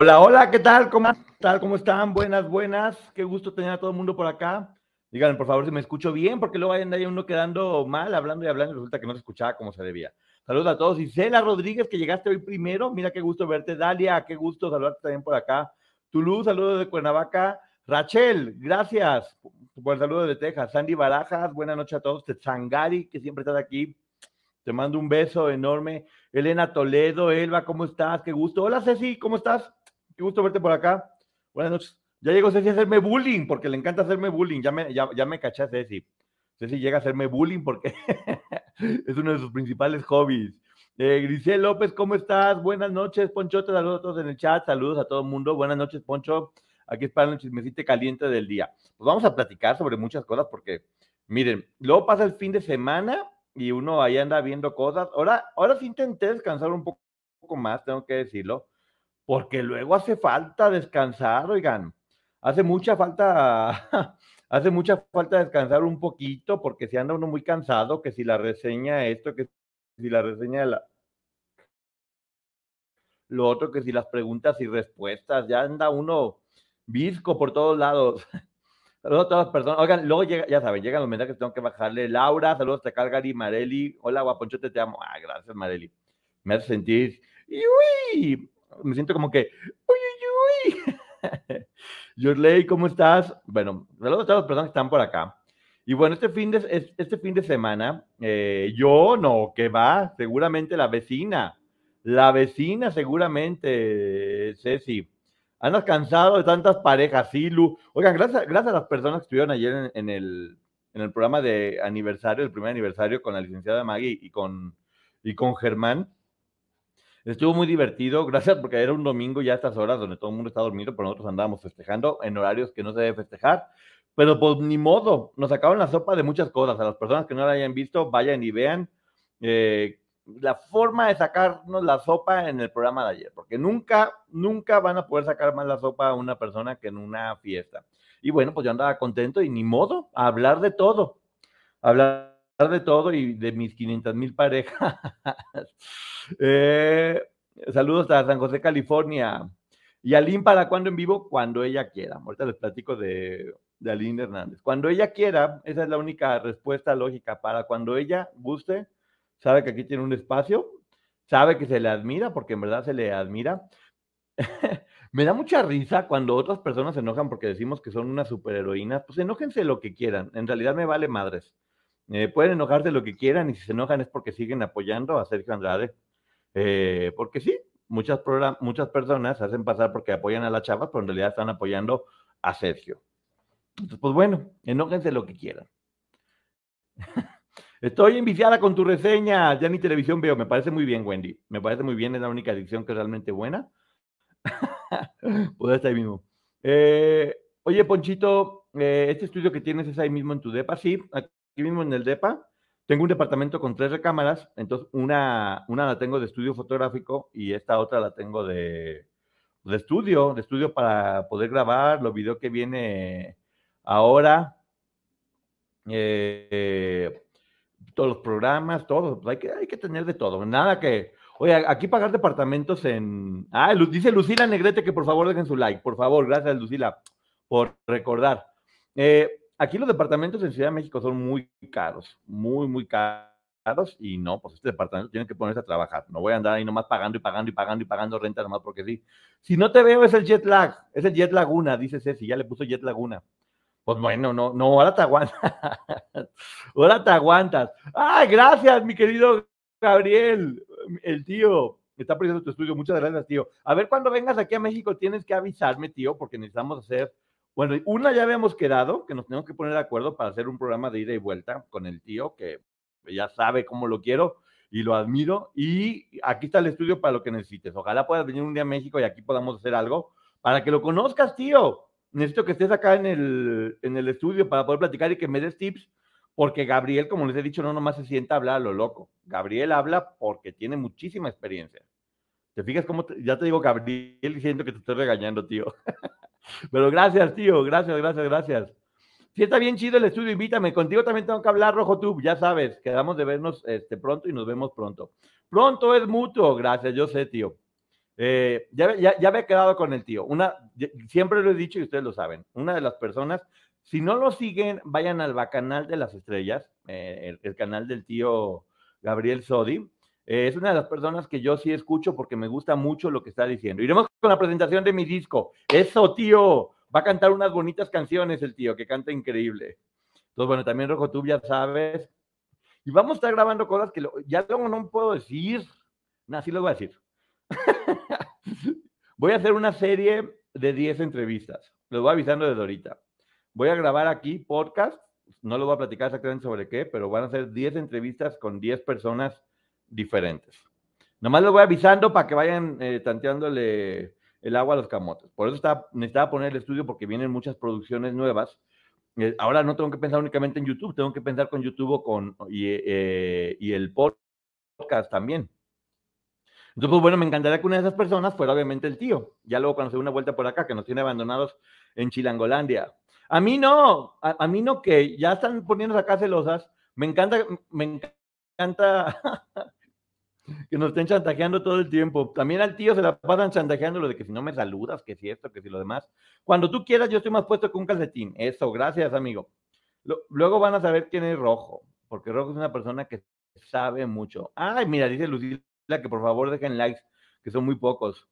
Hola, hola, ¿qué tal? ¿Cómo, tal? ¿Cómo están? Buenas, buenas. Qué gusto tener a todo el mundo por acá. Díganme, por favor, si me escucho bien, porque luego anda uno quedando mal, hablando y hablando, y resulta que no se escuchaba como se debía. Saludos a todos. Isela Rodríguez, que llegaste hoy primero. Mira qué gusto verte. Dalia, qué gusto saludarte también por acá. Tulú, saludos de Cuernavaca. Rachel, gracias por el saludo de Texas. Sandy Barajas, buenas noches a todos. Tetzangari, que siempre estás aquí. Te mando un beso enorme. Elena Toledo, Elba, ¿cómo estás? Qué gusto. Hola Ceci, ¿cómo estás? Qué gusto verte por acá. Buenas noches. Ya llegó Ceci a hacerme bullying, porque le encanta hacerme bullying. Ya me, ya, ya me caché a Ceci. Ceci llega a hacerme bullying porque es uno de sus principales hobbies. Eh, Grisel López, ¿cómo estás? Buenas noches, Poncho. Te saludo a todos en el chat. Saludos a todo el mundo. Buenas noches, Poncho. Aquí es para el chismecito caliente del día. Pues vamos a platicar sobre muchas cosas porque, miren, luego pasa el fin de semana y uno ahí anda viendo cosas. Ahora, ahora sí intenté descansar un poco, poco más, tengo que decirlo porque luego hace falta descansar, oigan, hace mucha falta, hace mucha falta descansar un poquito, porque si anda uno muy cansado, que si la reseña esto, que si la reseña la, lo otro, que si las preguntas y respuestas, ya anda uno visco por todos lados. Saludos a todas las personas. Oigan, luego llega, ya saben, llegan los mensajes tengo que bajarle. Laura, saludos a Calgary, Mareli. Hola, guaponchote, te amo. Ah, gracias, Mareli. Me hace sentir. ¡Uy! Me siento como que, uy, uy, uy. Yorley, ¿cómo estás? Bueno, saludos a todas las personas que están por acá. Y bueno, este fin de, este fin de semana, eh, yo no, que va, seguramente la vecina, la vecina seguramente, Ceci. Andas cansado de tantas parejas, sí, Lu. Oigan, gracias, gracias a las personas que estuvieron ayer en, en, el, en el programa de aniversario, el primer aniversario con la licenciada Maggie y con, y con Germán. Estuvo muy divertido, gracias porque era un domingo ya a estas horas donde todo el mundo está dormido, pero nosotros andábamos festejando en horarios que no se debe festejar. Pero pues ni modo, nos sacaron la sopa de muchas cosas. A las personas que no la hayan visto, vayan y vean eh, la forma de sacarnos la sopa en el programa de ayer, porque nunca, nunca van a poder sacar más la sopa a una persona que en una fiesta. Y bueno, pues yo andaba contento y ni modo, a hablar de todo. Hablar de todo y de mis 500 mil parejas. eh, saludos a San José, California. Y Aline, ¿para cuando en vivo? Cuando ella quiera. Ahorita les platico de, de Aline Hernández. Cuando ella quiera, esa es la única respuesta lógica. Para cuando ella guste, sabe que aquí tiene un espacio, sabe que se le admira, porque en verdad se le admira. Me da mucha risa cuando otras personas se enojan porque decimos que son unas superheroínas. Pues enójense lo que quieran. En realidad me vale madres. Eh, pueden enojarse lo que quieran y si se enojan es porque siguen apoyando a Sergio Andrade. Eh, porque sí, muchas, personas hacen pasar porque apoyan a la chava, pero en realidad están apoyando a Sergio. Entonces, pues bueno, enójense lo que quieran. Estoy enviciada con tu reseña. Ya ni televisión veo. Me parece muy bien, Wendy. Me parece muy bien. Es la única edición que es realmente buena. Estar ahí. Eh, oye, Ponchito, eh, este estudio que tienes es ahí mismo en tu depa. Sí, aquí mismo en el DEPA, tengo un departamento con tres recámaras, entonces una, una la tengo de estudio fotográfico y esta otra la tengo de, de estudio, de estudio para poder grabar los videos que viene ahora, eh, todos los programas, todo, hay que, hay que tener de todo, nada que, oye, aquí pagar departamentos en, ah, dice Lucila Negrete que por favor dejen su like, por favor, gracias Lucila, por recordar. Eh, aquí los departamentos en Ciudad de México son muy caros, muy, muy caros. Y no, pues este departamento tiene que ponerse a trabajar. No voy a andar ahí nomás pagando y pagando y pagando y pagando renta nomás porque sí. Si no te veo es el jet lag, es el jet laguna, dice Ceci, ya le puso jet laguna. Pues bueno, no, no, ahora te aguantas. ahora te aguantas. Ay, gracias, mi querido Gabriel, el tío. Está poniendo tu estudio. Muchas gracias, tío. A ver, cuando vengas aquí a México tienes que avisarme, tío, porque necesitamos hacer bueno, una ya habíamos quedado, que nos tenemos que poner de acuerdo para hacer un programa de ida y vuelta con el tío, que ya sabe cómo lo quiero y lo admiro. Y aquí está el estudio para lo que necesites. Ojalá puedas venir un día a México y aquí podamos hacer algo para que lo conozcas, tío. Necesito que estés acá en el, en el estudio para poder platicar y que me des tips, porque Gabriel, como les he dicho, no nomás se sienta a hablar a lo loco. Gabriel habla porque tiene muchísima experiencia. ¿Te fijas cómo? ya te digo Gabriel diciendo que te estoy regañando, tío. Pero gracias, tío. Gracias, gracias, gracias. Si está bien chido el estudio, invítame. Contigo también tengo que hablar, Rojo Tube. Ya sabes, quedamos de vernos este, pronto y nos vemos pronto. Pronto es mutuo. Gracias, yo sé, tío. Eh, ya, ya, me he quedado con el tío. Una, siempre lo he dicho y ustedes lo saben. Una de las personas, si no lo siguen, vayan al Bacanal de las Estrellas, eh, el, canal del tío Gabriel Sodi. Eh, es una de las personas que yo sí escucho porque me gusta mucho lo que está diciendo. Iremos con la presentación de mi disco. Eso, tío. Va a cantar unas bonitas canciones el tío, que canta increíble. Entonces, bueno, también Rojo tú ya sabes. Y vamos a estar grabando cosas que ya luego no puedo decir. Nada, sí lo voy a decir. voy a hacer una serie de 10 entrevistas. Los voy avisando de ahorita. Voy a grabar aquí podcast. No lo voy a platicar exactamente sobre qué, pero van a ser 10 entrevistas con 10 personas diferentes. Nomás lo voy avisando para que vayan eh, tanteándole el agua a los camotes. Por eso está, necesitaba poner el estudio porque vienen muchas producciones nuevas. Eh, ahora no tengo que pensar únicamente en YouTube, tengo que pensar con YouTube con, y, eh, y el podcast también. Entonces, pues bueno, me encantaría que una de esas personas fuera obviamente el tío. Ya luego cuando se una vuelta por acá, que nos tiene abandonados en Chilangolandia. A mí no, a, a mí no, que ya están poniendo acá celosas. Me encanta, me encanta que nos estén chantajeando todo el tiempo. También al tío se la pasan chantajeando lo de que si no me saludas, que si esto, que si lo demás. Cuando tú quieras, yo estoy más puesto que un calcetín. Eso, gracias, amigo. luego van a saber quién es Rojo, porque Rojo es una persona que sabe mucho. Ay, mira, dice Lucila que por favor dejen likes, que son muy pocos.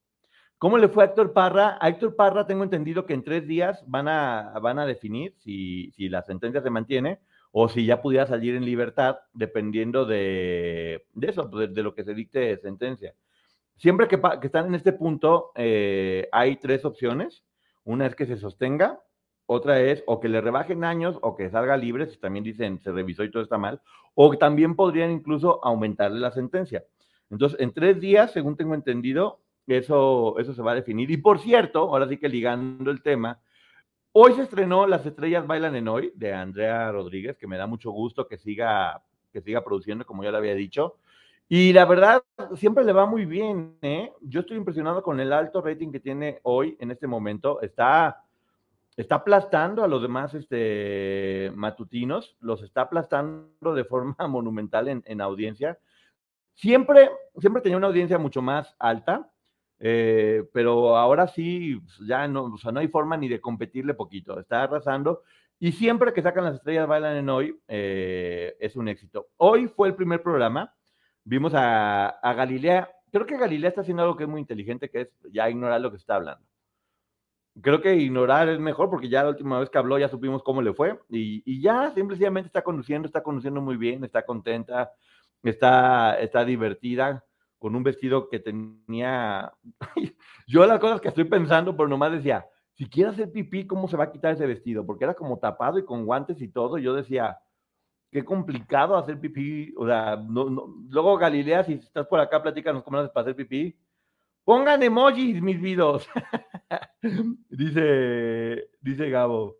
¿Cómo le fue a Héctor Parra? A Héctor Parra tengo entendido que en tres días van a, van a definir si, si la sentencia se mantiene o si ya pudiera salir en libertad, dependiendo de, eso, pues, de, lo que se dicte sentencia. Siempre que, están en este punto, eh, hay tres opciones. Una es que se sostenga, otra es o que le rebajen años o que salga libre, si también dicen se revisó y todo está mal, o también podrían incluso aumentarle la sentencia. Entonces, en tres días, según tengo entendido, eso, eso se va a definir. Y por cierto, ahora sí que ligando el tema, Hoy se estrenó Las Estrellas Bailan en Hoy de Andrea Rodríguez, que me da mucho gusto que siga, que siga produciendo, como ya lo había dicho. Y la verdad, siempre le va muy bien. ¿eh? Yo estoy impresionado con el alto rating que tiene hoy en este momento. Está, está aplastando a los demás este, matutinos, los está aplastando de forma monumental en, en audiencia. Siempre, siempre tenía una audiencia mucho más alta, eh, pero ahora sí, pues, ya no, o sea, no hay forma ni de competirle poquito, está arrasando. Y siempre que sacan las estrellas bailan en hoy, eh, es un éxito. Hoy fue el primer programa, vimos a, a, Galilea, creo que Galilea está haciendo algo que es muy inteligente, que es ya ignorar lo que está hablando. Creo que ignorar es mejor porque ya la última vez que habló ya supimos cómo le fue y, y ya simplemente está conduciendo, está conduciendo muy bien, está contenta, está, está divertida con un vestido que tenía. Yo las cosas que estoy pensando, pero nomás decía, si quiere hacer pipí, ¿cómo se va a quitar ese vestido? Porque era como tapado y con guantes y todo. Yo decía, qué complicado hacer pipí. O sea, no, no. luego Galilea, si estás por acá, platícanos cómo haces para hacer pipí. Pongan emojis, mis vidos. dice, dice Gabo.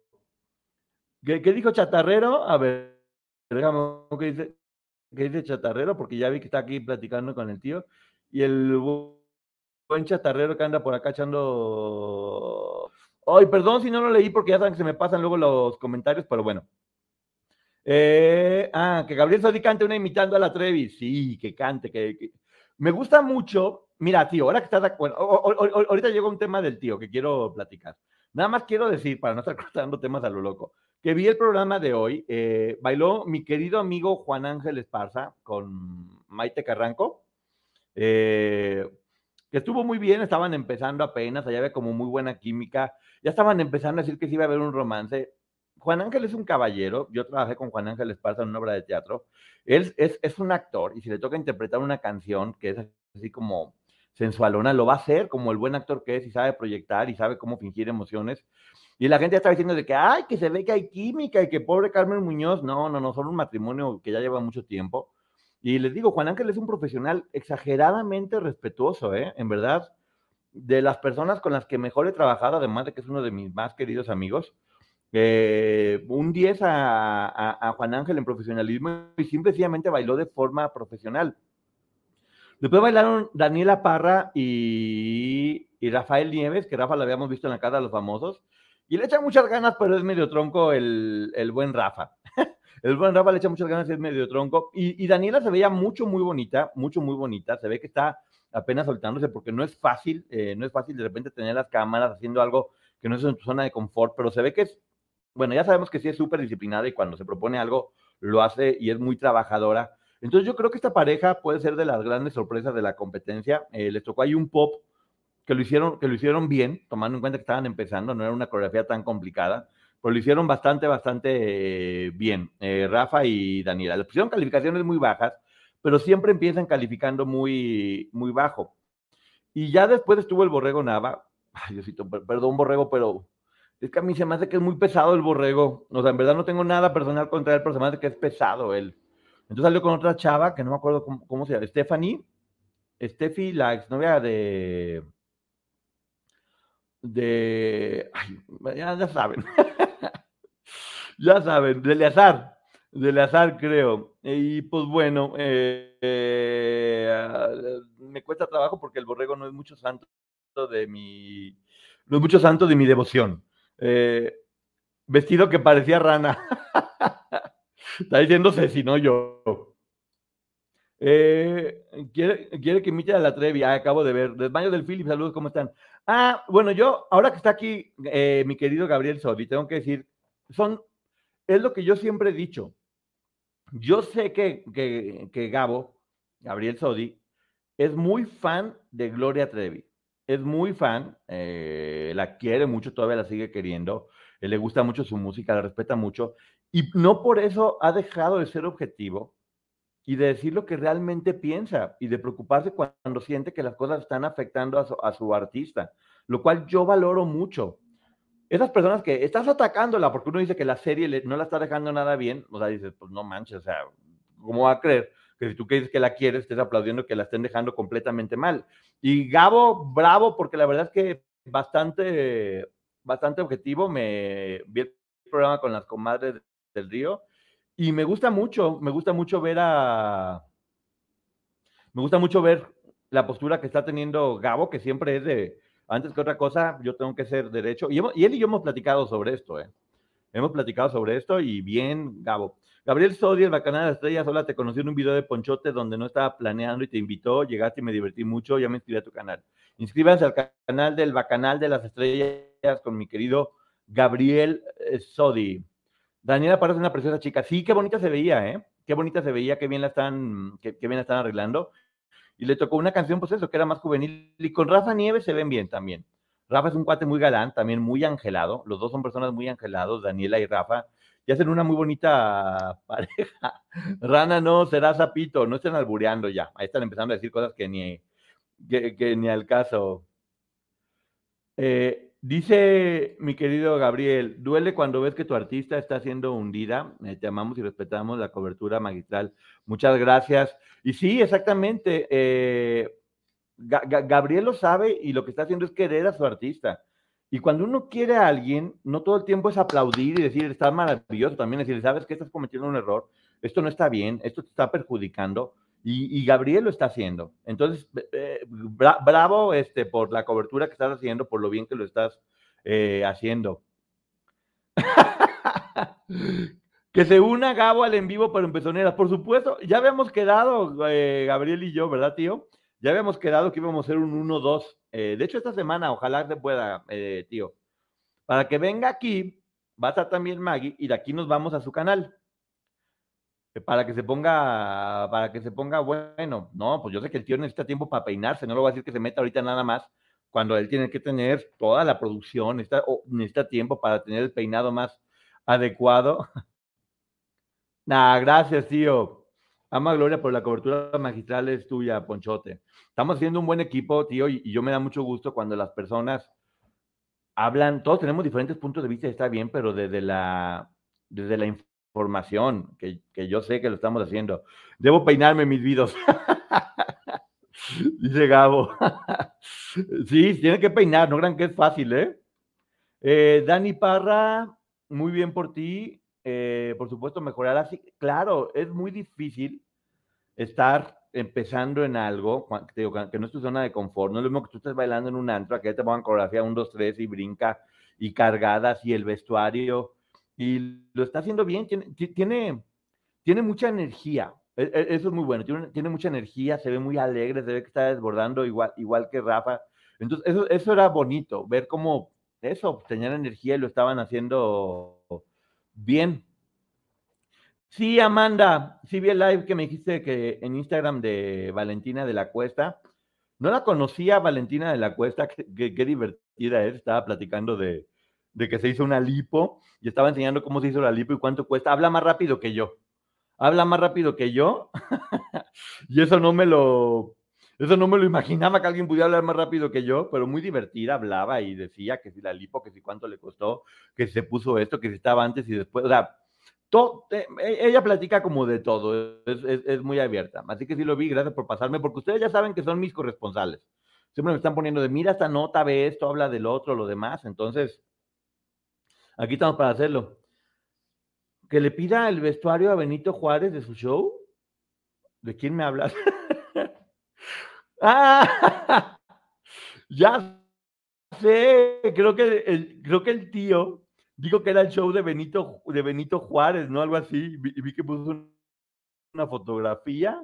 ¿Qué, ¿Qué, dijo Chatarrero? A ver, déjame, ¿qué dice? Que dice chatarrero, porque ya vi que está aquí platicando con el tío, y el buen chatarrero que anda por acá echando... Ay, perdón si no lo leí porque ya saben que se me pasan luego los comentarios, pero bueno. Eh, ah, que Gabriel Sodi cante una imitando a la Trevi. Sí, que cante, que, Me gusta mucho. Mira, tío, ahora que estás... Bueno, ahorita llegó un tema del tío que quiero platicar. Nada más quiero decir, para no estar cortando temas a lo loco, que vi el programa de hoy, eh, bailó mi querido amigo Juan Ángel Esparza con Maite Carranco, eh, que estuvo muy bien, estaban empezando apenas, allá había como muy buena química, ya estaban empezando a decir que sí iba a haber un romance. Juan Ángel es un caballero, yo trabajé con Juan Ángel Esparza en una obra de teatro, él es, es un actor y si le toca interpretar una canción que es así como sensualona, lo va a hacer como el buen actor que es y sabe proyectar y sabe cómo fingir emociones. Y la gente está diciendo de que, ay, que se ve que hay química y que pobre Carmen Muñoz, no, no, no, son un matrimonio que ya lleva mucho tiempo. Y les digo, Juan Ángel es un profesional exageradamente respetuoso, ¿eh? En verdad, de las personas con las que mejor he trabajado, además de que es uno de mis más queridos amigos, eh, un 10 a, a, Juan Ángel en profesionalismo y simplemente bailó de forma profesional. Después bailaron Daniela Parra y, y, Rafael Nieves, que Rafa lo habíamos visto en la casa de los famosos, y le echa muchas ganas, pero es medio tronco el, el buen Rafa. el buen Rafa le echa muchas ganas y es medio tronco. Y, y, Daniela se veía mucho, muy bonita, mucho, muy bonita. Se ve que está apenas soltándose porque no es fácil, eh, no es fácil de repente tener las cámaras haciendo algo que no es en tu zona de confort, pero se ve que es, bueno, ya sabemos que sí es súper disciplinada y cuando se propone algo lo hace y es muy trabajadora. Entonces yo creo que esta pareja puede ser de las grandes sorpresas de la competencia. Eh, les tocó ahí un pop que lo hicieron, que lo hicieron bien, tomando en cuenta que estaban empezando, no era una coreografía tan complicada, pero lo hicieron bastante, bastante eh, bien. Eh, Rafa y Daniela. Les pusieron calificaciones muy bajas, pero siempre empiezan calificando muy, muy bajo. Y ya después estuvo el Borrego Nava. Ay, Diosito, perdón, Borrego, pero es que a mí se me hace que es muy pesado el Borrego. O sea, en verdad no tengo nada personal contra él, pero se me hace que es pesado él. Entonces salió con otra chava que no me acuerdo cómo, se llama, Stephanie. Steffi, la exnovia de. De. Ya saben. ya saben, de Eleazar. De Eleazar, creo. Y pues bueno, eh, eh, me cuesta trabajo porque el borrego no es mucho santo de mi. No es mucho santo de mi devoción. Eh, vestido que parecía rana. Está diciendo si no yo. Eh, quiere, quiere, que imite a la Trevi. Ah, acabo de ver. Desmayo del Philip, saludos, ¿cómo están? Ah, bueno, yo, ahora que está aquí eh, mi querido Gabriel Sodi, tengo que decir, son, es lo que yo siempre he dicho. Yo sé que, que, que Gabo, Gabriel Sodi, es muy fan de Gloria Trevi. Es muy fan, eh, la quiere mucho, todavía la sigue queriendo, le gusta mucho su música, la respeta mucho. Y no por eso ha dejado de ser objetivo y de decir lo que realmente piensa y de preocuparse cuando siente que las cosas están afectando a su, a su artista, lo cual yo valoro mucho. Esas personas que estás atacándola porque uno dice que la serie le, no la está dejando nada bien, o sea, dices, pues no manches, o sea, ¿cómo va a creer que si tú crees que la quieres, estés aplaudiendo que la estén dejando completamente mal? Y Gabo, bravo, porque la verdad es que bastante, bastante objetivo, me vi el programa con las comadres del río. Y me gusta mucho, me gusta mucho ver a. Me gusta mucho ver la postura que está teniendo Gabo, que siempre es de, antes que otra cosa, yo tengo que ser derecho. Y, y él y yo hemos platicado sobre esto, ¿eh? Hemos platicado sobre esto y bien, Gabo. Gabriel Sodi, el Bacanal de las Estrellas, hola, te conocí en un video de Ponchote donde no estaba planeando y te invitó, llegaste y me divertí mucho, ya me inscribí a tu canal. Inscríbanse al canal del Bacanal de las Estrellas con mi querido Gabriel eh, Sodi. Daniela parece una preciosa chica. Sí, qué bonita se veía, ¿eh? Qué bonita se veía, qué bien la están, qué, bien la están arreglando. Y le tocó una canción, pues eso, que era más juvenil. Y con Rafa Nieves se ven bien también. Rafa es un cuate muy galán, también muy angelado. Los dos son personas muy angelados, Daniela y Rafa. Y hacen una muy bonita pareja. Rana no, será sapito, no estén albureando ya. Ahí están empezando a decir cosas que ni, que, que ni al caso. Eh, Dice mi querido Gabriel, duele cuando ves que tu artista está siendo hundida. Eh, te amamos y respetamos la cobertura magistral. Muchas gracias. Y sí, exactamente. Eh, Ga Gabriel lo sabe y lo que está haciendo es querer a su artista. Y cuando uno quiere a alguien, no todo el tiempo es aplaudir y decir, está maravilloso. También decir, sabes que estás cometiendo un error, esto no está bien, esto te está perjudicando. Y, Gabriel lo está haciendo. Entonces, eh, bra bravo este, por la cobertura que estás haciendo, por lo bien que lo estás eh, haciendo. que se una Gabo al en vivo para empezoneras. Por supuesto, ya habíamos quedado, eh, Gabriel y yo, ¿verdad, tío? Ya habíamos quedado que íbamos a hacer un 1-2. Eh, de hecho, esta semana, ojalá se pueda, eh, tío. para que venga aquí, va a estar también Maggie y de aquí nos vamos a su canal. Para que se ponga, para que se ponga bueno. No, pues yo sé que el tío necesita tiempo para peinarse, no lo voy a decir que se meta ahorita nada más, cuando él tiene que tener toda la producción, necesita, necesita tiempo para tener el peinado más adecuado. nah, gracias, tío. Ama Gloria por la cobertura magistral es tuya, Ponchote. Estamos haciendo un buen equipo, tío, y, yo me da mucho gusto cuando las personas hablan, todos tenemos diferentes puntos de vista, está bien, pero desde la, desde la información, que, que yo sé que lo estamos haciendo. Debo peinarme mis vidos. Dice Gabo. sí, tiene que peinar, no crean que es fácil, ¿eh? ¿eh? Dani Parra, muy bien por ti. Eh, por supuesto, mejorar así. Claro, es muy difícil estar empezando en algo que no es tu zona de confort. No es lo mismo que tú estés bailando en un antro, que te pongan coreografía un, dos, tres y brinca y cargadas y el vestuario. Y lo está haciendo bien, tiene, tiene, tiene mucha energía. E, e, eso es muy bueno, tiene, mucha energía, se ve muy alegre, se ve que está desbordando igual, igual que Rafa. Entonces, eso, eso era bonito, ver cómo eso, tenían energía y lo estaban haciendo bien. Sí, Amanda, sí vi el live que me dijiste que en Instagram de Valentina de la Cuesta. No la conocía Valentina de la Cuesta, qué, divertida es, estaba platicando de, de que se hizo una lipo y estaba enseñando cómo se hizo la lipo y cuánto cuesta. Habla más rápido que yo habla más rápido que yo. y eso no me lo, eso no me lo imaginaba que alguien pudiera hablar más rápido que yo, pero muy divertida, hablaba y decía que si la lipo, que si cuánto le costó, que si se puso esto, que si estaba antes y después, o sea, e, ella platica como de todo, es, es, muy abierta. Así que sí lo vi, gracias por pasarme, porque ustedes ya saben que son mis corresponsales. Siempre me están poniendo de, mira esta nota, ve esto, habla del otro, lo demás. Entonces, aquí estamos para hacerlo que le pida el vestuario a Benito Juárez de su show. ¿De quién me hablas? ah, ya sé, creo que el, creo que el tío dijo que era el show de Benito, de Benito Juárez, ¿no? Algo así. Vi, vi que puso una fotografía.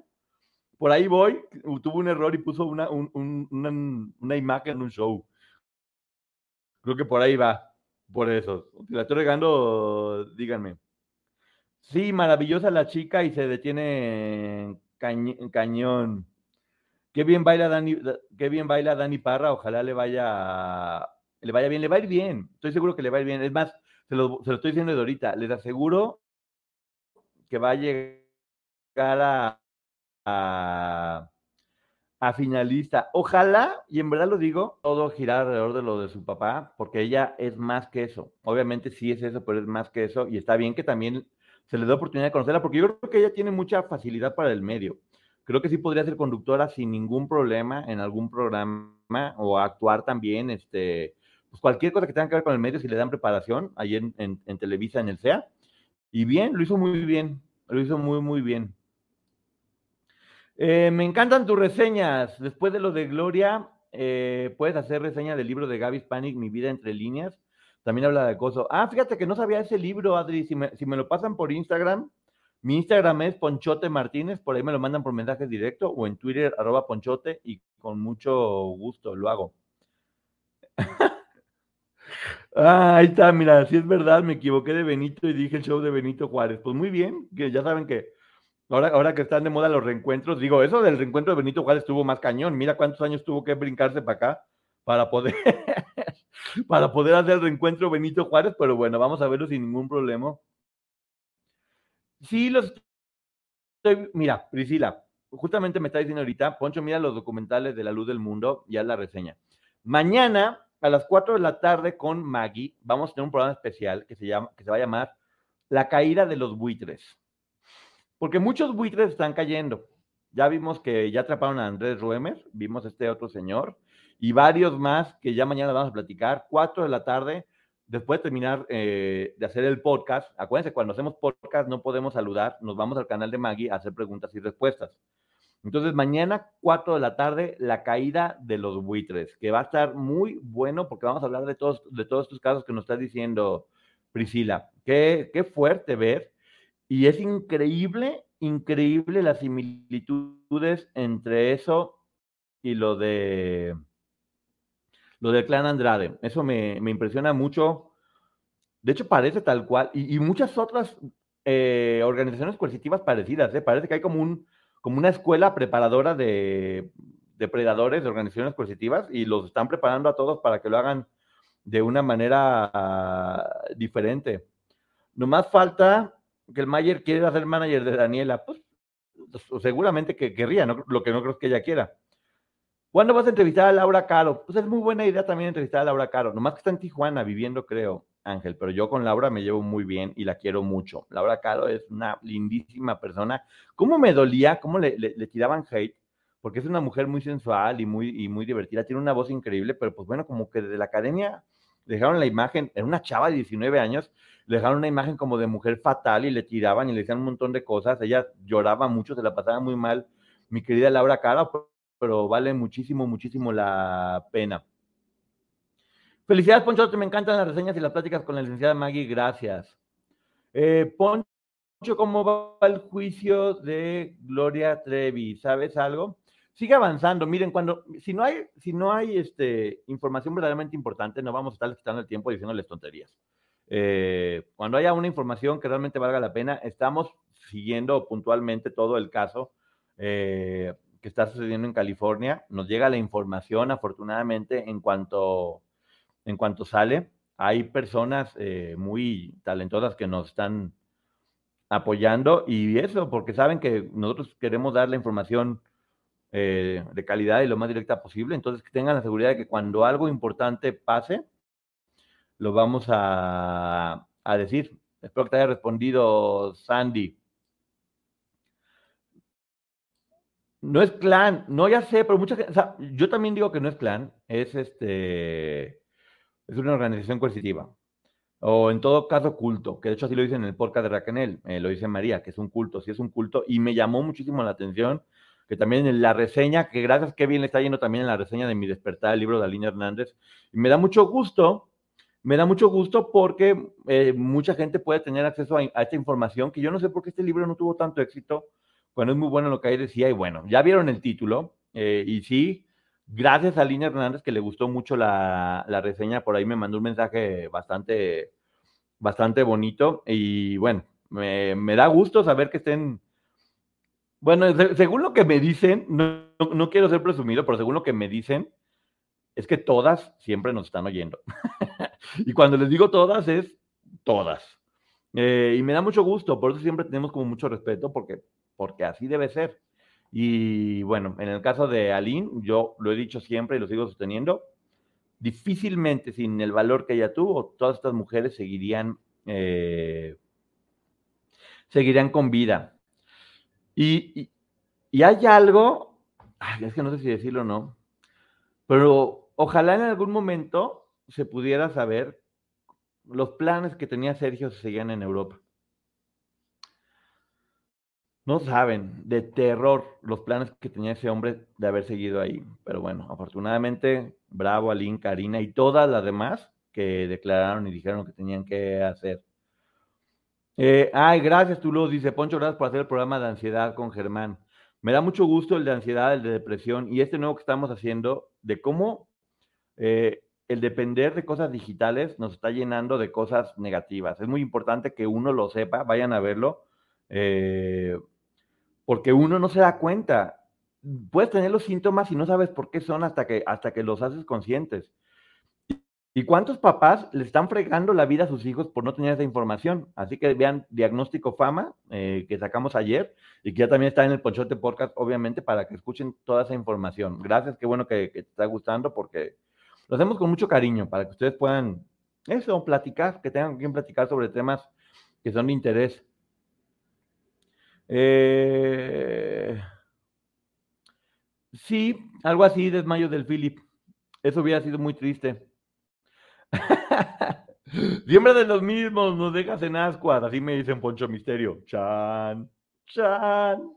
Por ahí voy, tuvo un error y puso una, una, una imagen en un show. Creo que por ahí va, por eso. Si la estoy regando, díganme. Sí, maravillosa la chica y se detiene en, cañón. Qué bien baila Dani, qué bien baila Dani Parra, ojalá le vaya, le vaya bien, le va a ir bien, estoy seguro que le va a ir bien. Es más, se lo, estoy diciendo de ahorita, les aseguro que va a llegar a, a, a, finalista. Ojalá, y en verdad lo digo, todo girar alrededor de lo de su papá, porque ella es más que eso. Obviamente sí es eso, pero es más que eso, y está bien que también se le da oportunidad de conocerla, porque yo creo que ella tiene mucha facilidad para el medio. Creo que sí podría ser conductora sin ningún problema en algún programa o actuar también, este, pues cualquier cosa que tenga que ver con el medio, si le dan preparación ahí en, en, Televisa, en el SEA. Y bien, lo hizo muy bien, lo hizo muy, muy bien. Eh, me encantan tus reseñas. Después de lo de Gloria, eh, puedes hacer reseña del libro de Gaby Panic, Mi vida entre líneas. También habla de acoso. Ah, fíjate que no sabía ese libro, Adri. Si me, lo pasan por Instagram, mi Instagram es Ponchote Martínez, por ahí me lo mandan por mensaje directo o en Twitter, arroba Ponchote, y con mucho gusto lo hago. ah, ahí está, mira, si es verdad, me equivoqué de Benito y dije el show de Benito Juárez. Pues muy bien, que ya saben que ahora, ahora que están de moda los reencuentros, digo, eso del reencuentro de Benito Juárez estuvo más cañón. Mira cuántos años tuvo que brincarse para acá para poder para poder hacer el reencuentro Benito Juárez, pero bueno, vamos a verlo sin ningún problema. Sí, los mira, Priscila, justamente me está diciendo ahorita, Poncho, mira los documentales de La Luz del Mundo, ya la reseña. Mañana a las 4 de la tarde con Maggie vamos a tener un programa especial que se, llama, que se va a llamar La caída de los buitres. Porque muchos buitres están cayendo. Ya vimos que ya atraparon a Andrés Ruemer, vimos este otro señor, y varios más que ya mañana vamos a platicar, cuatro de la tarde, después de terminar eh, de hacer el podcast. Acuérdense, cuando hacemos podcast no podemos saludar, nos vamos al canal de Maggie a hacer preguntas y respuestas. Entonces, mañana, cuatro de la tarde, la caída de los buitres, que va a estar muy bueno porque vamos a hablar de todos, de todos estos casos que nos está diciendo Priscila. Qué, qué fuerte ver. Y es increíble, increíble las similitudes entre eso y lo de lo del clan Andrade. Eso me, impresiona mucho De hecho, parece tal cual. Y, muchas otras eh, organizaciones coercitivas parecidas. ¿eh? Parece que hay como, un, como una escuela preparadora de depredadores de organizaciones coercitivas y los están preparando a todos para que lo hagan de una manera uh, diferente. Nomás falta que el Mayer quiera ser manager de Daniela. Pues seguramente que querría, lo que no creo que ella quiera. ¿Cuándo vas a entrevistar a Laura Caro? Pues es muy buena idea también entrevistar a Laura Caro. Nomás que está en Tijuana viviendo, creo, Ángel, pero yo con Laura me llevo muy bien y la quiero mucho. Laura Caro es una lindísima persona. ¿Cómo me dolía? ¿Cómo le, le, tiraban hate? Porque es una mujer muy sensual y muy, y muy divertida. Tiene una voz increíble, pero pues bueno, como que desde la academia dejaron la imagen, era una chava de 19 años, dejaron una imagen como de mujer fatal y le tiraban y le decían un montón de cosas. Ella lloraba mucho, se la pasaba muy mal. Mi querida Laura Caro, pero vale muchísimo, muchísimo la pena. Felicidades, Poncho, me encantan las reseñas y las pláticas con la licenciada Maggie, gracias. Eh, Poncho, ¿cómo va el juicio de Gloria Trevi? ¿Sabes algo? Sigue avanzando. Miren, cuando, si no hay, si no hay este, información verdaderamente importante, no vamos a estar quitando el tiempo diciéndoles tonterías. Eh, cuando haya una información que realmente valga la pena, estamos siguiendo puntualmente todo el caso. Eh, que está sucediendo en California. Nos llega la información, afortunadamente, en cuanto, en cuanto sale. Hay personas eh, muy talentosas que nos están apoyando y eso, porque saben que nosotros queremos dar la información eh, de calidad y lo más directa posible. Entonces, que tengan la seguridad de que cuando algo importante pase, lo vamos a, a decir. Espero que te haya respondido, Sandy. No es clan, no ya sé, pero mucha gente, yo también digo que no es clan, es este, es una organización coercitiva. O en todo caso culto, que de hecho así lo dice en el podcast de Raquel, eh, lo dice María, que es un culto, sí es un culto, y me llamó muchísimo la atención que también en la reseña, que gracias que bien le está yendo también en la reseña de mi despertar, el libro de Alina Hernández, y me da mucho gusto, me da mucho gusto porque eh, mucha gente puede tener acceso a, esta información, que yo no sé por qué este libro no tuvo tanto éxito, bueno, es muy bueno lo que ahí decía y bueno, ya vieron el título eh, y sí, gracias a Lina Hernández que le gustó mucho la, reseña, por ahí me mandó un mensaje bastante, bastante bonito. Y bueno, me, da gusto saber que estén, bueno, según lo que me dicen, no, no quiero ser presumido, pero según lo que me dicen, es que todas siempre nos están oyendo. y cuando les digo todas es todas. Eh, y me da mucho gusto, por eso siempre tenemos como mucho respeto, porque porque así debe ser. Y bueno, en el caso de Aline, yo lo he dicho siempre y lo sigo sosteniendo, difícilmente sin el valor que ella tuvo, todas estas mujeres seguirían, eh, seguirían con vida. Y, y, hay algo, es que no sé si decirlo o no, pero ojalá en algún momento se pudiera saber los planes que tenía Sergio se seguían en Europa. No saben de terror los planes que tenía ese hombre de haber seguido ahí. Pero bueno, afortunadamente, bravo, Aline, Karina y todas las demás que declararon y dijeron que tenían que hacer. Eh, ay, gracias, lo dice Poncho, gracias por hacer el programa de ansiedad con Germán. Me da mucho gusto el de ansiedad, el de depresión y este nuevo que estamos haciendo de cómo eh, el depender de cosas digitales nos está llenando de cosas negativas. Es muy importante que uno lo sepa, vayan a verlo. Eh, porque uno no se da cuenta. Puedes tener los síntomas y no sabes por qué son hasta que, hasta que los haces conscientes. ¿Y cuántos papás le están fregando la vida a sus hijos por no tener esa información? Así que vean Diagnóstico Fama, eh, que sacamos ayer, y que ya también está en el Ponchote Podcast, obviamente, para que escuchen toda esa información. Gracias, qué bueno que, te está gustando, porque lo hacemos con mucho cariño, para que ustedes puedan, eso, platicar, que tengan quien platicar sobre temas que son de interés. Eh, sí, algo así, desmayo del Philip. Eso hubiera sido muy triste. Siempre de los mismos, nos dejas en ascuas, así me dicen Poncho Misterio. Chan, chan,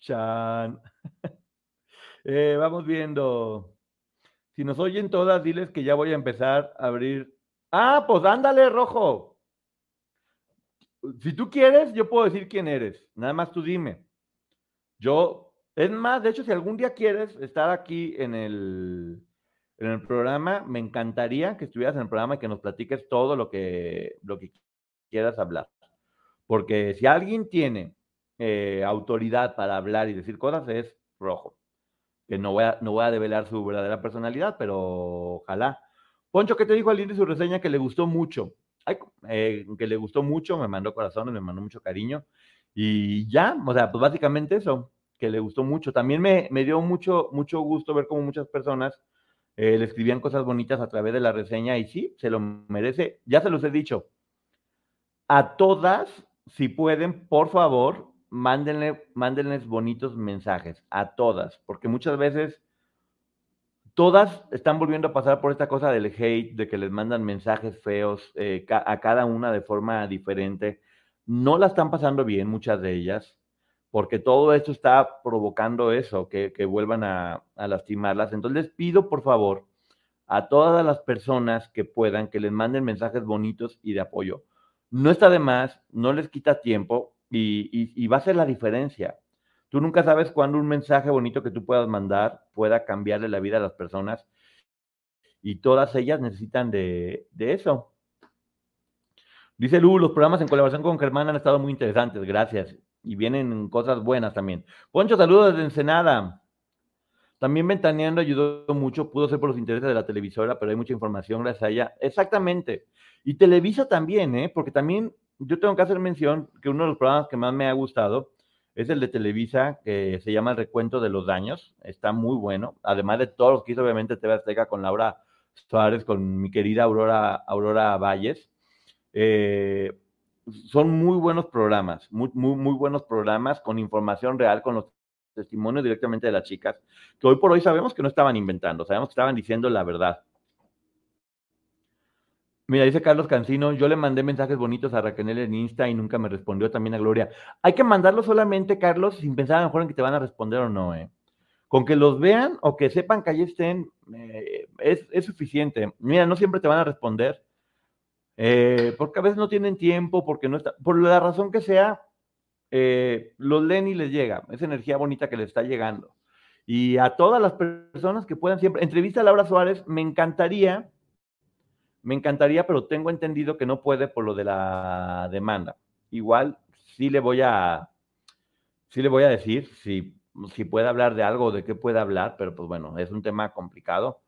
chan. Eh, vamos viendo. Si nos oyen todas, diles que ya voy a empezar a abrir. Ah, pues ándale, rojo si tú quieres, yo puedo decir quién eres. Nada más tú dime. Yo, es más, de hecho, si algún día quieres estar aquí en el, en el programa. Me encantaría que estuvieras en el programa y que nos platiques todo lo que, lo que quieras hablar. Porque si alguien tiene eh, autoridad para hablar y decir cosas, es rojo. Que no voy, a, no voy a develar su verdadera personalidad, pero ojalá. Poncho, ¿qué te dijo al de su reseña que le gustó mucho? Eh, que le gustó mucho, me mandó corazones, me mandó mucho cariño. Y ya, o sea, pues básicamente eso, que le gustó mucho. También me, me dio mucho, mucho gusto ver cómo muchas personas eh, le escribían cosas bonitas a través de la reseña y sí, se lo merece. Ya se los he dicho. A todas, si pueden, por favor, mándenle, mándenles bonitos mensajes. A todas, porque muchas veces todas están volviendo a pasar por esta cosa del hate, de que les mandan mensajes feos eh, a cada una de forma diferente. No la están pasando bien, muchas de ellas, porque todo esto está provocando eso, que, vuelvan a, lastimarlas. Entonces pido, por favor, a todas las personas que puedan, que les manden mensajes bonitos y de apoyo. No está de más, no les quita tiempo y, y va a ser la diferencia. Tú nunca sabes cuándo un mensaje bonito que tú puedas mandar pueda cambiarle la vida a las personas y todas ellas necesitan de, eso. Dice Lu, los programas en colaboración con Germán han estado muy interesantes, gracias. Y vienen cosas buenas también. Poncho, saludos desde Ensenada. También Ventaneando ayudó mucho, pudo ser por los intereses de la televisora, pero hay mucha información gracias a ella. Exactamente. Y Televisa también, ¿eh? porque también yo tengo que hacer mención que uno de los programas que más me ha gustado es el de Televisa, que se llama El Recuento de los Daños. Está muy bueno. Además de todos los que hizo, obviamente, TV Azteca con Laura Suárez, con mi querida Aurora, Aurora Valles. Eh, son muy buenos programas, muy, muy, buenos programas con información real, con los testimonios directamente de las chicas, que hoy por hoy sabemos que no estaban inventando, sabemos que estaban diciendo la verdad. Mira, dice Carlos Cancino, yo le mandé mensajes bonitos a Raquel en Insta y nunca me respondió también a Gloria. Hay que mandarlo solamente, Carlos, sin pensar a lo mejor en que te van a responder o no, ¿eh? Con que los vean o que sepan que ahí estén, eh, es, suficiente. Mira, no siempre te van a responder, eh, porque a veces no tienen tiempo, porque no está, por la razón que sea, eh, los leen y les llega, esa energía bonita que les está llegando. Y a todas las personas que puedan siempre, entrevista a Laura Suárez, me encantaría me encantaría, pero tengo entendido que no puede por lo de la demanda. Igual sí le voy a, sí le voy a decir si, si puede hablar de algo, de qué puede hablar, pero pues bueno, es un tema complicado.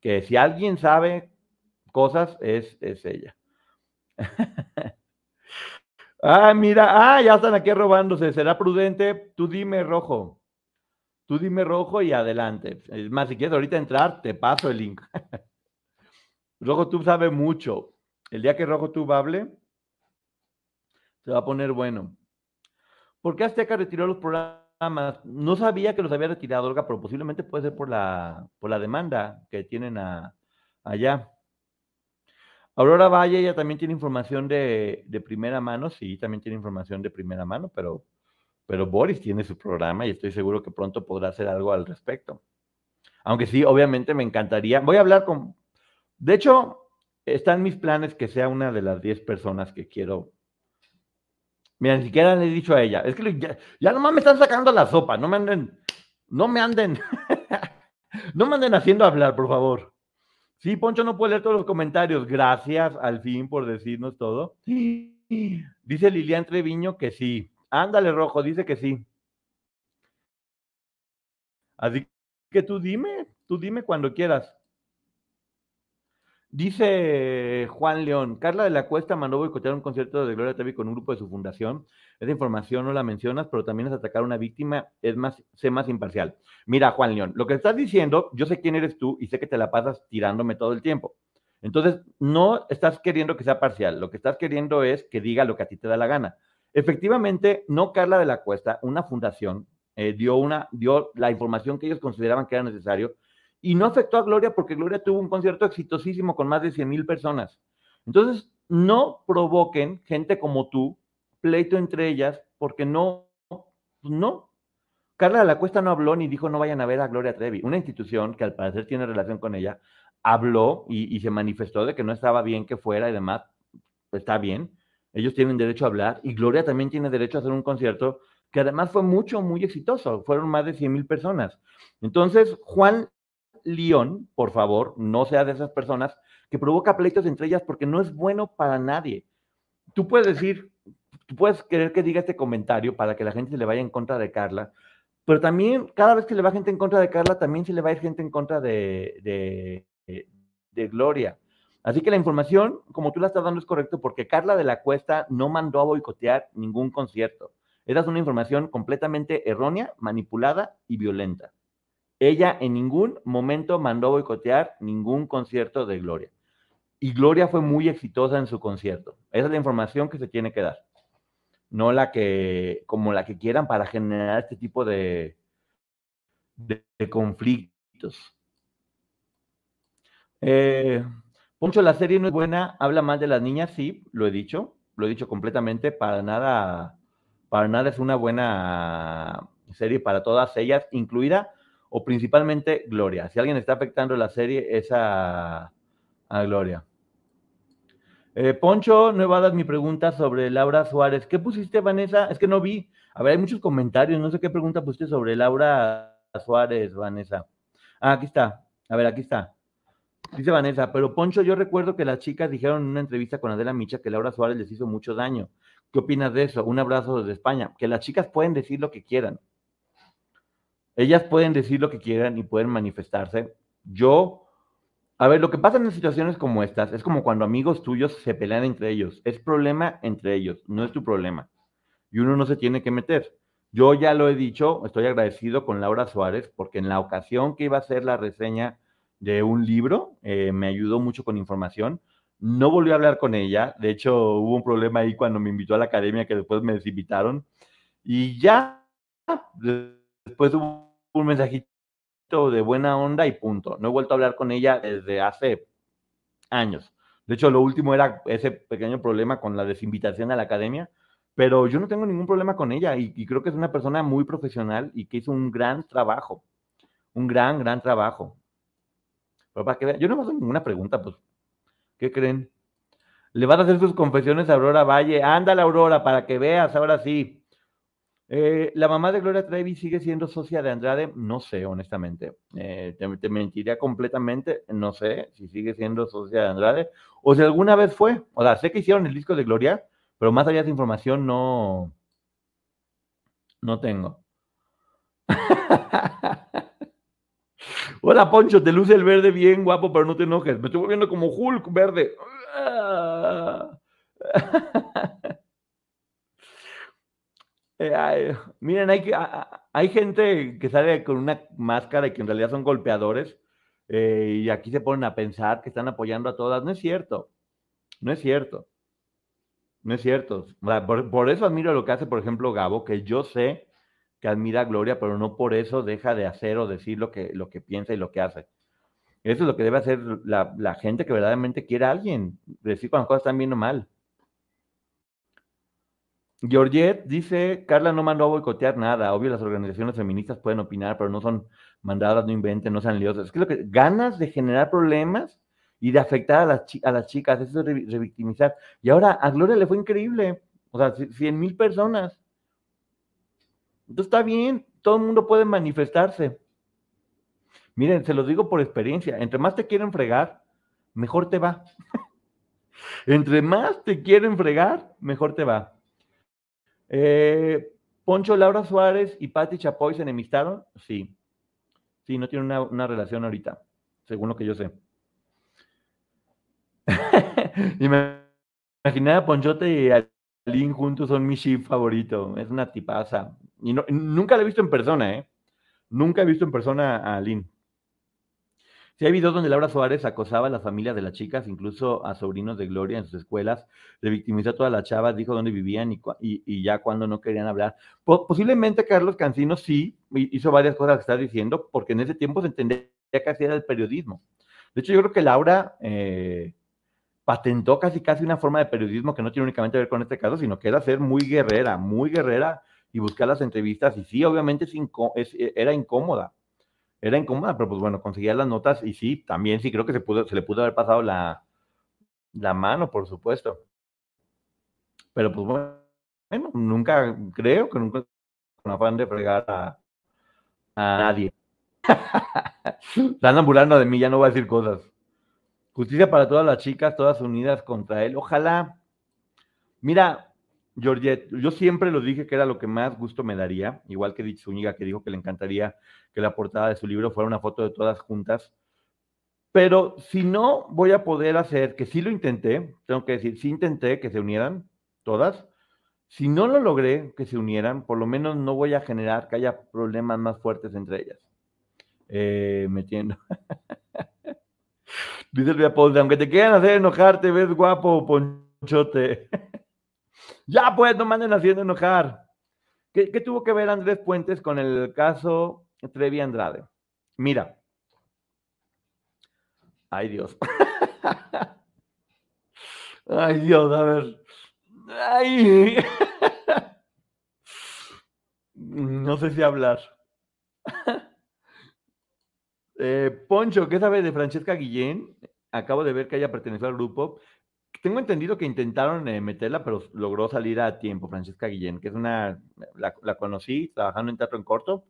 Que si alguien sabe cosas, es, es ella. Ah, mira, ah, ya están aquí robándose. ¿Será prudente? Tú dime rojo. Tú dime rojo y adelante. Es más, si quieres ahorita entrar, te paso el link. RojoTube sabe mucho. El día que RojoTube hable, se va a poner bueno. ¿Por qué Azteca retiró los programas? No sabía que los había retirado, Olga, pero posiblemente puede ser por la, por la demanda que tienen allá. Aurora Valle, ella también tiene información de, primera mano, sí, también tiene información de primera mano, pero, pero Boris tiene su programa y estoy seguro que pronto podrá hacer algo al respecto. Aunque sí, obviamente me encantaría. Voy a hablar con, de hecho, están mis planes que sea una de las 10 personas que quiero. Mira, ni siquiera le he dicho a ella. Es que ya, ya nomás me están sacando la sopa. No me anden, no me anden, no me anden haciendo hablar, por favor. Sí, Poncho no puede leer todos los comentarios. Gracias al fin por decirnos todo. Dice Lilian Treviño que sí. Ándale, Rojo, dice que sí. Así que tú dime, tú dime cuando quieras. Dice Juan León, Carla de la Cuesta mandó boicotear un concierto de Gloria Trevi con un grupo de su fundación. Esa información no la mencionas, pero también es atacar a una víctima, es más, sé más imparcial. Mira, Juan León, lo que estás diciendo, yo sé quién eres tú y sé que te la pasas tirándome todo el tiempo. Entonces, no estás queriendo que sea parcial, lo que estás queriendo es que diga lo que a ti te da la gana. Efectivamente, no Carla de la Cuesta, una fundación, eh, dio, una, dio la información que ellos consideraban que era necesario y no afectó a Gloria porque Gloria tuvo un concierto exitosísimo con más de 100 mil personas. Entonces, no provoquen gente como tú, pleito entre ellas, porque no, pues no. Carla de la Cuesta no habló ni dijo no vayan a ver a Gloria Trevi. Una institución que al parecer tiene relación con ella, habló y, y se manifestó de que no estaba bien que fuera y demás. Está bien, ellos tienen derecho a hablar y Gloria también tiene derecho a hacer un concierto que además fue mucho, muy exitoso. Fueron más de 100 mil personas. Entonces, Juan León, por favor, no sea de esas personas que provoca pleitos entre ellas porque no es bueno para nadie. Tú puedes decir, tú puedes querer que diga este comentario para que la gente se le vaya en contra de Carla, pero también cada vez que le va gente en contra de Carla, también se le va a ir gente en contra de, de, de Gloria. Así que la información, como tú la estás dando, es correcto porque Carla de la Cuesta no mandó a boicotear ningún concierto. Esa es una información completamente errónea, manipulada y violenta. Ella en ningún momento mandó boicotear ningún concierto de Gloria. Y Gloria fue muy exitosa en su concierto. Esa es la información que se tiene que dar. No la que, como la que quieran para generar este tipo de, de, conflictos. Eh, Poncho, la serie no es buena, habla más de las niñas, sí, lo he dicho, lo he dicho completamente, para nada para nada es una buena serie para todas ellas, incluida o principalmente Gloria. Si alguien está afectando la serie es a, Gloria. Eh, Poncho, no dar mi pregunta sobre Laura Suárez. ¿Qué pusiste, Vanessa? Es que no vi. A ver, hay muchos comentarios. No sé qué pregunta pusiste sobre Laura Suárez, Vanessa. Ah, aquí está. A ver, aquí está. Dice Vanessa, pero Poncho, yo recuerdo que las chicas dijeron en una entrevista con Adela Micha que Laura Suárez les hizo mucho daño. ¿Qué opinas de eso? Un abrazo desde España. Que las chicas pueden decir lo que quieran. Ellas pueden decir lo que quieran y pueden manifestarse. Yo, a ver, lo que pasa en situaciones como estas es como cuando amigos tuyos se pelean entre ellos. Es problema entre ellos, no es tu problema. Y uno no se tiene que meter. Yo ya lo he dicho, estoy agradecido con Laura Suárez porque en la ocasión que iba a hacer la reseña de un libro, eh, me ayudó mucho con información no volví a hablar con ella. De hecho, hubo un problema ahí cuando me invitó a la academia que después me desinvitaron. Y ya, después hubo un mensajito de buena onda y punto. No he vuelto a hablar con ella desde hace años. De hecho, lo último era ese pequeño problema con la desinvitación a la academia, pero yo no tengo ningún problema con ella y, creo que es una persona muy profesional y que hizo un gran trabajo, un gran, gran trabajo. Pero para que yo no me hago ninguna pregunta, pues ¿Qué creen? Le van a hacer sus confesiones a Aurora Valle. Ándale, Aurora, para que veas, ahora sí. Eh, ¿La mamá de Gloria Trevi sigue siendo socia de Andrade? No sé, honestamente. Eh, te, mentiría completamente. No sé si sigue siendo socia de Andrade o si alguna vez fue. O sea, sé que hicieron el disco de Gloria, pero más allá de información no, no tengo. Hola, Poncho, te luce el verde bien guapo, pero no te enojes. Me estoy volviendo como Hulk verde. Eh, miren, hay, gente que sale con una máscara y que en realidad son golpeadores. Eh, y aquí se ponen a pensar que están apoyando a todas. No es cierto. No es cierto. No es cierto. Por, eso admiro lo que hace, por ejemplo, Gabo, que yo sé que admira a Gloria, pero no por eso deja de hacer o decir lo que, piensa y lo que hace. Eso es lo que debe hacer la, gente que verdaderamente quiere a alguien, decir cuando las cosas están bien o mal. Georgette dice, Carla no mandó a boicotear nada. Obvio, las organizaciones feministas pueden opinar, pero no son mandadas, no inventen, no sean liosas. Es que lo que ganas de generar problemas y de afectar a las, a las chicas, eso es revictimizar. Y ahora a Gloria le fue increíble. O sea, 100 mil personas. Entonces está bien, todo el mundo puede manifestarse. Miren, se los digo por experiencia, entre más te quieren fregar, mejor te va. entre más te quieren fregar, mejor te va. Eh, Poncho, Laura Suárez y Patti Chapoy se enemistaron, sí. Sí, no tienen una, relación ahorita, según lo que yo sé. Imaginar a Ponchote y a Lin juntos son mi chip favorito. Es una tipaza. Y nunca la he visto en persona, ¿eh? Nunca he visto en persona a Lynn. Sí hay videos donde Laura Suárez acosaba a las familias de las chicas, incluso a sobrinos de Gloria en sus escuelas, le victimizó a todas las chavas, dijo dónde vivían y, ya cuando no querían hablar. posiblemente Carlos Cancino sí hizo varias cosas que estás diciendo, porque en ese tiempo se entendía que así era el periodismo. De hecho, yo creo que Laura eh, patentó casi casi una forma de periodismo que no tiene únicamente que ver con este caso, sino que era ser muy guerrera, muy guerrera y buscar las entrevistas. Y sí, obviamente e, era incómoda. Era incómoda, pero pues bueno, conseguía las notas y sí, también sí creo que se, pudo, se le pudo haber pasado la, la mano, por supuesto. Pero pues bueno, nunca, creo que nunca con afán de fregar a, a nadie. Están burlando de mí, ya no voy a decir cosas. Justicia para todas las chicas, todas unidas contra él. Ojalá. Mira, Georgette, yo siempre lo dije que era lo que más gusto me daría, igual que Dich Zúñiga, que dijo que le encantaría que la portada de su libro fuera una foto de todas juntas. Pero si no voy a poder hacer, que sí lo intenté, tengo que decir, sí intenté que se unieran todas. Si no lo logré que se unieran, por lo menos no voy a generar que haya problemas más fuertes entre ellas. Eh, metiendo. Dice el aunque te quieran hacer enojarte, ves guapo, ponchote. ya pues, no manden haciendo enojar. ¿Qué, ¿Qué, tuvo que ver Andrés Puentes con el caso Trevi Andrade? Mira. Ay, Dios. Ay, Dios, a ver. Ay. No sé si hablar. Eh, Poncho, ¿qué sabes de Francesca Guillén? Acabo de ver que ella perteneció al grupo. Tengo entendido que intentaron eh, meterla, pero logró salir a tiempo, Francesca Guillén, que es una, la, conocí trabajando en teatro en corto.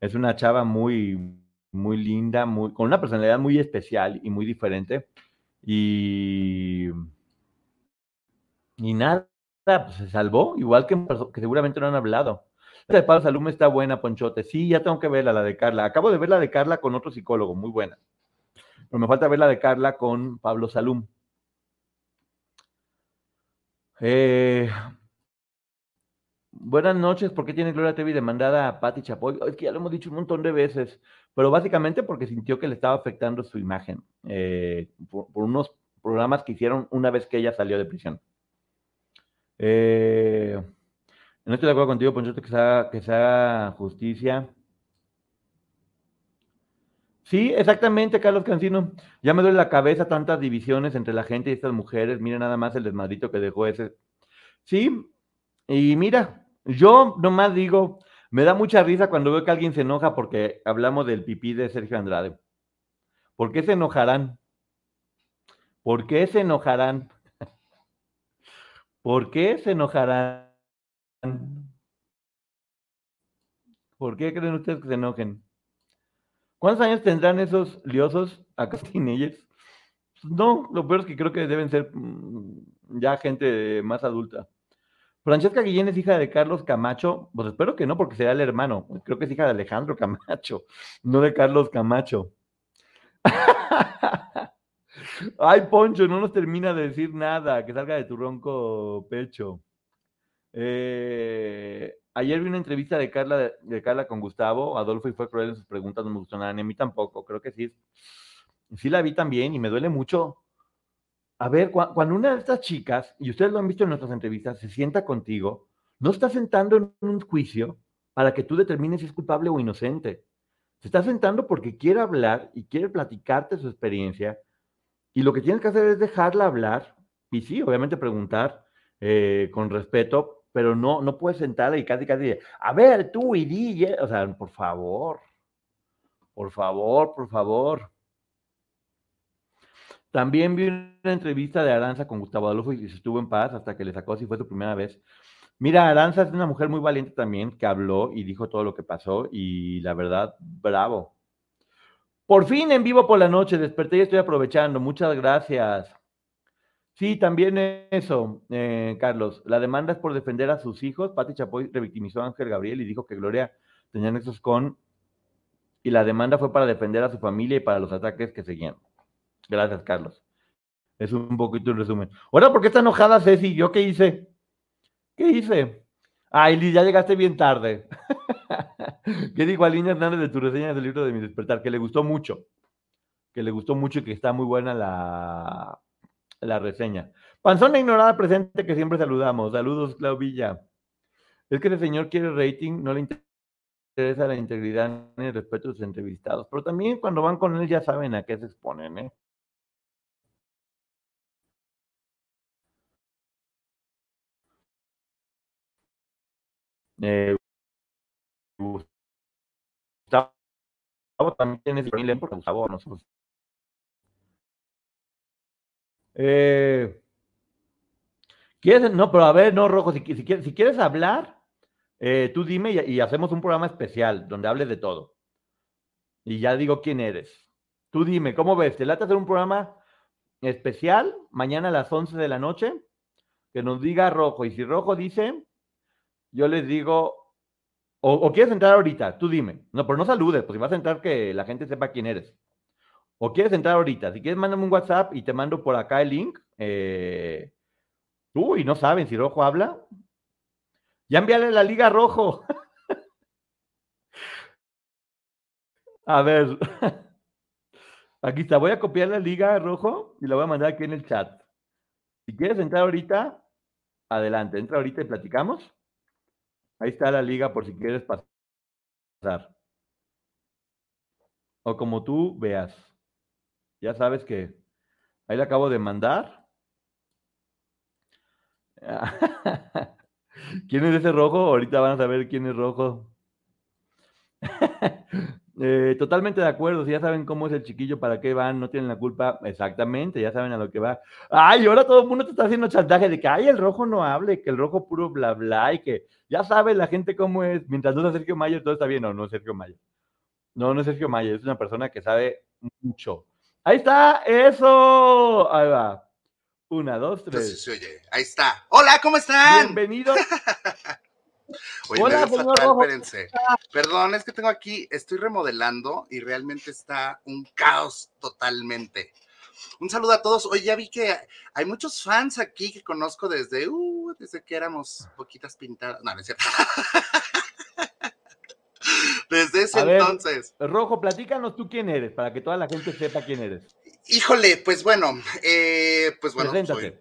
Es una chava muy, muy linda, muy, con una personalidad muy especial y muy diferente. Y, y nada, pues se salvó, igual que, que seguramente no han hablado. La de Pablo Salum está buena, Ponchote. Sí, ya tengo que verla, la de Carla. Acabo de ver la de Carla con otro psicólogo, muy buena. Pero me falta ver la de Carla con Pablo Salum. Eh, buenas noches. ¿Por qué tiene Gloria Trevi demandada a Patti Chapoy? Es que ya lo hemos dicho un montón de veces, pero básicamente porque sintió que le estaba afectando su imagen eh, por, unos programas que hicieron una vez que ella salió de prisión. Eh, no estoy de acuerdo contigo, haga, que se haga justicia. Sí, exactamente, Carlos Cancino. Ya me duele la cabeza tantas divisiones entre la gente y estas mujeres. Mira nada más el desmadrito que dejó ese. Sí, y mira, yo nomás digo, me da mucha risa cuando veo que alguien se enoja porque hablamos del pipí de Sergio Andrade. ¿Por qué se enojarán? ¿Por qué se enojarán? ¿Por qué se enojarán? ¿Por qué creen ustedes que se enojen? ¿Cuántos años tendrán esos liosos acá ellos? No, lo peor es que creo que deben ser mm, ya gente más adulta. Francesca Guillén es hija de Carlos Camacho. Pues espero que no, porque será el hermano. Creo que es hija de Alejandro Camacho, no de Carlos Camacho. Ay, Poncho, no nos termina de decir nada. Que salga de tu ronco pecho. Eh, ayer vi una entrevista de Carla, de, Carla con Gustavo Adolfo y fue cruel en sus preguntas, no me gustó nada, ni a mí tampoco, creo que sí. Sí la vi también y me duele mucho. A ver, cuando una de estas chicas, y ustedes lo han visto en nuestras entrevistas, se sienta contigo, no está sentando en un juicio para que tú determines si es culpable o inocente. Se está sentando porque quiere hablar y quiere platicarte su experiencia. Y lo que tienes que hacer es dejarla hablar y sí, obviamente preguntar eh, con respeto, pero no, no puedes sentar y casi, casi, a ver, tú y DJ, o sea, por favor, por favor, por favor. También vi una entrevista de Aranza con Gustavo Adolfo y se estuvo en paz hasta que le sacó si fue su primera vez. Mira, Aranza es una mujer muy valiente también, que habló y dijo todo lo que pasó y la verdad, bravo. Por fin en vivo por la noche, desperté y estoy aprovechando. Muchas gracias. Sí, también eso, eh, Carlos. La demanda es por defender a sus hijos. Pati Chapoy revictimizó a Ángel Gabriel y dijo que Gloria tenía nexos con. Y la demanda fue para defender a su familia y para los ataques que seguían. Gracias, Carlos. Es un poquito el resumen. Ahora, ¿por qué está enojada Ceci? ¿Yo qué hice? ¿Qué hice? Ay, Liz, ya llegaste bien tarde. ¿Qué dijo Alina Hernández de tu reseña del libro de mi despertar? Que le gustó mucho. Que le gustó mucho y que está muy buena la, la reseña. Panzona ignorada presente que siempre saludamos. Saludos, Clauvilla. Es que el señor quiere rating, no le interesa la integridad ni el respeto de sus entrevistados. Pero también cuando van con él ya saben a qué se exponen, ¿eh? Eh, Gustavo también tiene disponible porque Gustavo nosotros eh, ¿Quieres? No, pero a ver, no, Rojo, si, quieres, hablar, eh, tú dime y, hacemos un programa especial donde hables de todo. y ya digo quién eres. Tú dime, ¿cómo ves? ¿Te late hacer un programa especial mañana a las 11 de la noche? Que nos diga rojo. Y si rojo dice, yo les digo, o, quieres entrar ahorita, tú dime. No, pero no saludes, pues si vas a entrar que la gente sepa quién eres. O quieres entrar ahorita. Si quieres, mándame un WhatsApp y te mando por acá el link. Eh... Uy, no saben si rojo habla. Ya envíale la liga rojo. a ver. Aquí está, voy a copiar la liga rojo y la voy a mandar aquí en el chat. Si quieres entrar ahorita, adelante, entra ahorita y platicamos. Ahí está la liga por si quieres pasar. O como tú veas. Ya sabes que ahí le acabo de mandar. ¿Quién es ese rojo? Ahorita van a saber quién es rojo. Eh, totalmente de acuerdo, si ya saben cómo es el chiquillo, para qué van, no tienen la culpa, exactamente, ya saben a lo que va. Ay, ahora todo el mundo te está haciendo chantaje de que, ay, el rojo no hable, que el rojo puro bla bla, y que ya sabe la gente cómo es, mientras no sea Sergio Mayer, todo está bien, no, no es Sergio Mayer. No, no es Sergio Mayer, es una persona que sabe mucho. Ahí está, eso, ahí va. Una, dos, tres. Ahí está. Hola, ¿cómo están? Bienvenido. Hola, fatal, Perdón, es que tengo aquí, estoy remodelando y realmente está un caos totalmente. Un saludo a todos. Hoy ya vi que hay muchos fans aquí que conozco desde, uh, desde que éramos poquitas pintadas. No, no es cierto. desde ese entonces. Rojo, platícanos tú quién eres, para que toda la gente sepa quién eres. Híjole, pues bueno, eh, pues bueno, soy,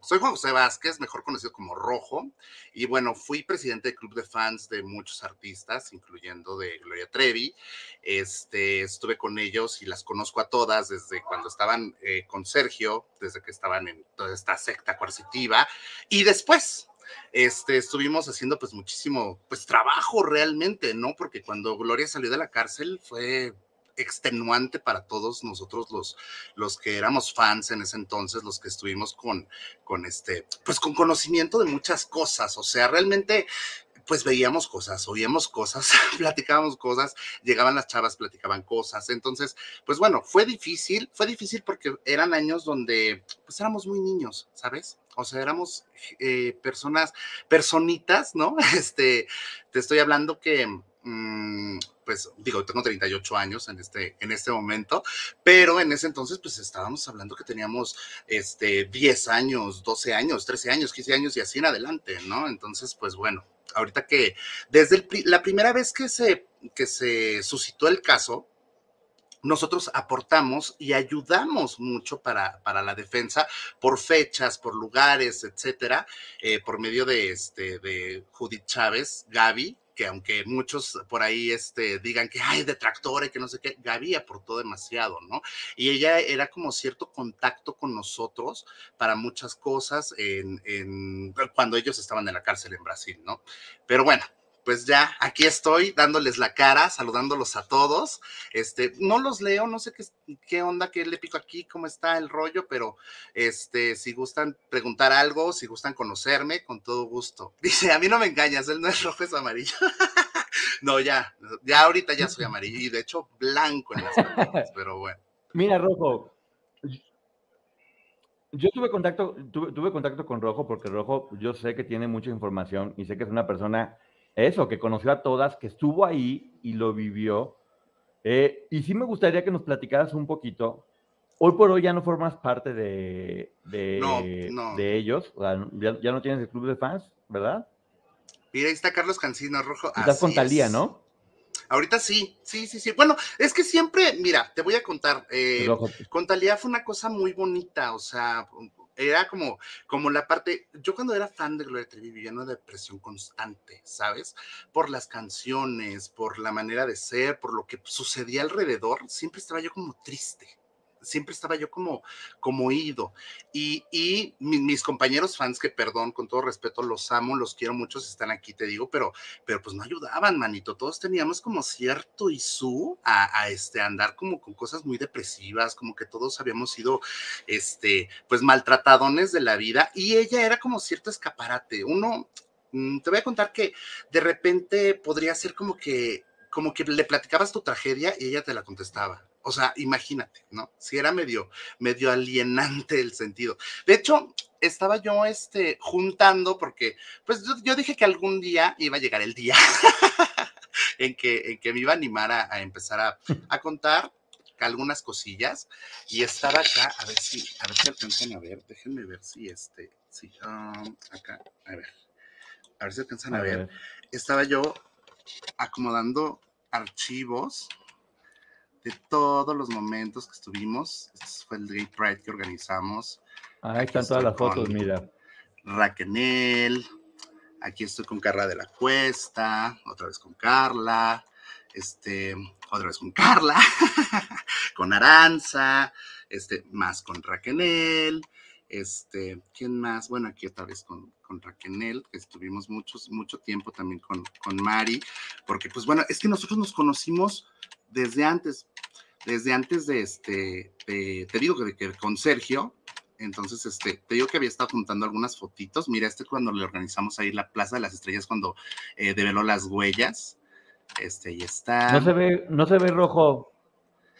soy Juan José Vázquez, mejor conocido como Rojo, y bueno, fui presidente del club de fans de muchos artistas, incluyendo de Gloria Trevi. Este, estuve con ellos y las conozco a todas desde cuando estaban eh, con Sergio, desde que estaban en toda esta secta coercitiva, y después, este, estuvimos haciendo pues muchísimo pues trabajo realmente, ¿no? Porque cuando Gloria salió de la cárcel fue extenuante para todos nosotros los, los que éramos fans en ese entonces, los que estuvimos con, con este, pues con conocimiento de muchas cosas. O sea, realmente pues veíamos cosas, oíamos cosas, platicábamos cosas, llegaban las chavas, platicaban cosas. Entonces, pues bueno, fue difícil, fue difícil porque eran años donde pues éramos muy niños, ¿sabes? O sea, éramos eh, personas, personitas, ¿no? Este, te estoy hablando que Mm, pues digo, tengo 38 años en este, en este momento, pero en ese entonces pues estábamos hablando que teníamos este, 10 años, 12 años, 13 años, 15 años y así en adelante, ¿no? Entonces, pues bueno, ahorita que desde la primera vez que se, que se suscitó el caso, nosotros aportamos y ayudamos mucho para, para, la defensa por fechas, por lugares, etcétera, eh, por medio de, este, de Judith Chávez, Gaby, que aunque muchos por ahí este, digan que hay detractores, que no sé qué, Gaby aportó demasiado, ¿no? Y ella era como cierto contacto con nosotros para muchas cosas en, en, cuando ellos estaban en la cárcel en Brasil, ¿no? Pero bueno, pues ya aquí estoy dándoles la cara, saludándolos a todos. Este, no los leo, no sé qué, qué onda, qué le pico aquí, cómo está el rollo, pero este, si gustan preguntar algo, si gustan conocerme, con todo gusto. Dice, a mí no me engañas, él no es rojo, es amarillo. no, ya, ya ahorita ya soy amarillo y de hecho blanco en las preguntas, pero bueno. Mira, Rojo, yo tuve contacto, tuve, tuve, contacto con Rojo porque Rojo, yo sé que tiene mucha información y sé que es una persona eso, que conoció a todas, que estuvo ahí y lo vivió. Eh, y sí me gustaría que nos platicaras un poquito. Hoy por hoy ya no formas parte de, de, de ellos, o sea, ya, no tienes el club de fans, ¿verdad? Mira, ahí está Carlos Cancino Rojo. Estás con Talía, ¿no? Ahorita sí, sí, sí, sí. Bueno, es que siempre, mira, te voy a contar, eh, con Talía fue una cosa muy bonita, o sea, era como, como la parte, yo cuando era fan de Gloria Trevi vivía una depresión constante, ¿sabes? Por las canciones, por la manera de ser, por lo que sucedía alrededor, siempre estaba yo como triste siempre estaba yo como, como ido. Y, y mis, compañeros fans, que perdón, con todo respeto, los amo, los quiero mucho, están aquí, te digo, pero, pero pues no ayudaban, manito. Todos teníamos como cierto isú a, a este, andar como con cosas muy depresivas, como que todos habíamos sido, este, pues maltratadones de la vida. Y ella era como cierto escaparate. Uno, mm, te voy a contar que de repente podría ser como que como que le platicabas tu tragedia y ella te la contestaba. O sea, imagínate, ¿no? Si era medio, medio alienante el sentido. De hecho, estaba yo este, juntando porque, pues yo, dije que algún día iba a llegar el día en, que, en que me iba a animar a, empezar a, a, contar algunas cosillas y estaba acá, a ver si, a ver si alcanzan a ver, déjenme ver si este, sí, um, acá, a ver, a ver si alcanzan a, ver. Estaba yo acomodando archivos de todos los momentos que estuvimos. Este fue el Gay Pride que organizamos. Ahí están todas las fotos, mira. Raquenel, aquí estoy con Carla de la Cuesta, otra vez con Carla, este, otra vez con Carla, con Aranza, este, más con Raquenel, este, ¿quién más? Bueno, aquí otra vez con, con Raquenel, que estuvimos muchos, mucho tiempo también con, con Mari, porque pues bueno, es que nosotros nos conocimos desde antes, desde antes de este, te digo que, que con Sergio, entonces, este, te digo que había estado juntando algunas fotitos. Mira, este cuando le organizamos ahí la Plaza de las Estrellas, cuando eh, develó las huellas. Este, y está. No se ve, no se ve rojo.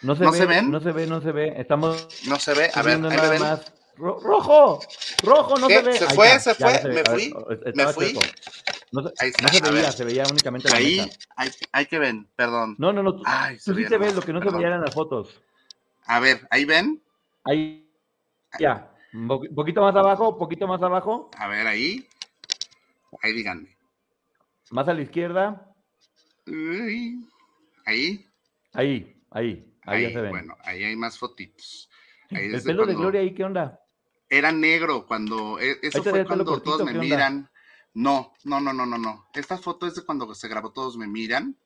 No se, ve, se ven? No se ve, no se ve. Estamos. No se ve. A ver, ahí ven. Más rojo, rojo, no se ve. Se fue, se fue, me fui, me fui. No, se, veía, se veía únicamente la Ahí, hay, hay, que ven, perdón. No, no, no, tú, sí te ves, lo que no se veía en las fotos. A ver, ¿ahí ven? Ahí, ya, un poquito más abajo, poquito más abajo. A ver, ahí, ahí díganme. Más a la izquierda. Ahí. Ahí, ahí, ahí, ahí ya se ven. Bueno, ahí hay más fotitos. Ahí ¿El pelo de Gloria ahí qué onda? Era negro cuando, e, eso fue cuando todos me miran. No, no, no, no, no, no. Esta foto es de cuando se grabó Todos me miran.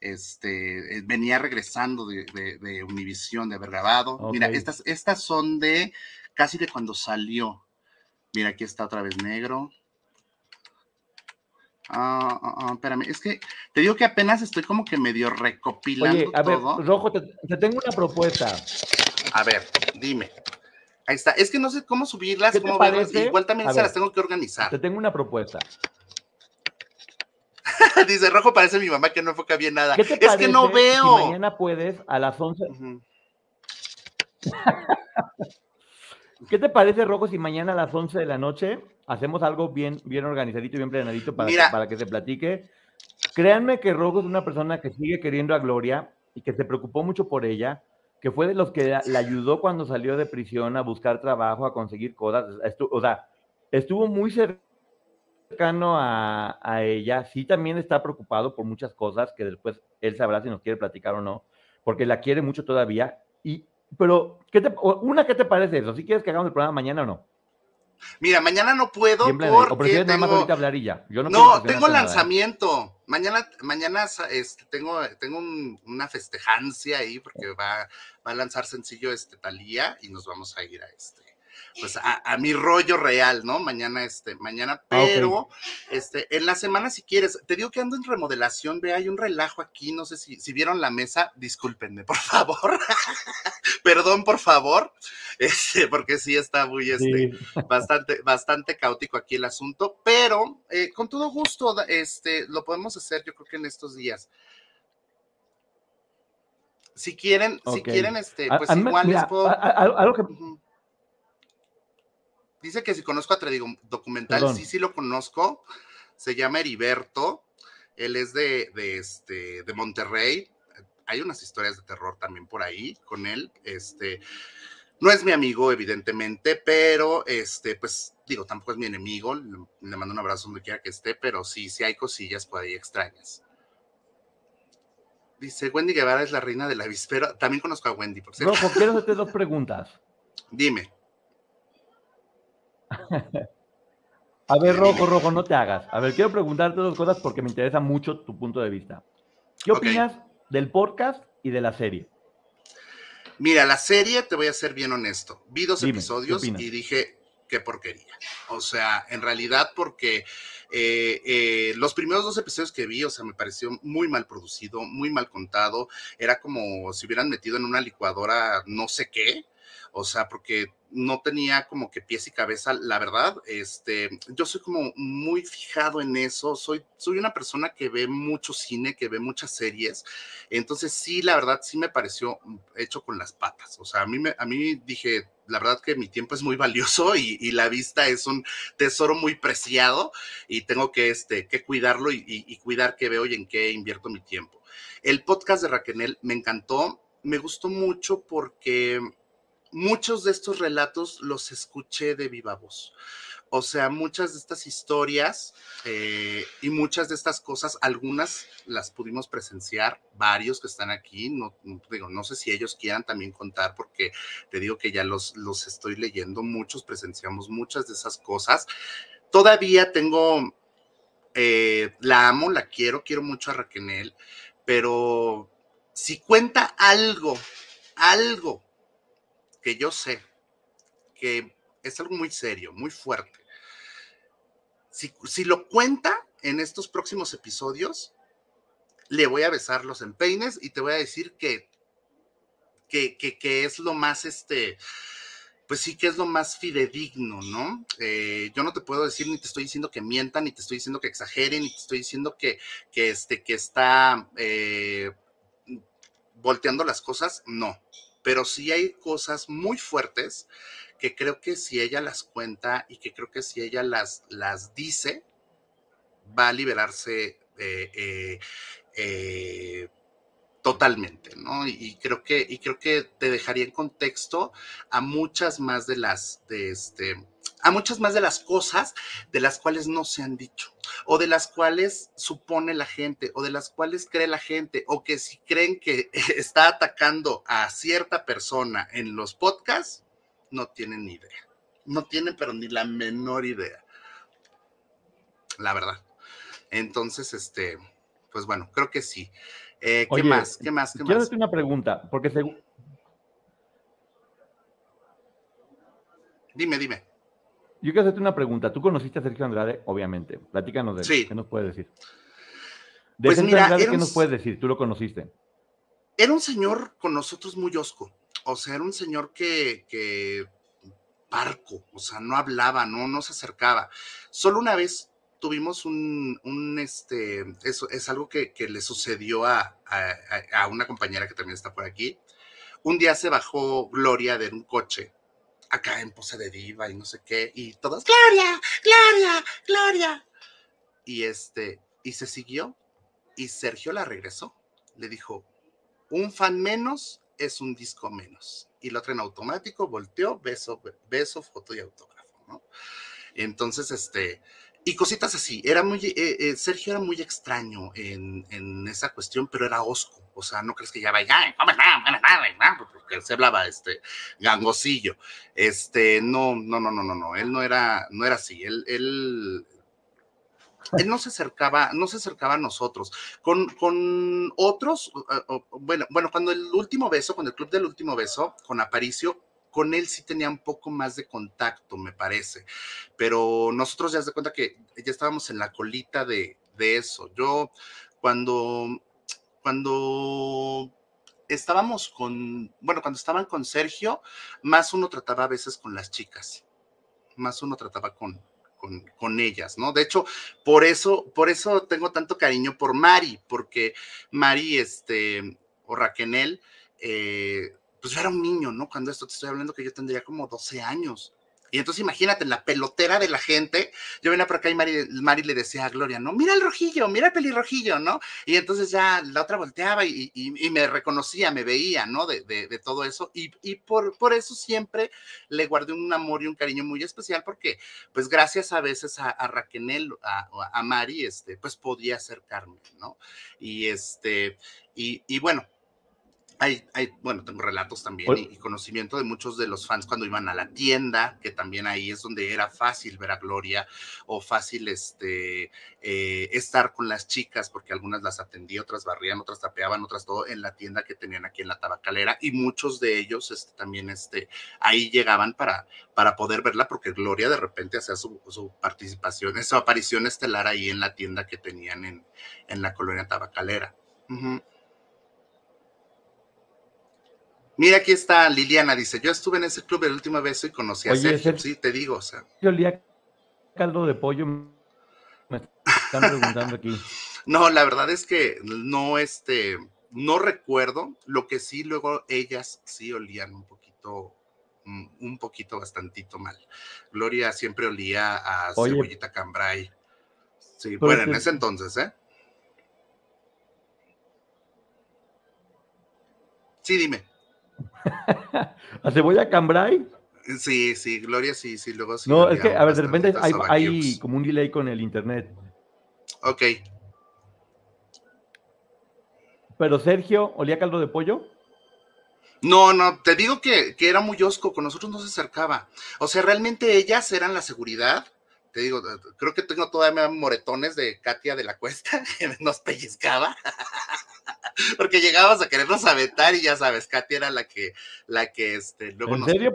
Este, eh, venía regresando de, de, de Univisión, de haber grabado. Mira, estas, estas son de casi de cuando salió. Mira, aquí está otra vez negro. Ah, ah, ah, espérame, es que te digo que apenas estoy como que medio recopilando Oye, a ver, Rojo, te, tengo una propuesta. A ver, dime. Ahí está. Es que no sé cómo subirlas, cómo verlas. Igual también se las tengo que organizar. Te tengo una propuesta. Dice Rojo, parece mi mamá que no enfoca bien nada. es que no veo. Si mañana puedes a las 11. ¿Qué te parece, Rojo, si mañana a las 11 de la noche hacemos algo bien, bien organizadito y bien planeadito para, para que se platique? Créanme que Rojo es una persona que sigue queriendo a Gloria y que se preocupó mucho por ella que fue de los que le ayudó cuando salió de prisión a buscar trabajo, a conseguir cosas. o sea, estuvo muy cercano a, ella. Sí, también está preocupado por muchas cosas que después él sabrá si nos quiere platicar o no, porque la quiere mucho todavía. Y, pero, ¿qué te, una, ¿qué te parece eso? ¿Si quieres que hagamos el programa mañana o no? Mira, mañana no puedo porque tengo... nada más hablar y ya. Yo no, tengo lanzamiento. Mañana, mañana este, tengo, tengo una festejancia ahí porque va, va a lanzar sencillo este Talía y nos vamos a ir a este pues a, mi rollo real, ¿no? Mañana, este, mañana, ah, pero, este, en la semana si quieres, te digo que ando en remodelación, ve, hay un relajo aquí, no sé si, si vieron la mesa, discúlpenme, por favor, perdón, por favor, este, porque sí está muy, este, bastante, bastante caótico aquí el asunto, pero eh, con todo gusto, este, lo podemos hacer, yo creo que en estos días. Si quieren, si quieren, este, pues igual les puedo. algo que, Dice que si conozco a Documental, sí, sí lo conozco. Se llama Heriberto. Él es de, de, este, de Monterrey. Hay unas historias de terror también por ahí con él. Este, no es mi amigo, evidentemente, pero este, pues digo, tampoco es mi enemigo. Le, mando un abrazo donde quiera que esté, pero sí, sí hay cosillas por ahí extrañas. Dice, Wendy Guevara es la reina de la víspera. También conozco a Wendy, por cierto. Rojo, quiero hacerte dos preguntas. Dime. A ver, Rojo, Rojo, no te hagas. A ver, quiero preguntarte dos cosas porque me interesa mucho tu punto de vista. ¿Qué opinas del podcast y de la serie? Mira, la serie, te voy a ser bien honesto. Vi dos episodios y dije, qué porquería. O sea, en realidad porque eh, eh, los primeros dos episodios que vi, o sea, me pareció muy mal producido, muy mal contado. Era como si hubieran metido en una licuadora no sé qué. O sea, porque no tenía como que pies y cabeza, la verdad, este, yo soy como muy fijado en eso, soy, soy una persona que ve mucho cine, que ve muchas series, entonces sí, la verdad, sí me pareció hecho con las patas, o sea, a mí, me, a mí dije, la verdad que mi tiempo es muy valioso y, la vista es un tesoro muy preciado y tengo que, este, que cuidarlo y, y cuidar qué veo y en qué invierto mi tiempo. El podcast de Raquel me encantó, me gustó mucho porque muchos de estos relatos los escuché de viva voz. O sea, muchas de estas historias eh, y muchas de estas cosas, algunas las pudimos presenciar, varios que están aquí, no, digo, no sé si ellos quieran también contar, porque te digo que ya los, los estoy leyendo, muchos presenciamos muchas de esas cosas. Todavía tengo, eh, la amo, la quiero, quiero mucho a Raquel, pero si cuenta algo, algo que yo sé que es algo muy serio, muy fuerte. Si, lo cuenta en estos próximos episodios, le voy a besar los empeines y te voy a decir que, que, que, es lo más, este, pues sí que es lo más fidedigno, ¿no? Eh, yo no te puedo decir, ni te estoy diciendo que mientan, ni te estoy diciendo que exageren, ni te estoy diciendo que, que, este, que está eh, volteando las cosas, no pero sí hay cosas muy fuertes que creo que si ella las cuenta y que creo que si ella las, las dice, va a liberarse eh, eh, eh, totalmente, ¿no? Y, creo que, y creo que te dejaría en contexto a muchas más de las, de este, a muchas más de las cosas de las cuales no se han dicho, o de las cuales supone la gente, o de las cuales cree la gente, o que si creen que está atacando a cierta persona en los podcasts, no tienen ni idea. No tienen, pero ni la menor idea. La verdad. Entonces, este, pues bueno, creo que sí. Eh, ¿Qué más? ¿Qué más? ¿Qué quiero hacerte una pregunta, porque según... Dime, dime. Yo quiero hacerte una pregunta. Tú conociste a Sergio Andrade, obviamente. Platícanos de él. ¿Qué nos puedes decir? De pues Sergio Andrade, ¿qué nos puedes decir? Tú lo conociste. Era un señor con nosotros muy osco. O sea, era un señor que, que parco, o sea, no hablaba, no, no se acercaba. Solo una vez tuvimos un, un este, eso es algo que, que le sucedió a, a, a, una compañera que también está por aquí. Un día se bajó Gloria de un coche acá en pose de diva y no sé qué, y todos, Gloria, Gloria, Gloria. Y este, y se siguió, y Sergio la regresó. Le dijo, un fan menos es un disco menos. Y lo otro en automático, volteó, beso, beso, foto y autógrafo, ¿no? Entonces, este, y cositas así. Era muy, eh, eh, Sergio era muy extraño en, en, esa cuestión, pero era osco. O sea, no crees que ya vaya, porque se hablaba este gangosillo. Este, no, no, no, no, no, no. Él no era, no era así. Él, él, él no se acercaba, no se acercaba a nosotros. Con, con otros, bueno, bueno, cuando el último beso, cuando el club del último beso, con Aparicio, con él sí tenía un poco más de contacto, me parece. Pero nosotros ya se cuenta que ya estábamos en la colita de, eso. Yo cuando, cuando estábamos con, bueno, cuando estaban con Sergio, más uno trataba a veces con las chicas, más uno trataba con, con, con, ellas, ¿no? De hecho, por eso, por eso tengo tanto cariño por Mari, porque Mari, este, o Raquel, eh, pues yo era un niño, ¿no? Cuando esto te estoy hablando que yo tendría como 12 años. Y entonces imagínate, la pelotera de la gente, yo venía por acá y Mari, le decía a Gloria, no, mira el rojillo, mira el pelirrojillo, ¿no? Y entonces ya la otra volteaba y, me reconocía, me veía, ¿no? De, todo eso. Y, por, eso siempre le guardé un amor y un cariño muy especial porque, pues gracias a veces a, Raquel, a, a, Mari, este, pues podía acercarme, ¿no? Y este, y bueno, hay, hay, bueno, tengo relatos también y, conocimiento de muchos de los fans cuando iban a la tienda, que también ahí es donde era fácil ver a Gloria o fácil este, eh, estar con las chicas, porque algunas las atendía, otras barrían, otras tapeaban, otras todo en la tienda que tenían aquí en la tabacalera y muchos de ellos este, también este, ahí llegaban para, para poder verla, porque Gloria de repente hacía su, su participación, su aparición estelar ahí en la tienda que tenían en, en la colonia tabacalera. Mira, aquí está Liliana, dice, yo estuve en ese club el último beso y conocí a Sergio, sí, te digo, o sea. Yo olía caldo de pollo, me están preguntando aquí. no, la verdad es que no, este, no recuerdo, lo que sí luego ellas sí olían un poquito, mm, un poquito bastantito mal. Gloria siempre olía a cebollita cambray. Sí, bueno, en ese entonces, ¿eh? Sí, dime. ¿A cebolla cambray? Sí, sí, Gloria sí, sí, luego sí. No, es que, a ver, de repente hay, hay, como un delay con el internet. Ok. Pero Sergio, ¿olía caldo de pollo? No, no, te digo que, que, era muy osco, con nosotros no se acercaba. O sea, realmente ellas eran la seguridad. Te digo, creo que tengo todavía moretones de Katia de la Cuesta, que nos pellizcaba. porque llegábamos a querernos aventar y ya sabes, Katia era la que, la que este, luego ¿En nos serio?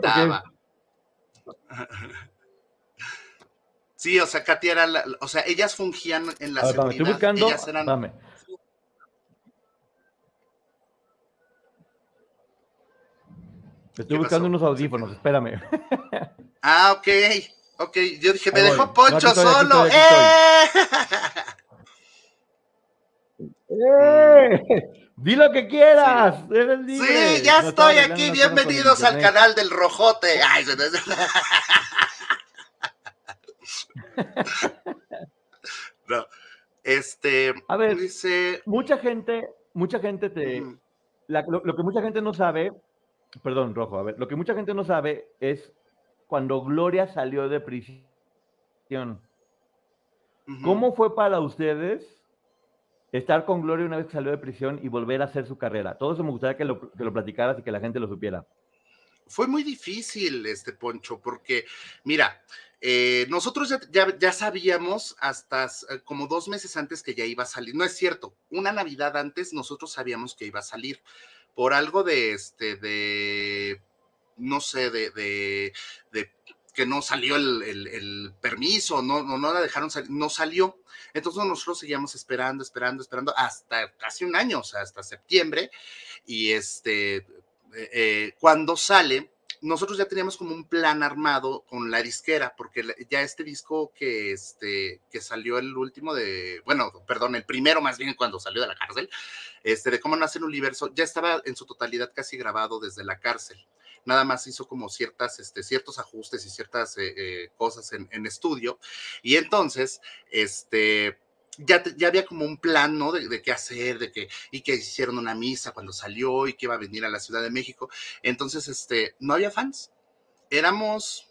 Sí, o sea, Katia era, la, o sea, ellas fungían en la seguridad. estoy buscando, ellas eran... dame. Estoy buscando unos audífonos, espérame. Ah, ok, ok. Yo dije, me dejó Poncho solo. ¡Eh! ¡Eh! Di lo que quieras. Sí, ya estoy aquí. Bienvenidos al canal del Rojote. Ay, no, este. A ver, dice. Mucha gente, mucha gente te. lo, que mucha gente no sabe, perdón, Rojo, a ver, lo que mucha gente no sabe es cuando Gloria salió de prisión. ¿Cómo fue para ustedes estar con Gloria una vez que salió de prisión y volver a hacer su carrera. Todo eso me gustaría que lo, que lo platicaras y que la gente lo supiera. Fue muy difícil, este Poncho, porque mira, eh, nosotros ya, ya, sabíamos hasta eh, como dos meses antes que ya iba a salir. No es cierto, una Navidad antes nosotros sabíamos que iba a salir por algo de este, de, no sé, de, de, de que no salió el, el, permiso, no, no, no la dejaron salir, no salió. Entonces nosotros seguíamos esperando, esperando, esperando hasta casi un año, o sea, hasta septiembre. Y este, eh, eh, cuando sale, nosotros ya teníamos como un plan armado con la disquera, porque ya este disco que, este, que salió el último de, bueno, perdón, el primero más bien cuando salió de la cárcel, este, de cómo nace el universo, ya estaba en su totalidad casi grabado desde la cárcel nada más hizo como ciertas, este, ciertos ajustes y ciertas eh, eh, cosas en, estudio. Y entonces, este, ya, ya había como un plan, ¿no? De, qué hacer, de que, y que hicieron una misa cuando salió y que iba a venir a la Ciudad de México. Entonces, este, no había fans. Éramos,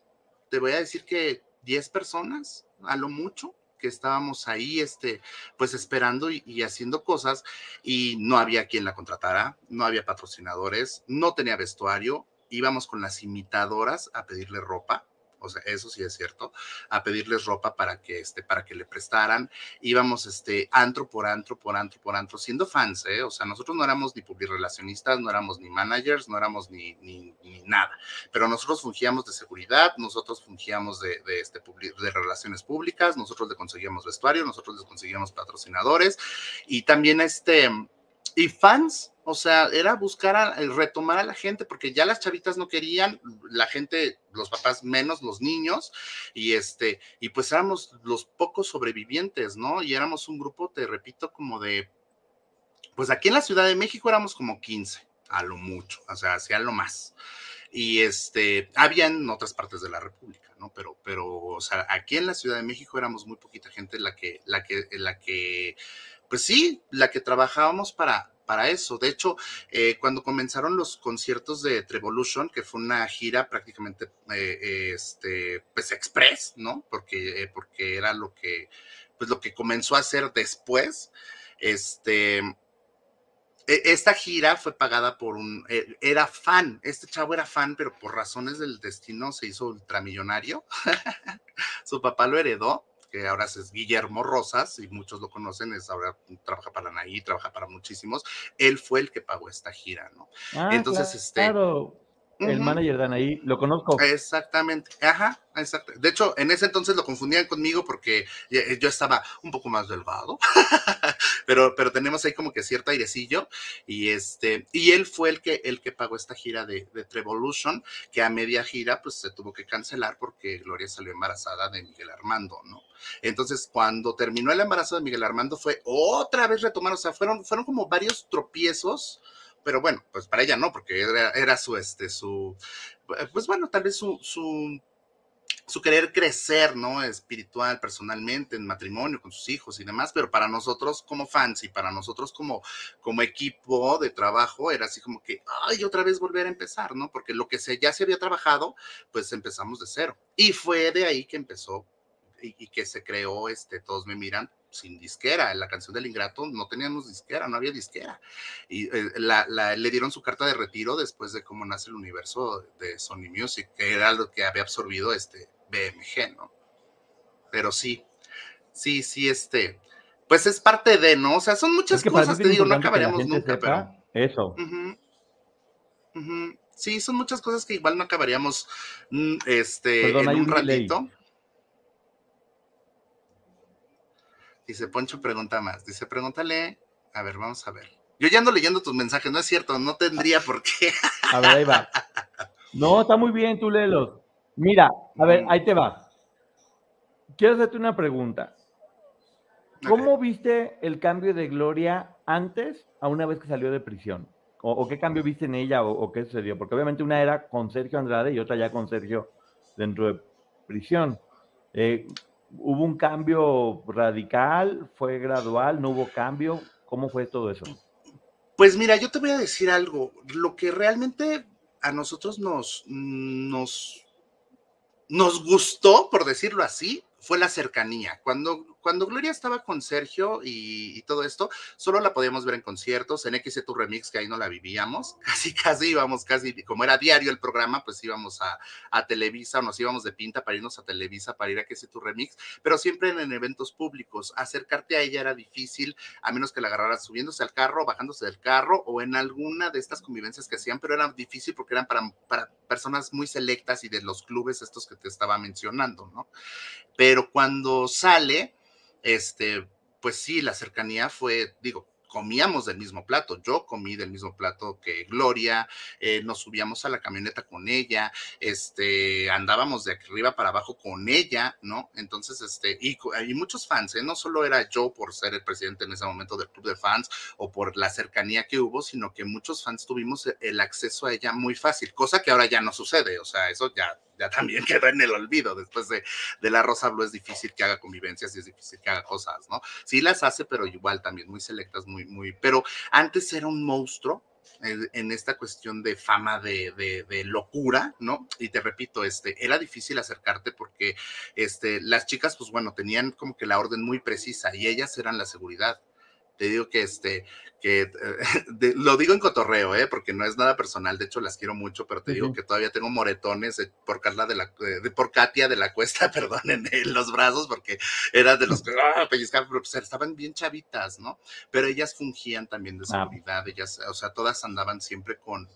te voy a decir que 10 personas, a lo mucho, que estábamos ahí, este, pues esperando y, haciendo cosas y no había quien la contratara, no había patrocinadores, no tenía vestuario, íbamos con las imitadoras a pedirle ropa, o sea, eso sí es cierto, a pedirles ropa para que, este, para que le prestaran. Íbamos, este, antro por antro, por antro, por antro, siendo fans, ¿eh? O sea, nosotros no éramos ni relacionistas, no éramos ni managers, no éramos ni, ni, nada, pero nosotros fungíamos de seguridad, nosotros fungíamos de, de, este, de relaciones públicas, nosotros le conseguíamos vestuario, nosotros les conseguíamos patrocinadores y también, este, y fans, o sea, era buscar a, retomar a la gente, porque ya las chavitas no querían, la gente, los papás menos, los niños, y este, y pues éramos los pocos sobrevivientes, ¿no? Y éramos un grupo, te repito, como de, pues aquí en la Ciudad de México éramos como 15, a lo mucho, o sea, hacia lo más. Y este, había otras partes de la República, ¿no? Pero, pero, o sea, aquí en la Ciudad de México éramos muy poquita gente la que, la que, la que, pues sí, la que trabajábamos para, para eso. De hecho, eh, cuando comenzaron los conciertos de Trevolution, que fue una gira prácticamente eh, este, pues express, ¿no? Porque, eh, porque era lo que, pues lo que comenzó a hacer después. Este, e, esta gira fue pagada por un, e, era fan, este chavo era fan, pero por razones del destino se hizo ultramillonario. Su papá lo heredó que ahora es Guillermo Rosas, y muchos lo conocen, es ahora trabaja para la trabaja para muchísimos, él fue el que pagó esta gira, ¿no? Ah, Entonces, este... Claro. El manager de Anaí, lo conozco. Exactamente, ajá, exacto. De hecho, en ese entonces lo confundían conmigo porque yo estaba un poco más delgado, pero, pero tenemos ahí como que cierto airecillo y este, y él fue el que, el que pagó esta gira de, de Trevolution, que a media gira pues se tuvo que cancelar porque Gloria salió embarazada de Miguel Armando, ¿no? Entonces, cuando terminó el embarazo de Miguel Armando fue otra vez retomar, o sea, fueron, fueron como varios tropiezos pero bueno, pues para ella no, porque era, su, este, su, pues bueno, tal vez su, su, su querer crecer, ¿no? Espiritual, personalmente, en matrimonio, con sus hijos y demás, pero para nosotros como fans y para nosotros como, como equipo de trabajo era así como que, ay, otra vez volver a empezar, ¿no? Porque lo que se, ya se había trabajado, pues empezamos de cero. Y fue de ahí que empezó y, y que se creó, este, Todos me miran, sin disquera. La canción del ingrato no teníamos disquera, no había disquera. Y eh, le dieron su carta de retiro después de cómo nace el universo de Sony Music, que era lo que había absorbido este BMG, ¿no? Pero sí, sí, sí, este, pues es parte de, ¿no? O sea, son muchas cosas, te digo, no acabaríamos nunca, pero... Eso. Sí, son muchas cosas que igual no acabaríamos mm, este, en un ratito. Dice Poncho, pregunta más. Dice, pregúntale. A ver, vamos a ver. Yo ya ando leyendo tus mensajes, no es cierto, no tendría por qué. A ver, ahí va. No, está muy bien, tú léelos. Mira, a ver, ahí te va. Quiero hacerte una pregunta. ¿Cómo viste el cambio de Gloria antes a una vez que salió de prisión? ¿O, qué cambio viste en ella o, qué sucedió? Porque obviamente una era con Sergio Andrade y otra ya con Sergio dentro de prisión. Eh, ¿Hubo un cambio radical? ¿Fue gradual? ¿No hubo cambio? ¿Cómo fue todo eso? Pues mira, yo te voy a decir algo. Lo que realmente a nosotros nos, nos, nos gustó, por decirlo así, fue la cercanía. Cuando, cuando Gloria estaba con Sergio y, todo esto, solo la podíamos ver en conciertos, en XC Tu Remix, que ahí no la vivíamos, casi, casi íbamos, casi, como era diario el programa, pues íbamos a, a Televisa o nos íbamos de pinta para irnos a Televisa, para ir a XC Tu Remix, pero siempre en, eventos públicos. Acercarte a ella era difícil, a menos que la agarraras subiéndose al carro, bajándose del carro o en alguna de estas convivencias que hacían, pero era difícil porque eran para, para personas muy selectas y de los clubes estos que te estaba mencionando, ¿no? Pero cuando sale, este, pues sí, la cercanía fue, digo, comíamos del mismo plato. Yo comí del mismo plato que Gloria, eh, nos subíamos a la camioneta con ella, este, andábamos de arriba para abajo con ella, ¿no? Entonces, este, y hay muchos fans, ¿eh? No solo era yo por ser el presidente en ese momento del club de fans o por la cercanía que hubo, sino que muchos fans tuvimos el acceso a ella muy fácil, cosa que ahora ya no sucede, o sea, eso ya ya también quedó en el olvido. Después de, de la Rosa Blue es difícil que haga convivencias y es difícil que haga cosas, ¿no? Sí las hace, pero igual también muy selectas, muy, muy. Pero antes era un monstruo en, esta cuestión de fama de, de, locura, ¿no? Y te repito, este, era difícil acercarte porque este, las chicas, pues bueno, tenían como que la orden muy precisa y ellas eran la seguridad. Te digo que este, que lo digo en cotorreo, ¿eh? porque no es nada personal, de hecho las quiero mucho, pero te digo que todavía tengo moretones por Carla de la, por Katia de la Cuesta, perdón, en, los brazos, porque era de los que ah, pellizcaban, pero pues, estaban bien chavitas, ¿no? Pero ellas fungían también de ah. seguridad, ellas, o sea, todas andaban siempre con,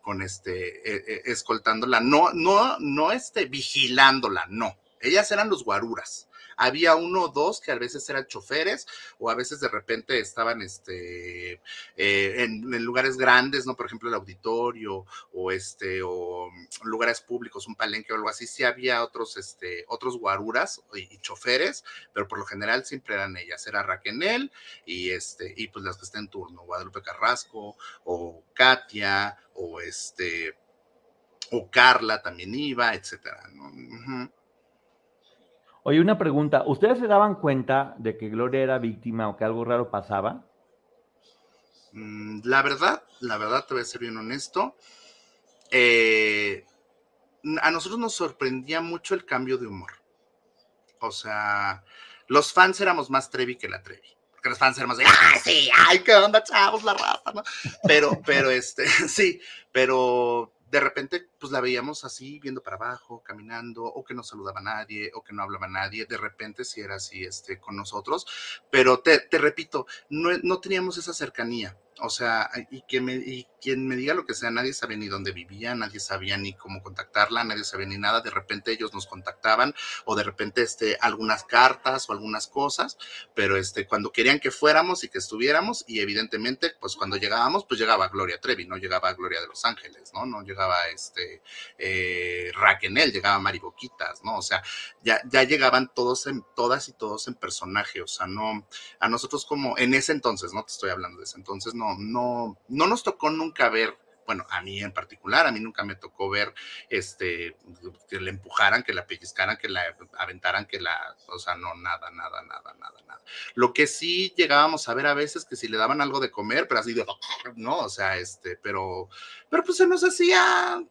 con este, escoltándola, no, no, no este, vigilándola, no. Ellas eran los guaruras había uno o dos que a veces eran choferes o a veces de repente estaban este, eh, en, lugares grandes, ¿no? Por ejemplo, el auditorio o este, o lugares públicos, un palenque o algo así, sí había otros, este, otros guaruras y, choferes, pero por lo general siempre eran ellas, era Raquenel y este, y pues las que están en turno, Guadalupe Carrasco o Katia o este, o Carla también iba, etcétera, ¿no? Oye, una pregunta. ¿Ustedes se daban cuenta de que Gloria era víctima o que algo raro pasaba? Mm, la verdad, la verdad, te voy a ser bien honesto. Eh, a nosotros nos sorprendía mucho el cambio de humor. O sea, los fans éramos más Trevi que la Trevi. Porque los fans éramos de, ¡ah, sí! ¡Ay, qué onda, chavos, la raza! ¿no? Pero, pero, este, sí, pero de repente, pues la veíamos así, viendo para abajo, caminando, o que no saludaba a nadie, o que no hablaba a nadie, de repente si era así este, con nosotros, pero te, te repito, no, no teníamos esa cercanía, o sea, y, que me, y quien me diga lo que sea, nadie sabía ni dónde vivía, nadie sabía ni cómo contactarla, nadie sabía ni nada. De repente ellos nos contactaban o de repente este, algunas cartas o algunas cosas, pero este, cuando querían que fuéramos y que estuviéramos, y evidentemente, pues cuando llegábamos, pues llegaba Gloria Trevi, no llegaba Gloria de Los Ángeles, ¿no? No llegaba este eh, Raquenel, llegaba Mari Boquitas, ¿no? O sea, ya, ya llegaban todos en, todas y todos en personaje, o sea, no, a nosotros como, en ese entonces, no te estoy hablando de ese entonces, no no, no, nos tocó nunca ver bueno, a mí en particular, a mí nunca me tocó ver este que le empujaran, que la pellizcaran, que la aventaran, que la, o sea, no, nada, nada, nada, nada, nada. Lo que sí llegábamos a ver a veces que si le daban algo de comer, pero así de, no, o sea, este, pero, pero pues se nos hacía,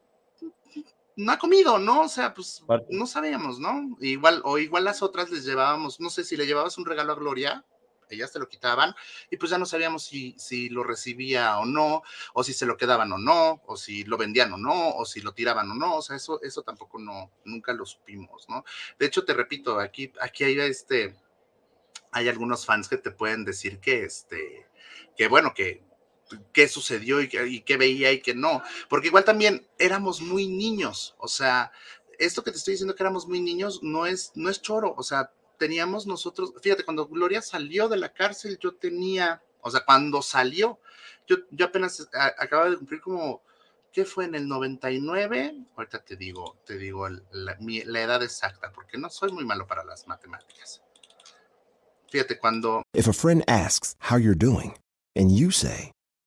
no ha comido, ¿no? O sea, pues no sabíamos, ¿no? Igual, o igual las otras les llevábamos, no sé si le llevabas un regalo a Gloria, ellas te lo quitaban y pues ya no sabíamos si, si lo recibía o no, o si se lo quedaban o no, o si lo vendían o no, o si lo tiraban o no, o sea, eso, eso tampoco no, nunca lo supimos, ¿no? De hecho, te repito, aquí, aquí hay este, hay algunos fans que te pueden decir que este, que bueno, que qué sucedió y, y qué veía y qué no, porque igual también éramos muy niños, o sea, esto que te estoy diciendo que éramos muy niños no es, no es choro, o sea, teníamos nosotros, fíjate, cuando Gloria salió de la cárcel, yo tenía, o sea, cuando salió, yo, yo apenas acababa de cumplir como, ¿qué fue en el 99? Ahorita te digo, te digo la, la edad exacta, porque no soy muy malo para las matemáticas. Fíjate, cuando... If a friend asks how you're doing, and you say,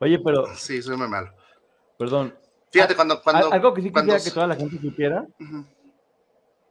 Oye, pero. Sí, soy muy malo. Perdón. Fíjate, cuando. cuando algo que sí quisiera cuando... que toda la gente supiera. Uh -huh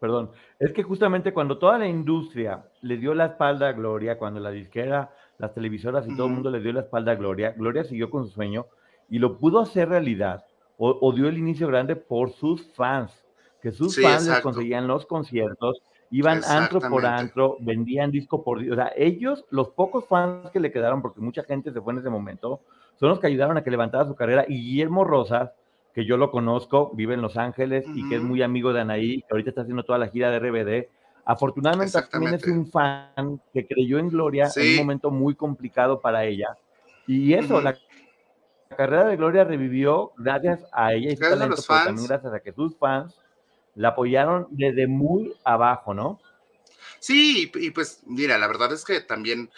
perdón, es que justamente cuando toda la industria le dio la espalda a Gloria, cuando la disquera, las televisoras y uh -huh. todo el mundo le dio la espalda a Gloria, Gloria siguió con su sueño y lo pudo hacer realidad o, o dio el inicio grande por sus fans, que sus sí, fans exacto. les conseguían los conciertos, iban antro por antro, vendían disco por disco, o sea, ellos, los pocos fans que le quedaron, porque mucha gente se fue en ese momento, son los que ayudaron a que levantara su carrera y Guillermo Rosas, que yo lo conozco, vive en Los Ángeles uh -huh. y que es muy amigo de Anaí, que ahorita está haciendo toda la gira de RBD. Afortunadamente también es un fan que creyó en Gloria sí. en un momento muy complicado para ella. Y eso, uh -huh. la, la, carrera de Gloria revivió gracias a ella y su talento, pero también gracias a que sus fans la apoyaron desde muy abajo, ¿no? Sí, y pues mira, la verdad es que también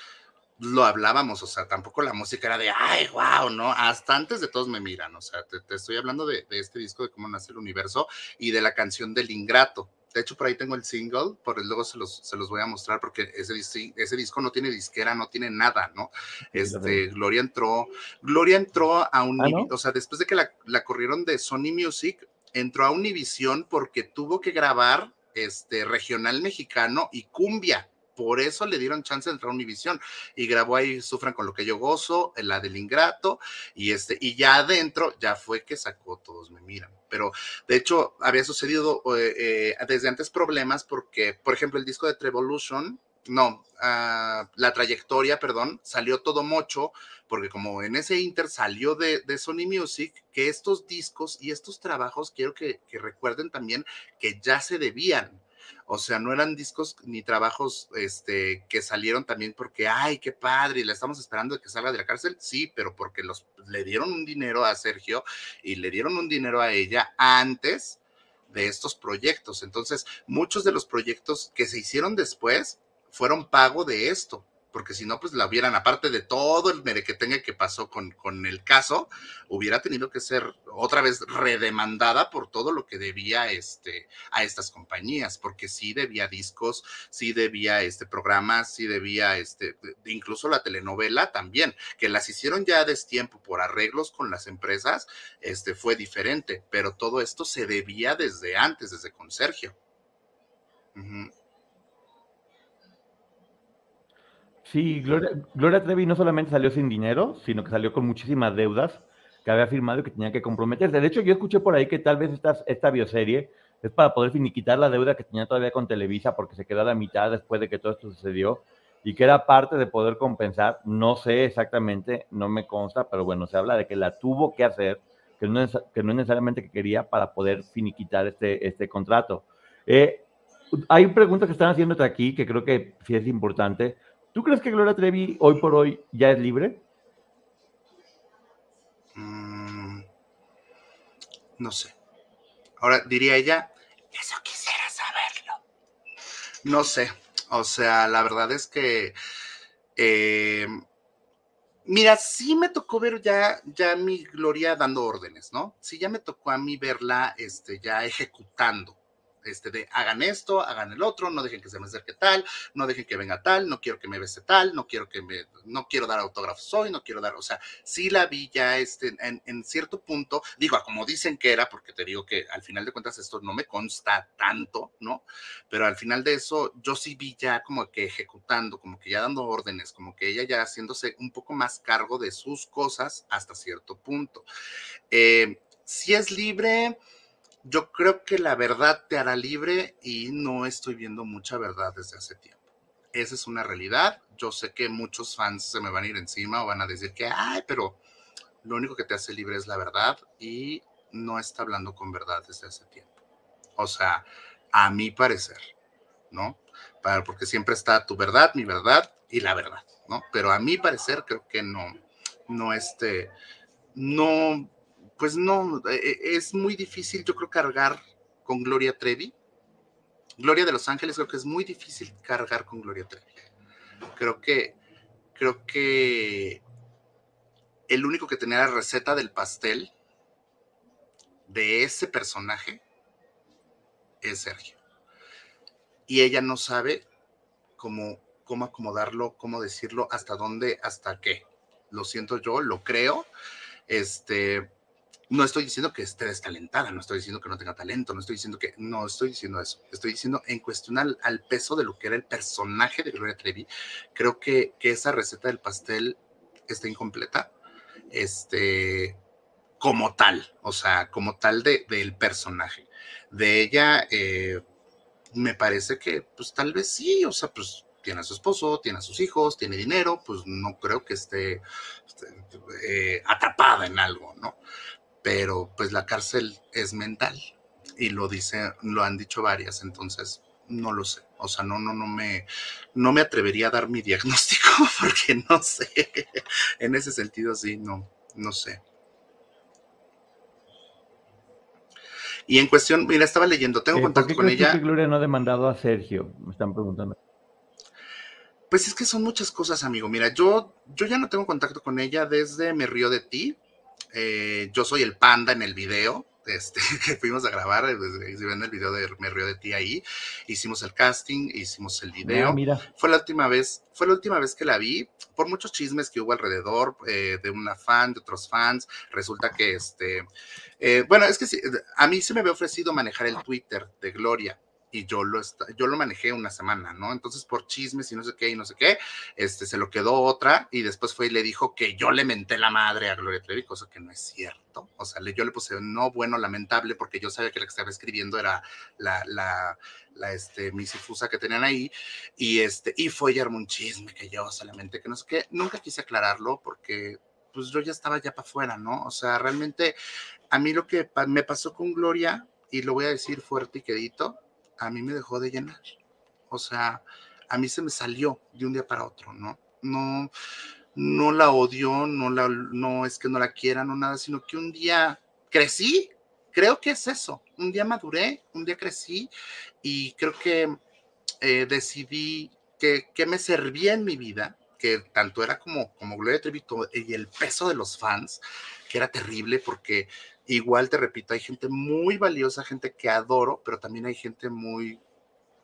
lo hablábamos, o sea, tampoco la música era de, ay, wow, ¿no? Hasta antes de todos me miran, o sea, te, te estoy hablando de, de, este disco de cómo nace el universo y de la canción del ingrato. De hecho, por ahí tengo el single, por el luego se los, se los voy a mostrar porque ese, ese disco no tiene disquera, no tiene nada, ¿no? Este, Gloria entró, Gloria entró a un, ¿Ah, no? o sea, después de que la, la corrieron de Sony Music, entró a Univision porque tuvo que grabar este regional mexicano y cumbia por eso le dieron chance de entrar a Univision y grabó ahí Sufran con lo que yo gozo, la del ingrato, y este, y ya adentro ya fue que sacó Todos me miran. Pero de hecho había sucedido eh, eh, desde antes problemas porque, por ejemplo, el disco de Trevolution, no, uh, la trayectoria, perdón, salió todo mocho, porque como en ese inter salió de, de Sony Music, que estos discos y estos trabajos, quiero que, que recuerden también que ya se debían o sea, no eran discos ni trabajos este, que salieron también porque, ay, qué padre, la estamos esperando de que salga de la cárcel. Sí, pero porque los, le dieron un dinero a Sergio y le dieron un dinero a ella antes de estos proyectos. Entonces, muchos de los proyectos que se hicieron después fueron pago de esto porque si no, pues la hubieran, aparte de todo el merequetengue que pasó con, con el caso, hubiera tenido que ser otra vez redemandada por todo lo que debía este, a estas compañías, porque sí debía discos, sí debía este, programas, sí debía, este, incluso la telenovela también, que las hicieron ya a destiempo por arreglos con las empresas, este, fue diferente, pero todo esto se debía desde antes, desde con Sergio. Sí, Gloria, Trevi no solamente salió sin dinero, sino que salió con muchísimas deudas que había firmado que tenía que comprometerse. De hecho, yo escuché por ahí que tal vez esta, esta bioserie es para poder finiquitar la deuda que tenía todavía con Televisa porque se quedó a la mitad después de que todo esto sucedió y que era parte de poder compensar, no sé exactamente, no me consta, pero bueno, se habla de que la tuvo que hacer, que no es, que no es necesariamente que quería para poder finiquitar este, este contrato. Eh, hay preguntas que están haciéndote aquí que creo que sí es importante. ¿Tú crees que Gloria Trevi hoy por hoy ya es libre? Mm, no sé. Ahora diría ella, eso quisiera saberlo. No sé. O sea, la verdad es que, eh, mira, sí me tocó ver ya, ya mi Gloria dando órdenes, ¿no? Sí, ya me tocó a mí verla, este, ya ejecutando este, de hagan esto, hagan el otro, no dejen que se me acerque tal, no dejen que venga tal, no quiero que me bese tal, no quiero que me, no quiero dar autógrafos hoy, no quiero dar, o sea, sí la vi ya este, en, en cierto punto, digo, como dicen que era, porque te digo que al final de cuentas esto no me consta tanto, ¿no? Pero al final de eso, yo sí vi ya como que ejecutando, como que ya dando órdenes, como que ella ya haciéndose un poco más cargo de sus cosas hasta cierto punto. Eh, si es libre, yo creo que la verdad te hará libre y no estoy viendo mucha verdad desde hace tiempo. Esa es una realidad. Yo sé que muchos fans se me van a ir encima o van a decir que, ay, pero lo único que te hace libre es la verdad y no está hablando con verdad desde hace tiempo. O sea, a mi parecer, ¿no? porque siempre está tu verdad, mi verdad y la verdad, ¿no? Pero a mi parecer creo que no, no este, no, pues no, e, e, es muy difícil, yo creo, cargar con Gloria Trevi. Gloria de Los Ángeles, creo que es muy difícil cargar con Gloria Trevi. Creo que, creo que el único que tenía la receta del pastel de ese personaje es Sergio. Y ella no sabe cómo, cómo acomodarlo, cómo decirlo, hasta dónde, hasta qué. Lo siento yo, lo creo. Este, no estoy diciendo que esté destalentada, no estoy diciendo que no tenga talento, no estoy diciendo que, no estoy diciendo eso, estoy diciendo en cuestión al, peso de lo que era el personaje de Gloria Trevi, creo que, que esa receta del pastel está incompleta, este, como tal, o sea, como tal de, del personaje. De ella, eh, me parece que, pues tal vez sí, o sea, pues tiene a su esposo, tiene a sus hijos, tiene dinero, pues no creo que esté, esté eh, atrapada en algo, ¿no? Pero pues la cárcel es mental y lo dice, lo han dicho varias, entonces no lo sé. O sea, no, no, no me, no me atrevería a dar mi diagnóstico porque no sé. En ese sentido, sí, no, no sé. Y en cuestión, mira, estaba leyendo, tengo eh, contacto con ella. Que Gloria no ha demandado a Sergio? Me están preguntando. Pues es que son muchas cosas, amigo. Mira, yo, yo ya no tengo contacto con ella desde Me Río de Ti. Eh, yo soy el panda en el video, este, que fuimos a grabar, eh, pues, si ven el video de Me Río de Ti ahí, hicimos el casting, hicimos el video. mira. Fue la última vez, fue la última vez que la vi, por muchos chismes que hubo alrededor eh, de una fan, de otros fans, resulta que este, bueno, es que a mí se me había ofrecido manejar el Twitter de Gloria, y yo lo, yo lo manejé una semana, ¿no? Entonces por chismes y no sé qué y no sé qué, este, se lo quedó otra y después fue y le dijo que yo le menté la madre a Gloria Trevi, cosa que no es cierto. O sea, yo le puse no bueno, lamentable, porque yo sabía que la que estaba escribiendo era la, la, la este, misifusa que tenían ahí y este, y fue y armó un chisme que yo solamente que no sé qué, nunca quise aclararlo porque pues yo ya estaba ya para afuera, ¿no? O sea, realmente a mí lo que me pasó con Gloria, y lo voy a decir fuerte y quedito, a mí me dejó de llenar. O sea, a mí se me salió de un día para otro, ¿no? No, no la odio, no, la, no es que no la quiera, no nada, sino que un día crecí, creo que es eso, un día maduré, un día crecí y creo que eh, decidí que, que, me servía en mi vida que tanto era como, como Gloria Trevi y el peso de los fans, que era terrible porque igual te repito, hay gente muy valiosa, gente que adoro, pero también hay gente muy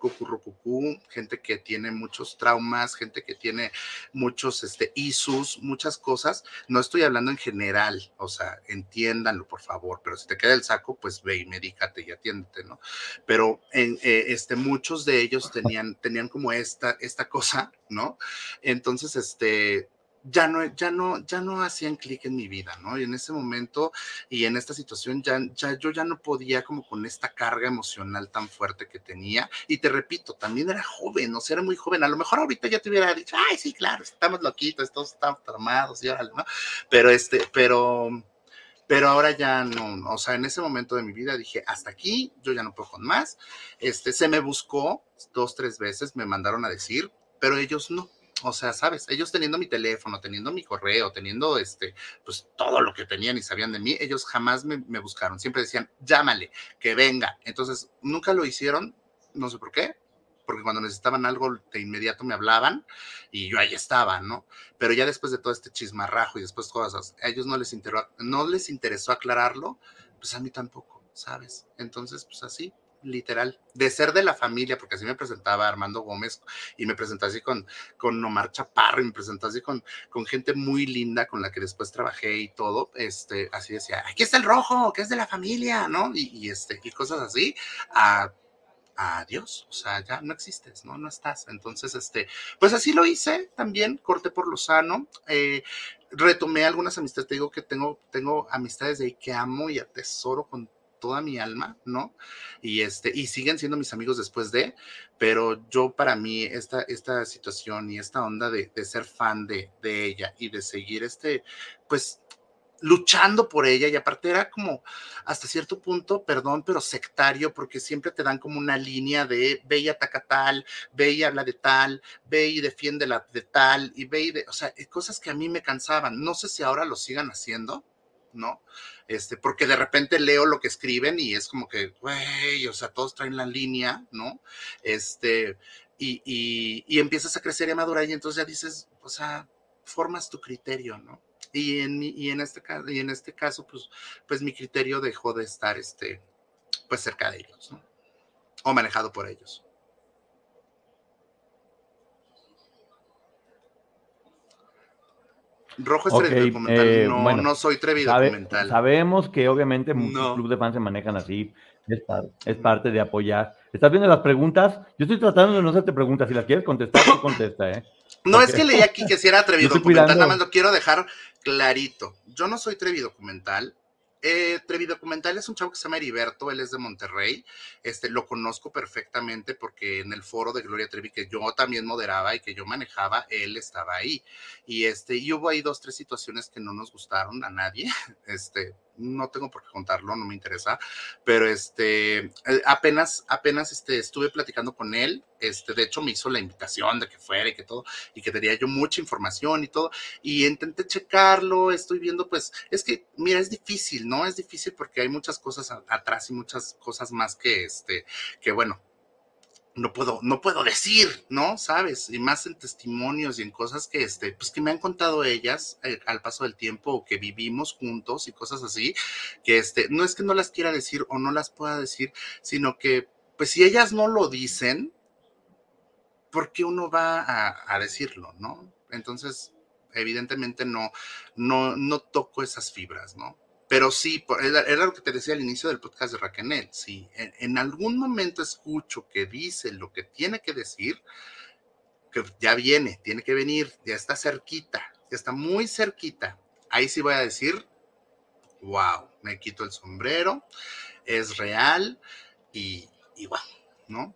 cucurrucucú, gente que tiene muchos traumas, gente que tiene muchos este, isus, muchas cosas. No estoy hablando en general, o sea, entiéndanlo, por favor, pero si te queda el saco, pues ve y medícate y atiéndete, ¿no? Pero eh, este, muchos de ellos tenían, tenían como esta, esta cosa, ¿no? Entonces, este, ya no, ya no, ya no hacían clic en mi vida, ¿no? Y en ese momento y en esta situación ya, ya, yo ya no podía como con esta carga emocional tan fuerte que tenía. Y te repito, también era joven, o sea, era muy joven. A lo mejor ahorita ya te hubiera dicho, ay, sí, claro, estamos loquitos, todos estamos tramados y órale, ¿no? Pero este, pero, pero ahora ya no, o sea, en ese momento de mi vida dije, hasta aquí, yo ya no puedo con más. Este, se me buscó dos, tres veces, me mandaron a decir, pero ellos no o sea, sabes, ellos teniendo mi teléfono, teniendo mi correo, teniendo este, pues todo lo que tenían y sabían de mí, ellos jamás me, buscaron. Siempre decían, llámale, que venga. Entonces, nunca lo hicieron, no sé por qué, porque cuando necesitaban algo de inmediato me hablaban y yo ahí estaba, ¿no? Pero ya después de todo este chismarrajo y después cosas, a ellos no les, no les interesó aclararlo, pues a mí tampoco, ¿sabes? Entonces, pues así, literal, de ser de la familia, porque así me presentaba Armando Gómez y me presentaba así con, con Omar Chaparro y me presentaba así con, con gente muy linda con la que después trabajé y todo, este, así decía, aquí está el rojo, que es de la familia, ¿no? Y, este, y cosas así, a adiós, o sea, ya no existes, ¿no? No estás. Entonces, este, pues así lo hice también, corté por lo sano, eh, retomé algunas amistades, te digo que tengo, tengo amistades de ahí que amo y atesoro con toda mi alma, ¿no? Y este, y siguen siendo mis amigos después de, pero yo para mí esta, esta situación y esta onda de, ser fan de, de ella y de seguir este, pues luchando por ella y aparte era como hasta cierto punto, perdón, pero sectario porque siempre te dan como una línea de ve y ataca tal, ve y habla de tal, ve y defiende la de tal y ve y de, o sea, cosas que a mí me cansaban. No sé si ahora lo sigan haciendo, ¿no? Este, porque de repente leo lo que escriben y es como que, güey, o sea, todos traen la línea, ¿no? Este, y, y, empiezas a crecer y a madurar y entonces ya dices, o sea, formas tu criterio, ¿no? Y en, y en, este, y en este caso, pues, pues mi criterio dejó de estar, este, pues cerca de ellos, ¿no? O manejado por ellos. Rojo es okay, documental, eh, no, no soy Trevi documental. Sabemos que obviamente muchos clubes de fans se manejan así, es, parte de apoyar. ¿Estás viendo las preguntas? Yo estoy tratando de no hacerte preguntas, si las quieres contestar, tú contesta, ¿eh? No es que leí aquí que si era Trevi documental, nada más lo quiero dejar clarito. Yo no soy Trevi documental, eh, Trevi Documental es un chavo que se llama Heriberto, él es de Monterrey, este, lo conozco perfectamente porque en el foro de Gloria Trevi que yo también moderaba y que yo manejaba, él estaba ahí. Y, este, y hubo ahí dos, tres situaciones que no nos gustaron a nadie, este, no tengo por qué contarlo, no me interesa, pero este, eh, apenas, apenas este, estuve platicando con él, este, de hecho me hizo la invitación de que fuera y que todo, y que tenía yo mucha información y todo, y intenté checarlo, estoy viendo, pues, es que, mira, es difícil, ¿no? Es difícil porque hay muchas cosas atrás y muchas cosas más que, este, que bueno, no puedo, no puedo decir, ¿no? ¿Sabes? Y más en testimonios y en cosas que, este, pues que me han contado ellas eh, al paso del tiempo que vivimos juntos y cosas así, que este, no es que no las quiera decir o no las pueda decir, sino que, pues si ellas no lo dicen, ¿por qué uno va a, a decirlo, no? Entonces, evidentemente no, no, no toco esas fibras, ¿no? Pero sí, era, lo que te decía al inicio del podcast de Raquel. Si en, algún momento escucho que dice lo que tiene que decir, que ya viene, tiene que venir, ya está cerquita, ya está muy cerquita. Ahí sí voy a decir, wow, me quito el sombrero, es real y, y wow, ¿no?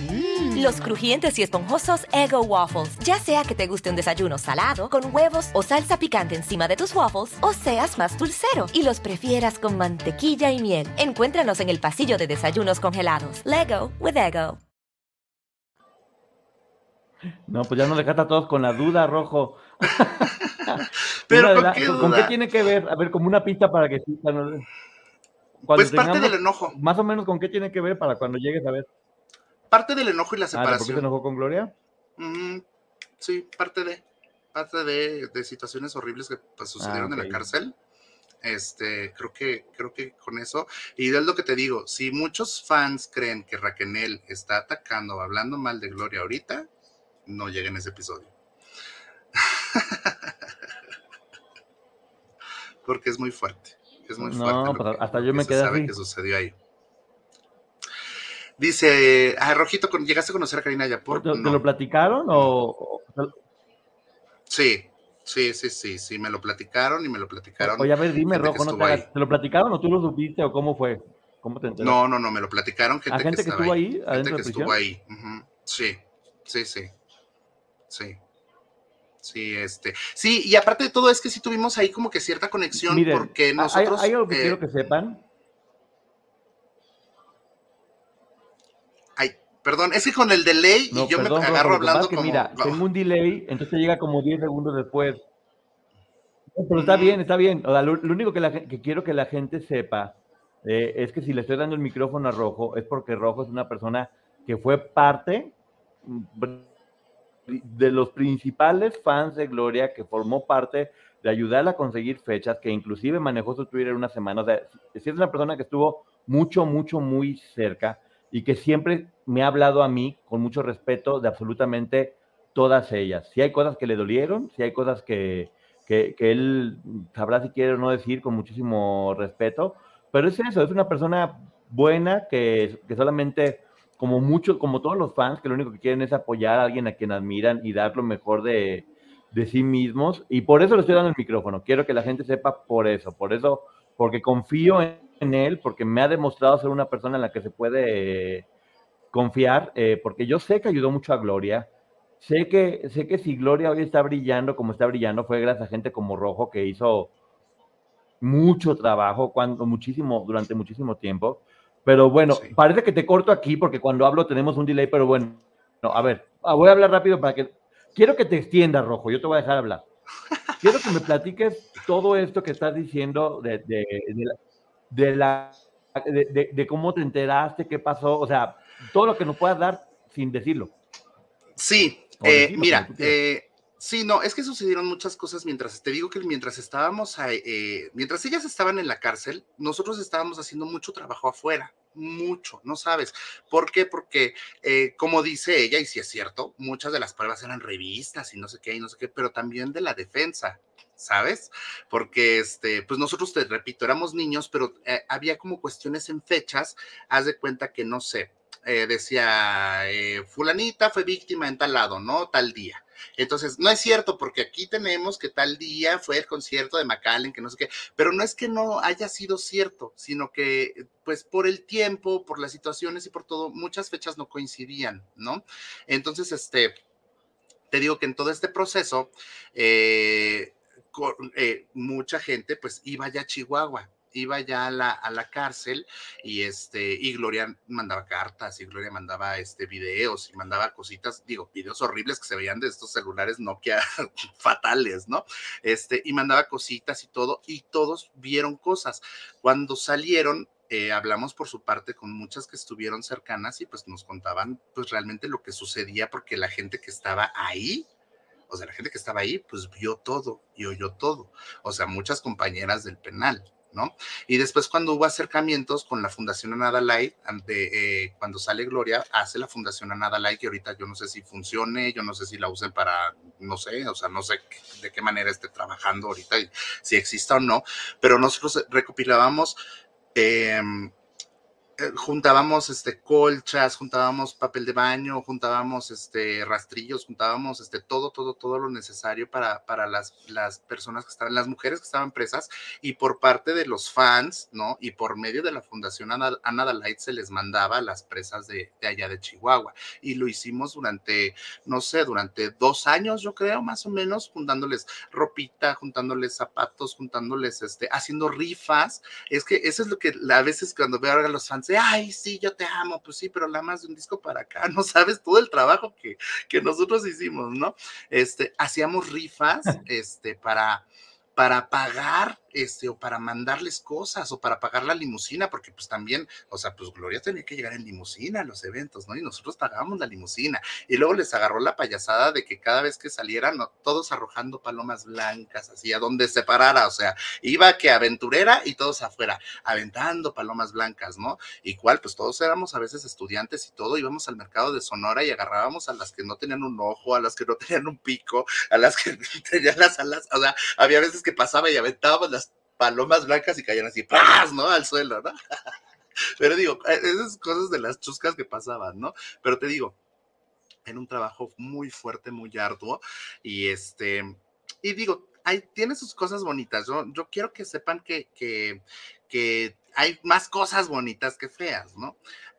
Mm. Los crujientes y esponjosos Ego Waffles. Ya sea que te guste un desayuno salado, con huevos o salsa picante encima de tus waffles, o seas más dulcero y los prefieras con mantequilla y miel. Encuéntranos en el pasillo de desayunos congelados. Lego with Ego. No, pues ya no dejaste a todos con la duda, Rojo. Pero ¿con, qué ¿con, qué tiene que ver? A ver, como una pista para que... pues parte del enojo. Más o menos, ¿con qué tiene que ver para cuando llegues a ver? Parte del enojo y la separación. Ah, ¿Por qué se enojó con Gloria? sí, parte de, parte de, de situaciones horribles que pues, sucedieron en la cárcel. Este, creo que, creo que con eso, y es lo que te digo, si muchos fans creen que Raquel está atacando o hablando mal de Gloria ahorita, no lleguen a ese episodio. Porque es muy fuerte. Es muy fuerte. No, hasta yo me quedé sabe que sucedió ahí. Dice, ah, Rojito, ¿llegaste a conocer a Karina Yapor? ¿Te, lo platicaron o, Sí, sí, sí, sí, sí, me lo platicaron y me lo platicaron. Oye, a ver, dime, Rojo, no te hagas. ¿Te lo platicaron o tú lo supiste o cómo fue? ¿Cómo te enteraste? No, no, no, me lo platicaron gente, ¿A gente que, estuvo ahí, gente que estuvo ahí. Sí, sí, sí, sí. Sí, este. Sí, y aparte de todo es que sí tuvimos ahí como que cierta conexión porque nosotros. Hay, algo que quiero que sepan. Ay, perdón, es que con el delay y yo me agarro hablando como. Mira, tengo un delay, entonces llega como 10 segundos después. Pero está bien, está bien. O sea, lo, único que, que, quiero que la gente sepa eh, es que si le estoy dando el micrófono a Rojo es porque Rojo es una persona que fue parte de los principales fans de Gloria que formó parte de ayudarla a conseguir fechas, que inclusive manejó su Twitter una semana. O sea, es una persona que estuvo mucho, mucho, muy cerca y que siempre me ha hablado a mí con mucho respeto de absolutamente todas ellas. Si hay cosas que le dolieron, si hay cosas que, que, él sabrá si quiere o no decir con muchísimo respeto, pero es eso, es una persona buena que, que solamente como muchos, como todos los fans, que lo único que quieren es apoyar a alguien a quien admiran y dar lo mejor de, sí mismos. Y por eso le estoy dando el micrófono. Quiero que la gente sepa por eso, por eso, porque confío en, él, porque me ha demostrado ser una persona en la que se puede confiar, eh, porque yo sé que ayudó mucho a Gloria. Sé que, sé que si Gloria hoy está brillando como está brillando, fue gracias a gente como Rojo que hizo mucho trabajo, cuando, muchísimo, durante muchísimo tiempo. Pero bueno, parece que te corto aquí porque cuando hablo tenemos un delay, pero bueno, no, a ver, ah, voy a hablar rápido para que... Quiero que te extiendas, Rojo, yo te voy a dejar hablar. Quiero que me platiques todo esto que estás diciendo de, de, la, de, cómo te enteraste, qué pasó, o sea, todo lo que nos puedas dar sin decirlo. Sí, eh, mira, eh, Sí, no, es que sucedieron muchas cosas mientras, te digo que mientras estábamos, eh, mientras ellas estaban en la cárcel, nosotros estábamos haciendo mucho trabajo afuera, mucho, no sabes. ¿Por qué? Porque, eh, como dice ella, y si es cierto, muchas de las pruebas eran revistas y no sé qué, y no sé qué, pero también de la defensa, ¿sabes? Porque, este, pues nosotros, te repito, éramos niños, pero eh, había como cuestiones en fechas, haz de cuenta que, no sé, decía, fulanita fue víctima en tal lado, ¿no? Tal día entonces, no es cierto, porque aquí tenemos que tal día fue el concierto de McAllen, que no sé qué, pero no es que no haya sido cierto, sino que, pues, por el tiempo, por las situaciones y por todo, muchas fechas no coincidían, ¿no? Entonces, este, te digo que en todo este proceso, eh, eh, mucha gente, pues, iba ya a Chihuahua iba ya a la, a la, cárcel y este y Gloria mandaba cartas y Gloria mandaba este videos y mandaba cositas, digo, videos horribles que se veían de estos celulares Nokia fatales, ¿no? Este y mandaba cositas y todo y todos vieron cosas. Cuando salieron eh, hablamos por su parte con muchas que estuvieron cercanas y pues nos contaban pues realmente lo que sucedía porque la gente que estaba ahí o sea, la gente que estaba ahí, pues vio todo y oyó todo. O sea, muchas compañeras del penal, ¿no? Y después cuando hubo acercamientos con la Fundación Anada Light, eh, cuando sale Gloria, hace la Fundación Anada Light, que ahorita yo no sé si funcione, yo no sé si la usen para, no sé, o sea, no sé de qué manera esté trabajando ahorita, y si exista o no, pero nosotros recopilábamos em, eh, juntábamos este colchas, juntábamos papel de baño, juntábamos este rastrillos, juntábamos este todo, todo, todo lo necesario para, para las, las personas que estaban, las mujeres que estaban presas y por parte de los fans, ¿no? Y por medio de la Fundación Anada Light se les mandaba las presas de, de, allá de Chihuahua y lo hicimos durante, no sé, durante dos años, yo creo, más o menos, juntándoles ropita, juntándoles zapatos, juntándoles, este, haciendo rifas. Es que eso es lo que a veces cuando veo a los fans de, ay, sí, yo te amo, pues sí, pero la más de un disco para acá, no sabes todo el trabajo que, que nosotros hicimos, ¿no? Este, hacíamos rifas, este, para, para pagar este, o para mandarles cosas o para pagar la limusina, porque pues también, o sea, pues Gloria tenía que llegar en limusina a los eventos, ¿no? Y nosotros pagábamos la limusina. Y luego les agarró la payasada de que cada vez que salieran, todos arrojando palomas blancas, así a donde se parara, o sea, iba que aventurera y todos afuera, aventando palomas blancas, ¿no? Y cual, pues todos éramos a veces estudiantes y todo, íbamos al mercado de Sonora y agarrábamos a las que no tenían un ojo, a las que no tenían un pico, a las que tenían las alas, o sea, había veces que pasaba y aventábamos las palomas blancas y caían así, ¡pras! ¿no? Al suelo, ¿no? Pero digo, e, esas cosas de las chuscas que pasaban, ¿no? Pero te digo, en un trabajo muy fuerte, muy arduo, y este, y digo, hay, tiene sus cosas bonitas. Yo, yo quiero que sepan que, que, que hay más cosas bonitas que feas, ¿no?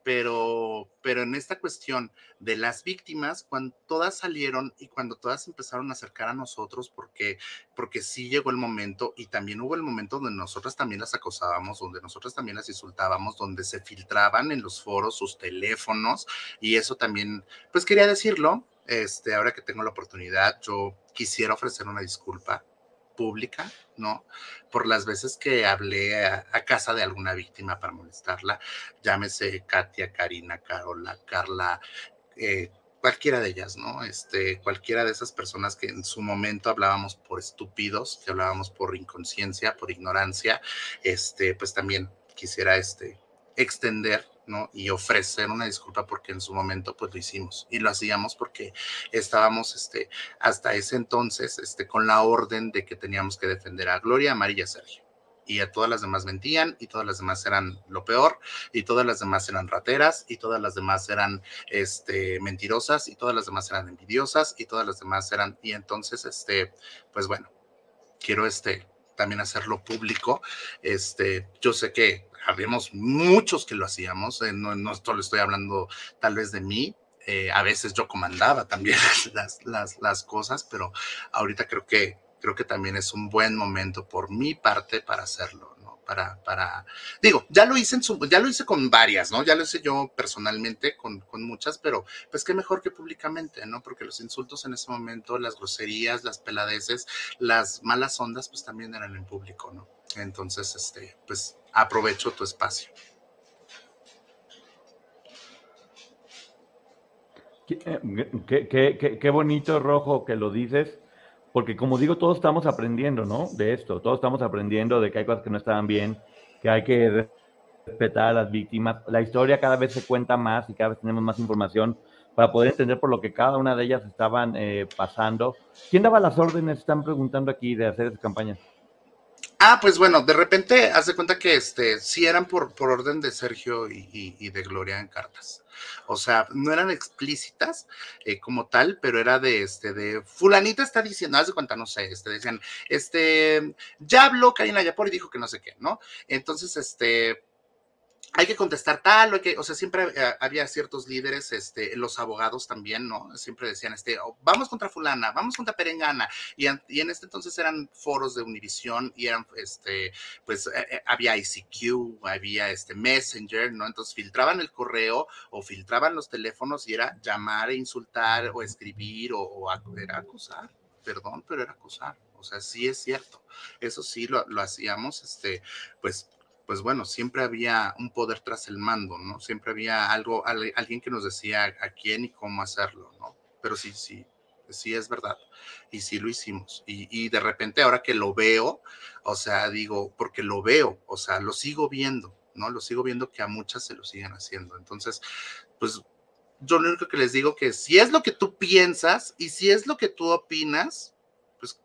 Pero, pero en esta cuestión de las víctimas, cuando todas salieron y cuando todas empezaron a acercar a nosotros, porque, porque sí llegó el momento y también hubo el momento donde nosotras también las acosábamos, donde nosotras también las insultábamos, donde se filtraban en los foros sus teléfonos y eso también, pues quería decirlo, este, ahora que tengo la oportunidad, yo quisiera ofrecer una disculpa pública, ¿no? Por las veces que hablé a, casa de alguna víctima para molestarla, llámese Katia, Karina, Carola, Carla, eh, cualquiera de ellas, ¿no? Este, cualquiera de esas personas que en su momento hablábamos por estúpidos, que hablábamos por inconsciencia, por ignorancia, este, pues también quisiera este, extender y ofrecer una disculpa porque en su momento pues lo hicimos y lo hacíamos porque estábamos este, hasta ese entonces este, con la orden de que teníamos que defender a Gloria, a María y a Sergio. Y a todas las demás mentían y todas las demás eran lo peor y todas las demás eran rateras y todas las demás eran este, mentirosas y todas las demás eran envidiosas y todas las demás eran... Y entonces, este, pues bueno, quiero este, también hacerlo público. Este, yo sé que habíamos muchos que lo hacíamos, eh, no, no le estoy hablando tal vez de mí, eh, a veces yo comandaba también las, las, las, cosas, pero ahorita creo que, creo que también es un buen momento por mi parte para hacerlo, ¿no? Para, para, digo, ya lo hice en su, ya lo hice con varias, ¿no? Ya lo hice yo personalmente con, con muchas, pero pues qué mejor que públicamente, ¿no? Porque los insultos en ese momento, las groserías, las peladeces, las malas ondas, pues también eran en público, ¿no? Entonces, este, pues aprovecho tu espacio. Eh, qué, bonito, Rojo, que lo dices, porque como digo, todos estamos aprendiendo, ¿no? De esto, todos estamos aprendiendo de que hay cosas que no estaban bien, que hay que respetar a las víctimas. La historia cada vez se cuenta más y cada vez tenemos más información para poder entender por lo que cada una de ellas estaban eh, pasando. ¿Quién daba las órdenes? Están preguntando aquí de hacer esa campaña. Ah, pues bueno, de repente haz de cuenta que este sí eran por, por orden de Sergio y, de Gloria en cartas. O sea, no eran explícitas eh, como tal, pero era de este, de fulanita está diciendo, haz de cuenta, no sé, este, decían, este, ya habló Karina Yapor y dijo que no sé qué, ¿no? Entonces, este, hay que contestar tal, o, que, o sea, siempre había ciertos líderes, este, los abogados también, ¿no? Siempre decían, este, oh, vamos contra fulana, vamos contra perengana, y, y, en este entonces eran foros de Univisión y eran, este, pues eh, eh, había ICQ, había este Messenger, ¿no? Entonces filtraban el correo o filtraban los teléfonos y era llamar e insultar o escribir o, o era acusar, perdón, pero era acusar. O sea, sí es cierto. Eso sí lo, lo hacíamos, este, pues pues bueno, siempre había un poder tras el mando, ¿no? Siempre había algo, alguien que nos decía a quién y cómo hacerlo, ¿no? Pero sí, sí, sí es verdad. Y sí lo hicimos. Y, de repente ahora que lo veo, o sea, digo, porque lo veo, o sea, lo sigo viendo, ¿no? Lo sigo viendo que a muchas se lo siguen haciendo. Entonces, pues yo lo único que les digo que si es lo que tú piensas y si es lo que tú opinas, pues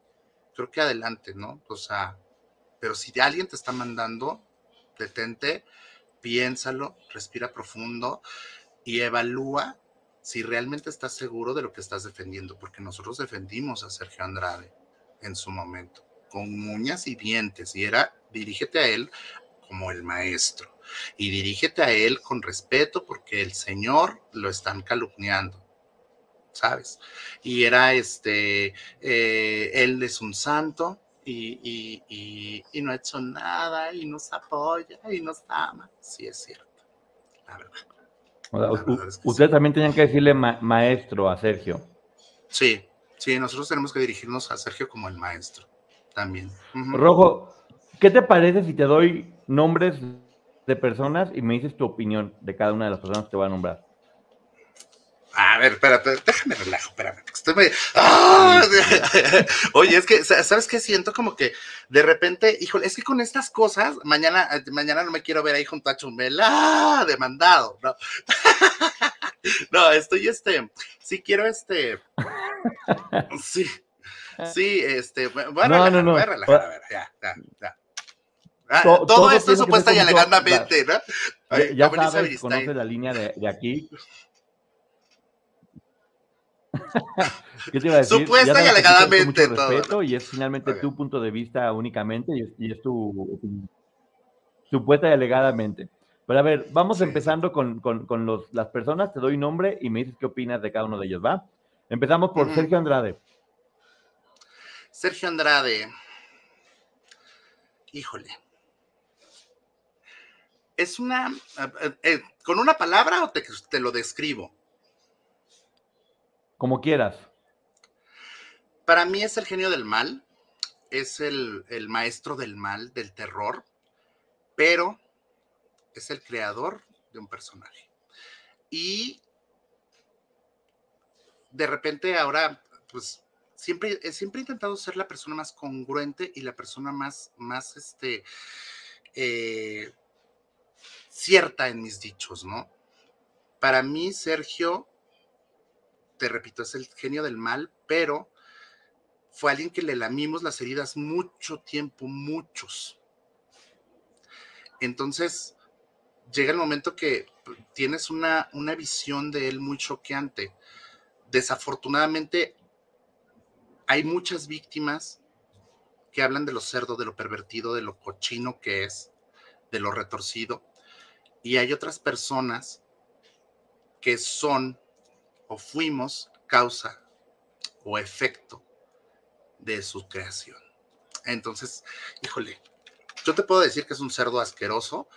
creo que adelante, ¿no? O sea, pero si alguien te está mandando, detente, piénsalo, respira profundo y evalúa si realmente estás seguro de lo que estás defendiendo, porque nosotros defendimos a Sergio Andrade en su momento, con uñas y dientes, y era dirígete a él como el maestro, y dirígete a él con respeto, porque el Señor lo están calumniando. ¿Sabes? Y era este, eh, él es un santo, y, no ha hecho nada y nos apoya y nos ama. Sí, es cierto. la verdad. ustedes también tenían que decirle maestro a Sergio. Sí, sí, nosotros tenemos que dirigirnos a Sergio como el maestro también. Rojo, ¿qué te parece si te doy nombres de personas y me dices tu opinión de cada una de las personas que te voy a nombrar? A ver, espérate, déjame relajo, espérame. Estoy muy... ¡Ah! Oye, es que, ¿sabes qué? Siento como que de repente, híjole, es que con estas cosas, mañana, mañana no me quiero ver ahí junto a Chumel, ¡ah! Demandado, ¿no? no, estoy, este, sí quiero, este, sí, sí, este, voy a relajar, no, no, voy a relajar, a ver, ya, ya, ya. Ah, todo, esto supuesta y alegadamente, ¿no? ya, sabes, conoces la línea de, de aquí, ¿Qué te iba a decir? Supuesta y alegadamente. respeto y es finalmente tu punto de vista únicamente y es, tu supuesta y alegadamente. Pero a ver, vamos empezando con, los, las personas, te doy nombre y me dices qué opinas de cada uno de ellos, ¿va? Empezamos por Sergio Andrade. Sergio Andrade. Híjole. Es una. Eh, eh, ¿Con una palabra o te lo describo? Como quieras. Para mí es el genio del mal, es el, maestro del mal, del terror, pero es el creador de un personaje. Y de repente ahora, pues siempre, siempre he intentado ser la persona más congruente y la persona más, más, este, eh, cierta en mis dichos, ¿no? Para mí, Sergio repito, es el genio del mal, pero fue alguien que le lamimos las heridas mucho tiempo, muchos. Entonces, llega el momento que tienes una, una visión de él muy choqueante. Desafortunadamente, hay muchas víctimas que hablan de lo cerdo, de lo pervertido, de lo cochino que es, de lo retorcido. Y hay otras personas que son o fuimos causa o efecto de su creación. Entonces, híjole, yo te puedo decir que es un cerdo asqueroso,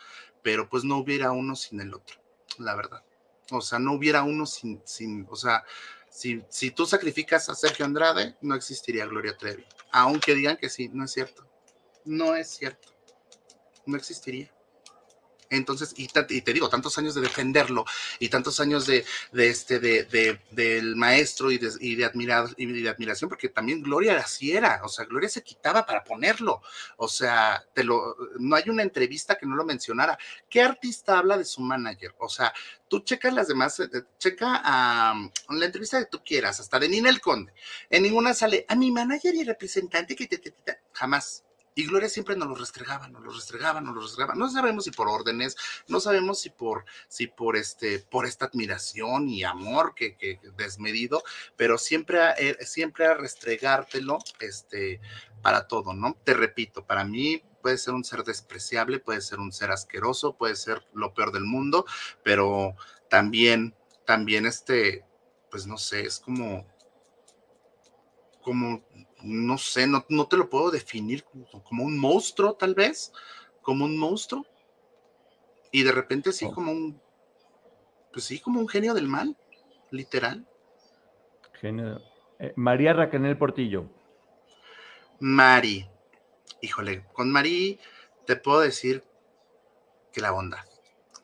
pero pues no hubiera uno sin el otro, la verdad. O sea, no hubiera uno sin, sin o sea, si, si tú sacrificas a Sergio Andrade, no existiría Gloria Trevi. Aunque digan que sí, no es cierto. No es cierto. No existiría. Entonces, y, te digo, tantos años de defenderlo y tantos años de, este, de, del maestro y de, y, de y de admiración, porque también Gloria así era, o sea, Gloria se quitaba para ponerlo, o sea, te lo, no hay una entrevista que no lo mencionara. ¿Qué artista habla de su manager? O sea, tú checas las demás, eh, checa a la entrevista que tú quieras, hasta de Ninel Conde, en ninguna sale a mi manager y representante que te, te, te jamás y Gloria siempre nos lo restregaba, nos lo restregaba, nos lo restregaba. No sabemos si por órdenes, no sabemos si por, si por este, por esta admiración y amor que, que desmedido, pero siempre a, eh, siempre a restregártelo, este, para todo, ¿no? Te repito, para mí puede ser un ser despreciable, puede ser un ser asqueroso, puede ser lo peor del mundo, pero también, también este, pues no sé, es como, como no sé, no, te lo puedo definir como, un monstruo, tal vez, como un monstruo. Y de repente sí, oh. como un, pues sí, como un genio del mal, literal. Genio. Eh, María Raquel Portillo. Mari. Híjole, con Mari te puedo decir que la bondad.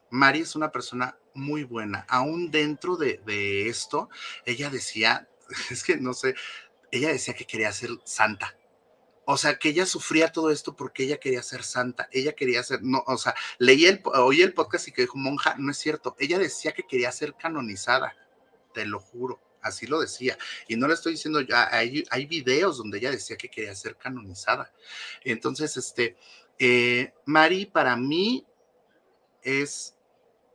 Mari es una persona muy buena. Aún dentro de, de esto, ella decía, es que no sé, ella decía que quería ser santa. O sea, que ella sufría todo esto porque ella quería ser santa, ella quería ser, no, o sea, leí el, oí el podcast y que dijo, monja, no es cierto, ella decía que quería ser canonizada, te lo juro, así lo decía. Y no le estoy diciendo hay, hay videos donde ella decía que quería ser canonizada. Entonces, este, eh, Mari para mí es,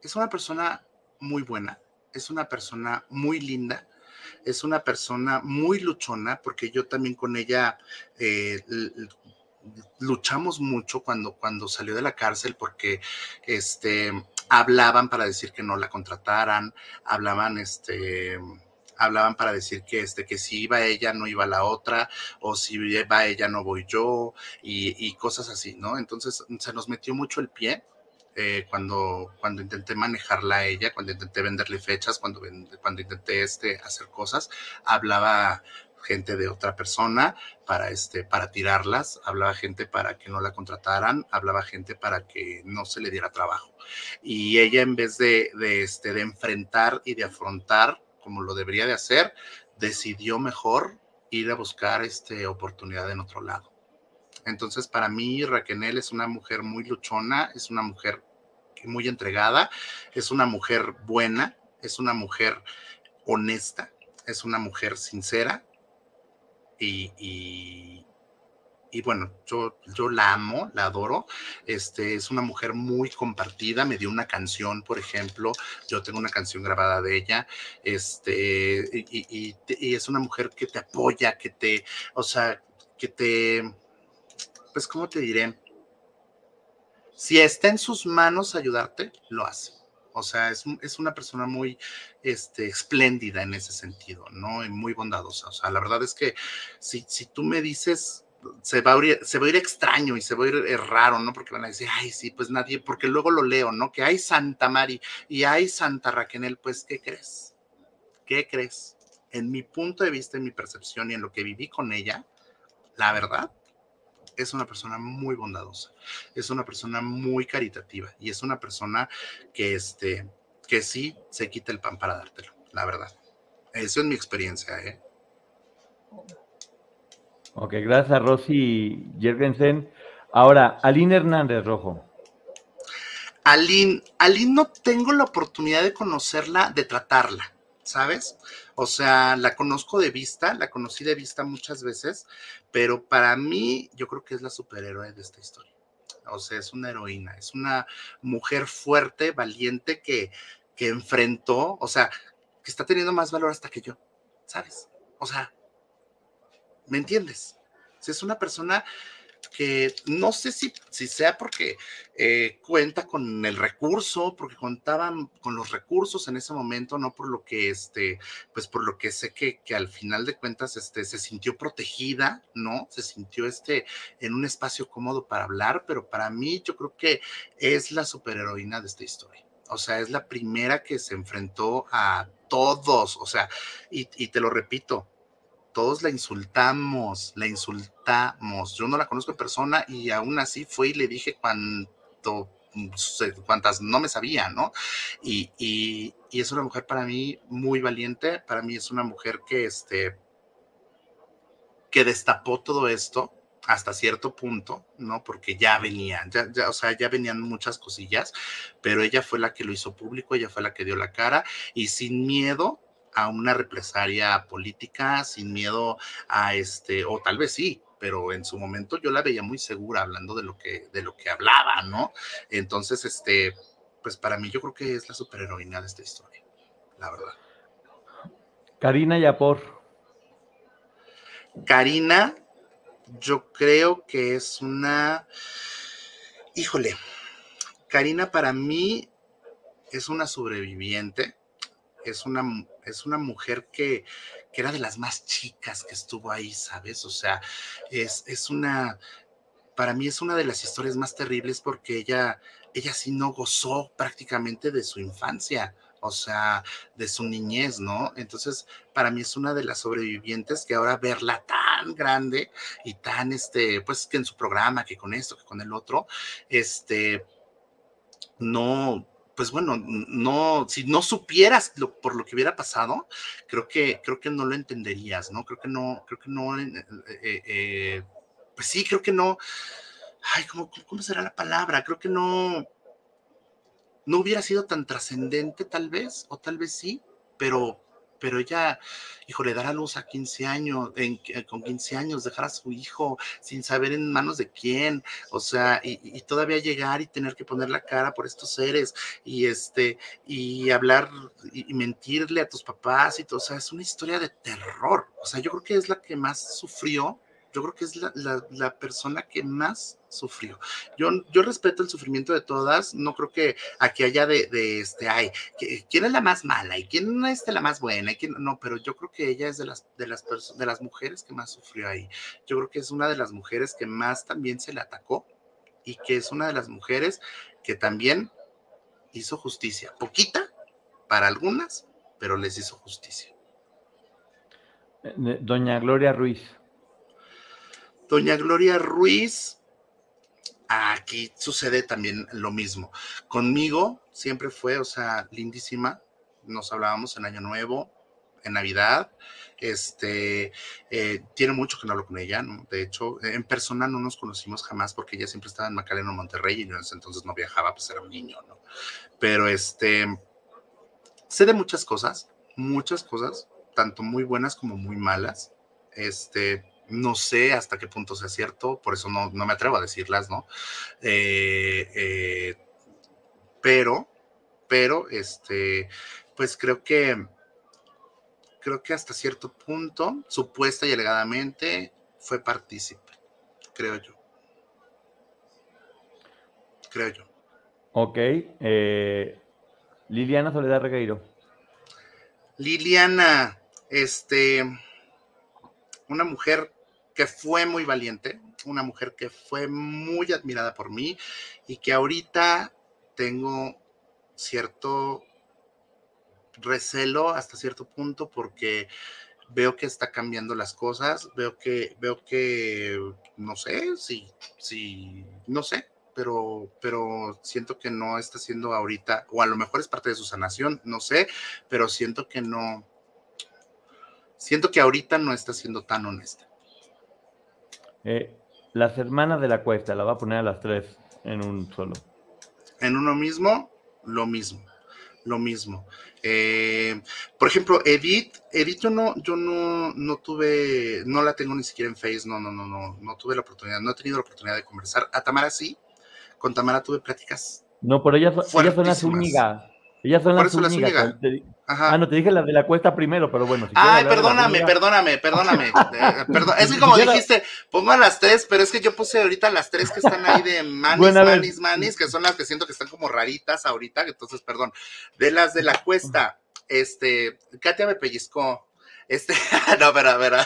es una persona muy buena, es una persona muy linda, es una persona muy luchona, porque yo también con ella eh, luchamos mucho cuando, cuando salió de la cárcel, porque este, hablaban para decir que no la contrataran, hablaban este hablaban para decir que este que si iba ella no iba la otra o si iba ella no voy yo y cosas así no entonces se nos metió mucho el pie eh, cuando, cuando intenté manejarla a ella, cuando intenté venderle fechas, cuando, cuando intenté este, hacer cosas, hablaba gente de otra persona para, este, para tirarlas, hablaba gente para que no la contrataran, hablaba gente para que no se le diera trabajo. Y ella en vez de, de, este, de enfrentar y de afrontar como lo debería de hacer, decidió mejor ir a buscar este, oportunidad en otro lado. Entonces, para mí, Raquel es una mujer muy luchona, es una mujer muy entregada, es una mujer buena, es una mujer honesta, es una mujer sincera y, y, bueno, yo, yo la amo, la adoro. Este, es una mujer muy compartida, me dio una canción, por ejemplo, yo tengo una canción grabada de ella, este, y, y es una mujer que te apoya, que te, o sea, que te, pues, ¿cómo te diré? Si está en sus manos ayudarte, lo hace. O sea, es, es una persona muy este, espléndida en ese sentido, ¿no? Y muy bondadosa. O sea, la verdad es que si, si tú me dices, se va, a ir, se va a ir extraño y se va a ir eh, raro, ¿no? Porque van a decir, ay, sí, pues nadie, porque luego lo leo, ¿no? Que hay Santa Mari y hay Santa Raquel, pues, ¿qué crees? ¿Qué crees? En mi punto de vista, en mi percepción y en lo que viví con ella, la verdad, es una persona muy bondadosa, es una persona muy caritativa y es una persona que, este, que sí se quita el pan para dártelo, la verdad. Eso es mi experiencia, ¿eh? Ok, gracias Rosy Jergensen. Ahora, Aline Hernández Rojo. Aline, Aline no tengo la oportunidad de conocerla, de tratarla, ¿sabes? O sea, la conozco de vista, la conocí de vista muchas veces, pero para mí yo creo que es la superhéroe de esta historia. O sea, es una heroína, es una mujer fuerte, valiente que, que enfrentó, o sea, que está teniendo más valor hasta que yo, ¿sabes? O sea, ¿me entiendes? es una persona que no sé si, si sea porque eh, cuenta con el recurso, porque contaban con los recursos en ese momento, no por lo que, este, pues por lo que sé que, que al final de cuentas, este, se sintió protegida, ¿no? Se sintió, este, en un espacio cómodo para hablar, pero para mí yo creo que es la superheroína de esta historia. O sea, es la primera que se enfrentó a todos, o sea, y, y te lo repito, todos la insultamos, la insultamos. Yo no la conozco en persona y aún así fue y le dije cuánto, cuántas no me sabía, ¿no? Y, y, es una mujer para mí muy valiente, para mí es una mujer que, este, que destapó todo esto hasta cierto punto, ¿no? Porque ya venían, ya, ya, o sea, ya venían muchas cosillas, pero ella fue la que lo hizo público, ella fue la que dio la cara y sin miedo a una represalia política, sin miedo a este, o tal vez sí, pero en su momento yo la veía muy segura hablando de lo que, de lo que hablaba, ¿no? Entonces, este, pues para mí yo creo que es la superheroína de esta historia, la verdad. Karina Yapor. Karina, yo creo que es una, híjole, Karina para mí es una sobreviviente es una, es una mujer que, que, era de las más chicas que estuvo ahí, ¿sabes? O sea, es, es una, para mí es una de las historias más terribles porque ella, ella sí no gozó prácticamente de su infancia, o sea, de su niñez, ¿no? Entonces, para mí es una de las sobrevivientes que ahora verla tan grande y tan, este, pues que en su programa, que con esto, que con el otro, este, no, pues bueno, no, si no supieras lo, por lo que hubiera pasado, creo que, creo que no lo entenderías, ¿no? Creo que no, creo que no, eh, eh, eh, pues sí, creo que no, ay, ¿cómo, ¿cómo será la palabra? Creo que no, no hubiera sido tan trascendente tal vez, o tal vez sí, pero pero ella, hijo, le dar a luz a 15 años, en, eh, con 15 años, dejar a su hijo sin saber en manos de quién, o sea, y, todavía llegar y tener que poner la cara por estos seres y este, y hablar y, y mentirle a tus papás y todo, o sea, es una historia de terror, o sea, yo creo que es la que más sufrió yo creo que es la, persona que más sufrió. Yo, yo respeto el sufrimiento de todas, no creo que aquí haya de, este, ay, ¿quién es la más mala y quién es la más buena? Quién, no, pero yo creo que ella es de las, de, las, de las mujeres que más sufrió ahí. Yo creo que es una de las mujeres que más también se le atacó y que es una de las mujeres que también hizo justicia. Poquita para algunas, pero les hizo justicia. Eh, doña Gloria Ruiz. Doña Gloria Ruiz, aquí sucede también lo mismo. Conmigo siempre fue, o sea, lindísima. Nos hablábamos en Año Nuevo, en Navidad. Este, eh, tiene mucho que no hablo con ella, ¿no? De hecho, en persona no nos conocimos jamás porque ella siempre estaba en Macaleno, Monterrey, y yo en ese entonces no viajaba, pues era un niño, ¿no? Pero este, sé de muchas cosas, muchas cosas, tanto muy buenas como muy malas. Este, no sé hasta qué punto sea cierto, por eso no, me atrevo a decirlas, ¿no? Eh, eh, pero, pero, este, pues creo que creo que hasta cierto punto, supuesta y alegadamente, fue partícipe, creo yo. Creo yo. Ok. Eh, Liliana Soledad Regueiro. Liliana, este, una mujer que fue muy valiente, una mujer que fue muy admirada por mí y que ahorita tengo cierto recelo hasta cierto punto porque veo que está cambiando las cosas, veo que, veo que, no sé, si, si, no sé, pero, pero siento que no está siendo ahorita, o a lo mejor es parte de su sanación, no sé, pero siento que no, siento que ahorita no está siendo tan honesta. Eh, las hermanas de la cuesta, la va a poner a las tres en un solo. En uno mismo, lo mismo lo mismo. Eh, por ejemplo, Edith, Edith yo no, yo no, no tuve, no la tengo ni siquiera en Face, no, no, no, no, no tuve la oportunidad, no he tenido la oportunidad de conversar. A Tamara sí, con Tamara tuve pláticas. No, pero ella, ella fue una Zúñiga. Ellas son las únicas. Ah, no, te dije las de la cuesta primero, pero bueno. Ay, perdóname, perdóname, perdóname, eh, perdón. Es que como dijiste, pongo a las tres, pero es que yo puse ahorita las tres que están ahí de manis, manis, manis, que son las que siento que están como raritas ahorita, entonces, perdón. De las de la cuesta, este, Katia me pellizcó. Este, no, pero, pero,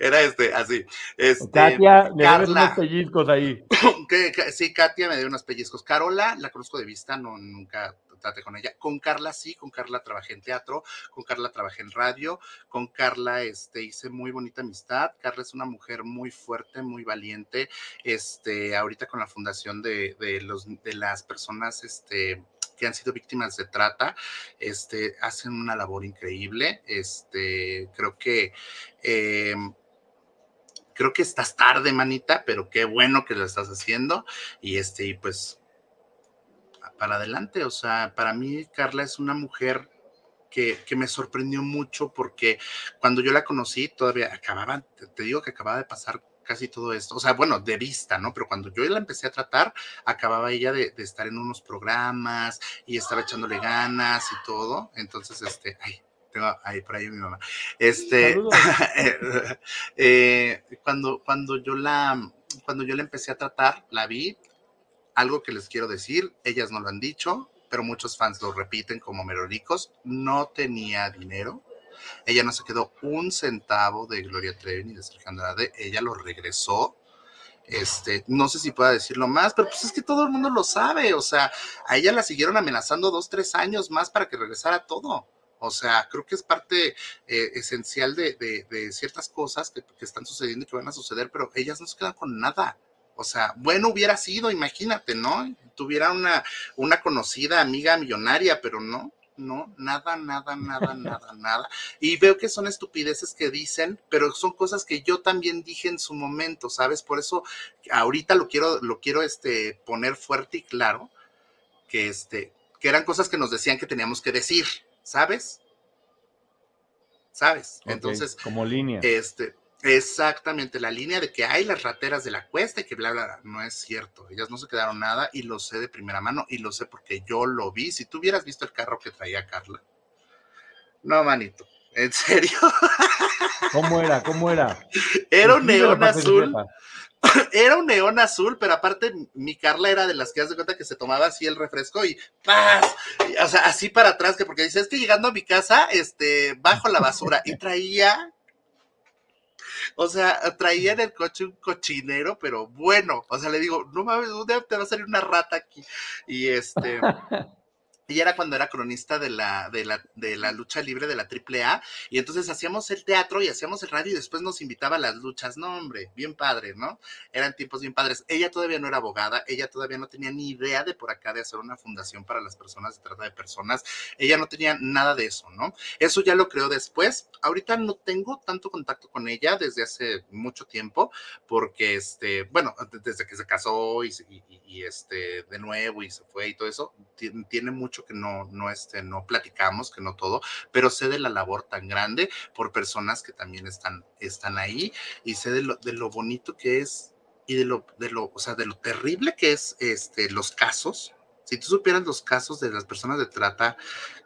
era este, así. Este, Katia, le dio unos pellizcos ahí. sí, Katia me dio unos pellizcos. Carola, la conozco de vista, no, nunca con ella. Con Carla sí, con Carla trabajé en teatro, con Carla trabajé en radio, con Carla este, hice muy bonita amistad. Carla es una mujer muy fuerte, muy valiente. Este, ahorita con la fundación de, los, de las personas este, que han sido víctimas de trata, este, hacen una labor increíble. Este, creo que em, creo que estás tarde, manita, pero qué bueno que lo estás haciendo. Y este, y pues para adelante. O sea, para mí Carla es una mujer que, me sorprendió mucho porque cuando yo la conocí todavía acababa, te, digo que acababa de pasar casi todo esto, o sea, bueno, de vista, ¿no? Pero cuando yo la empecé a tratar, acababa ella de, estar en unos programas y estaba echándole ganas y todo. Entonces, este, ay, tengo ahí por ahí mi mamá. Este, eh, cuando, cuando yo la, cuando yo la empecé a tratar, la vi, algo que les quiero decir, ellas no lo han dicho, pero muchos fans lo repiten como meroricos, no tenía dinero. Ella no se quedó un centavo de Gloria Trevi ni de Sergio Andrade, ella lo regresó. Este, no sé si pueda decirlo más, pero pues es que todo el mundo lo sabe. O sea, a ella la siguieron amenazando dos, tres años más para que regresara todo. O sea, creo que es parte eh, esencial de, ciertas cosas que, que, están sucediendo y que van a suceder, pero ellas no se quedan con nada. O sea, bueno hubiera sido, imagínate, ¿no? Tuviera una, una conocida amiga millonaria, pero no, no, nada, nada, nada, nada, nada. Y veo que son estupideces que dicen, pero son cosas que yo también dije en su momento, ¿sabes? Por eso ahorita lo quiero, lo quiero este, poner fuerte y claro, que este, que eran cosas que nos decían que teníamos que decir, ¿sabes? ¿Sabes? Entonces, como línea. Este, Exactamente, la línea de que hay las rateras de la cuesta y que bla, bla, bla, no es cierto. Ellas no se quedaron nada y lo sé de primera mano y lo sé porque yo lo vi. Si tú hubieras visto el carro que traía Carla. No, manito, ¿en serio? ¿Cómo era? ¿Cómo era? Era un neón azul. Era un neón azul, pero aparte mi Carla era de las que hace cuenta que se tomaba así el refresco y ¡paz! O sea, así para atrás, que porque dice, es que llegando a mi casa, este, bajo la basura y traía O sea, traía en el coche un cochinero, pero bueno. O sea, le digo, no mames, ¿dónde te va a salir una rata aquí? Y este. Y era cuando era cronista de la, de la, de la lucha libre de la AAA. Y entonces hacíamos el teatro y hacíamos el radio y después nos invitaba a las luchas. No, hombre, bien padre, ¿no? Eran tiempos bien padres. Ella todavía no era abogada, ella todavía no tenía ni idea de por acá de hacer una fundación para las personas de trata de personas. Ella no tenía nada de eso, ¿no? Eso ya lo creó después. Ahorita no tengo tanto contacto con ella desde hace mucho tiempo, porque este, bueno, desde que se casó y, y este, de nuevo y se fue y todo eso, tiene mucho que no, no, este, no platicamos, que no todo, pero sé de la labor tan grande por personas que también están, están ahí y sé de lo, de lo bonito que es y de lo, de lo, o sea, de lo terrible que es este, los casos. Si tú supieras los casos de las personas de trata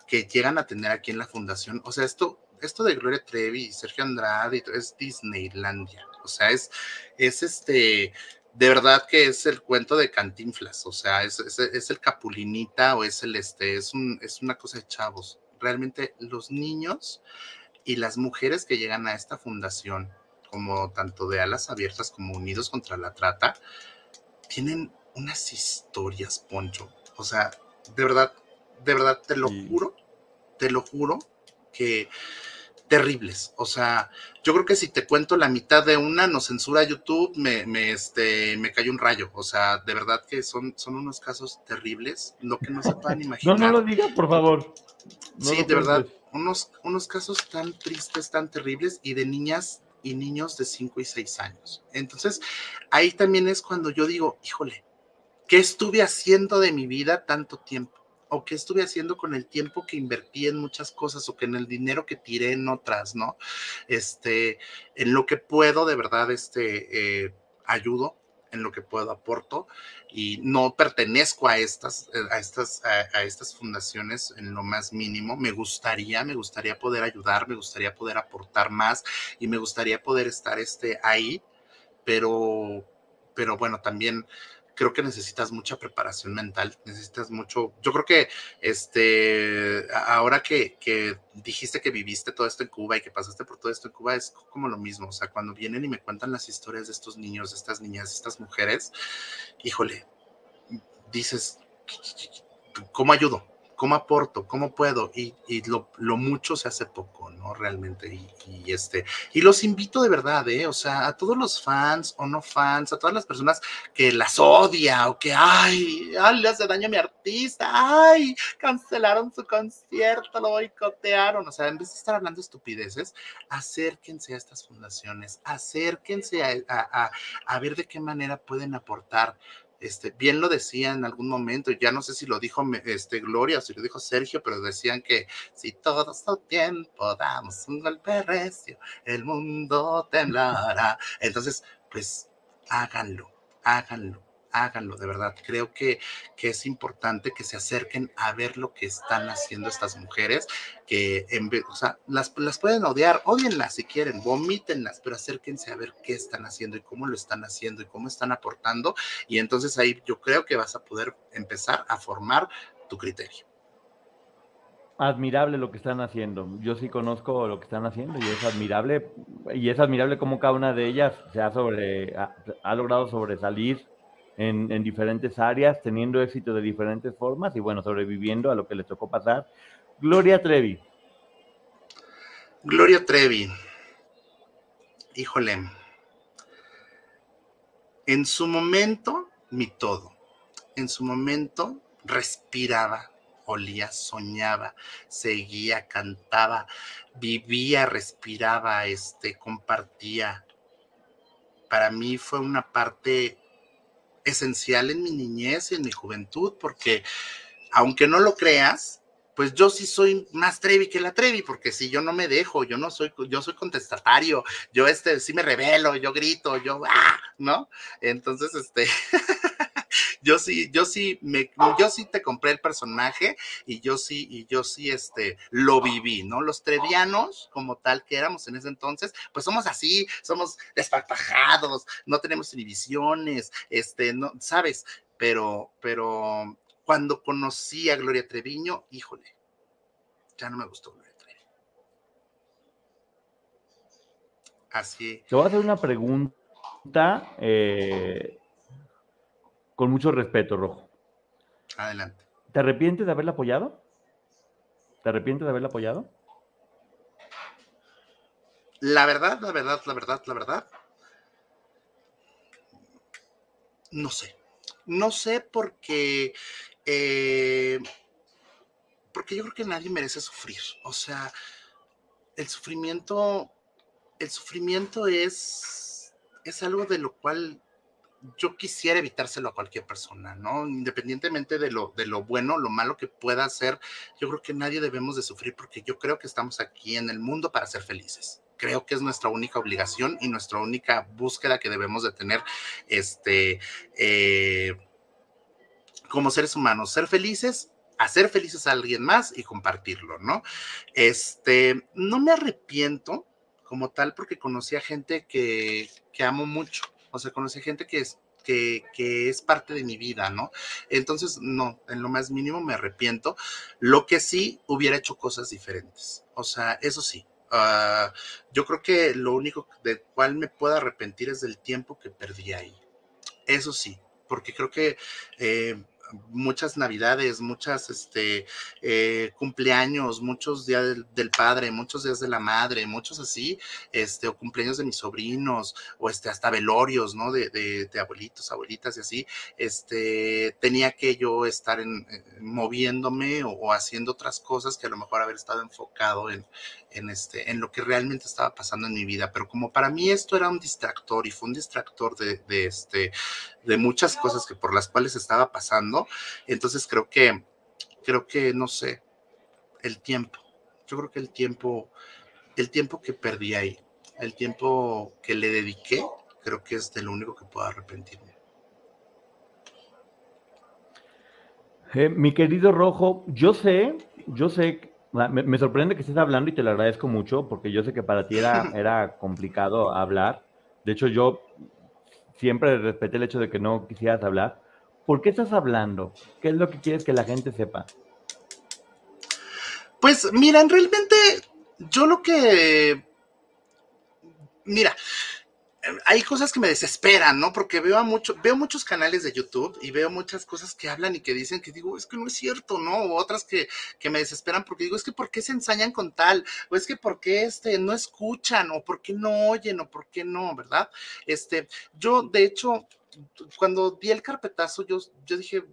que llegan a tener aquí en la fundación, o sea, esto, esto de Gloria Trevi y Sergio Andrade es Disneylandia. O sea, es, es este, de verdad que es el cuento de Cantinflas, o sea, es, es, el Capulinita o es el este, es, un, es una cosa de chavos. Realmente los niños y las mujeres que llegan a esta fundación, como tanto de alas abiertas como unidos contra la trata, tienen unas historias, Poncho. O sea, de verdad, de verdad, te lo juro, te lo juro que terribles. O sea, yo creo que si te cuento la mitad de una, nos censura YouTube, me, me, este, me cayó un rayo. O sea, de verdad que son, son unos casos terribles, lo que no se puedan imaginar. No, no lo digas, por favor. sí, de verdad, unos, unos casos tan tristes, tan terribles y de niñas y niños de 5 y 6 años. Entonces, ahí también es cuando yo digo, híjole, ¿qué estuve haciendo de mi vida tanto tiempo? O qué estuve haciendo con el tiempo que invertí en muchas cosas o que en el dinero que tiré en otras, ¿no? Este, en lo que puedo, de verdad, este, eh, ayudo, en lo que puedo aporto y no pertenezco a estas, eh, a estas, a, estas fundaciones en lo más mínimo. Me gustaría, me gustaría poder ayudar, me gustaría poder aportar más y me gustaría poder estar este, ahí, pero, pero bueno, también creo que necesitas mucha preparación mental, necesitas mucho, yo creo que este, ahora que, que, dijiste que viviste todo esto en Cuba y que pasaste por todo esto en Cuba, es como lo mismo, o sea, cuando vienen y me cuentan las historias de estos niños, de estas niñas, de estas mujeres, híjole, dices, ¿cómo ayudo? ¿Cómo aporto? ¿Cómo puedo? Y, lo, mucho se hace poco, ¿no? Realmente. Y, este, y los invito de verdad, ¿eh? O sea, a todos los fans o no fans, a todas las personas que las odia o que, ay, ay, le hace daño a mi artista, ay, cancelaron su concierto, lo boicotearon. O sea, en vez de estar hablando estupideces, acérquense a estas fundaciones, acérquense a, a ver de qué manera pueden aportar este, bien lo decía en algún momento, ya no sé si lo dijo este, Gloria o si lo dijo Sergio, pero decían que si todos el tiempo damos un golpe recio, el mundo temblará. Entonces, pues háganlo, háganlo háganlo, de verdad. Creo que, que es importante que se acerquen a ver lo que están haciendo estas mujeres, que en vez, o sea, las, las pueden odiar, odienlas si quieren, vomítenlas, pero acérquense a ver qué están haciendo y cómo lo están haciendo y cómo están aportando. Y entonces ahí yo creo que vas a poder empezar a formar tu criterio admirable lo que están haciendo. Yo sí conozco lo que están haciendo y es admirable y es admirable cómo cada una de ellas se ha sobre ha logrado sobresalir en, diferentes áreas, teniendo éxito de diferentes formas y bueno, sobreviviendo a lo que le tocó pasar. Gloria Trevi. Gloria Trevi. Híjole. En su momento, mi todo. En su momento, respiraba, olía, soñaba, seguía, cantaba, vivía, respiraba, este, compartía. Para mí fue una parte esencial en mi niñez y en mi juventud, porque aunque no lo creas, pues yo sí soy más Trevi que la Trevi, porque si yo no me dejo, yo no soy, yo soy contestatario, yo este sí me revelo, yo grito, yo, ¡ah! ¿no? Entonces, este, yo sí, yo sí, me, yo sí te compré el personaje y yo sí, y yo sí, este, lo viví, ¿no? Los trevianos, como tal que éramos en ese entonces, pues somos así, somos desparpajados, no tenemos inhibiciones, este, no, ¿sabes? Pero, pero cuando conocí a Gloria Treviño, híjole, ya no me gustó Gloria Trevi. Así. Te voy a hacer una pregunta eh, con mucho respeto, Rojo. Adelante. ¿Te arrepientes de haberla apoyado? ¿Te arrepientes de haberla apoyado? La verdad, la verdad, la verdad, la verdad. No sé. No sé porque, eh, porque yo creo que nadie merece sufrir. O sea, el sufrimiento, el sufrimiento es, es algo de lo cual yo quisiera evitárselo a cualquier persona, ¿no? Independientemente de lo, de lo bueno, lo malo que pueda hacer, yo creo que nadie debemos de sufrir porque yo creo que estamos aquí en el mundo para ser felices. Creo que es nuestra única obligación y nuestra única búsqueda que debemos de tener, este, eh, como seres humanos, ser felices hacer felices a alguien más y compartirlo, ¿no? Este, no me arrepiento como tal porque conocí a gente que, que amo mucho, sea, conocí gente que es, que, es parte de mi vida, ¿no? Entonces, no, en lo más mínimo me arrepiento. Lo que sí, hubiera hecho cosas diferentes. O sea, eso sí. Uh, yo creo que lo único de cual me puedo arrepentir es del tiempo que perdí ahí. Eso sí, porque creo que eh, muchas navidades, muchas este, eh, cumpleaños, muchos días del, padre, muchos días de la madre, muchos así, este, o cumpleaños de mis sobrinos, o este, hasta velorios, ¿no? De, de, abuelitos, abuelitas y así, este, tenía que yo estar en, moviéndome o, haciendo otras cosas que a lo mejor haber estado enfocado en, en, este, en lo que realmente estaba pasando en mi vida. Pero como para mí esto era un distractor y fue un distractor de, de, este, de muchas cosas que por las cuales estaba pasando, entonces creo que, creo que, no sé, el tiempo. Yo creo que el tiempo, el tiempo que perdí ahí, el tiempo que le dediqué, creo que es de lo único que puedo arrepentirme. Eh, mi querido Rojo, yo sé, yo sé me, sorprende que estés hablando y te lo agradezco mucho porque yo sé que para ti era, era complicado hablar. De hecho, yo siempre respeté el hecho de que no quisieras hablar. ¿Por qué estás hablando? ¿Qué es lo que quieres que la gente sepa? Pues miran, realmente yo lo que... Mira, hay cosas que me desesperan, ¿no? Porque veo a mucho, veo muchos canales de YouTube y veo muchas cosas que hablan y que dicen que digo, es que no es cierto, ¿no? O otras que, que me desesperan porque digo, es que ¿por qué se ensañan con tal? O es que ¿por qué este, no escuchan? O ¿por qué no oyen? O ¿por qué no? ¿Verdad? Este, yo, de hecho, cuando di el carpetazo, yo, yo dije,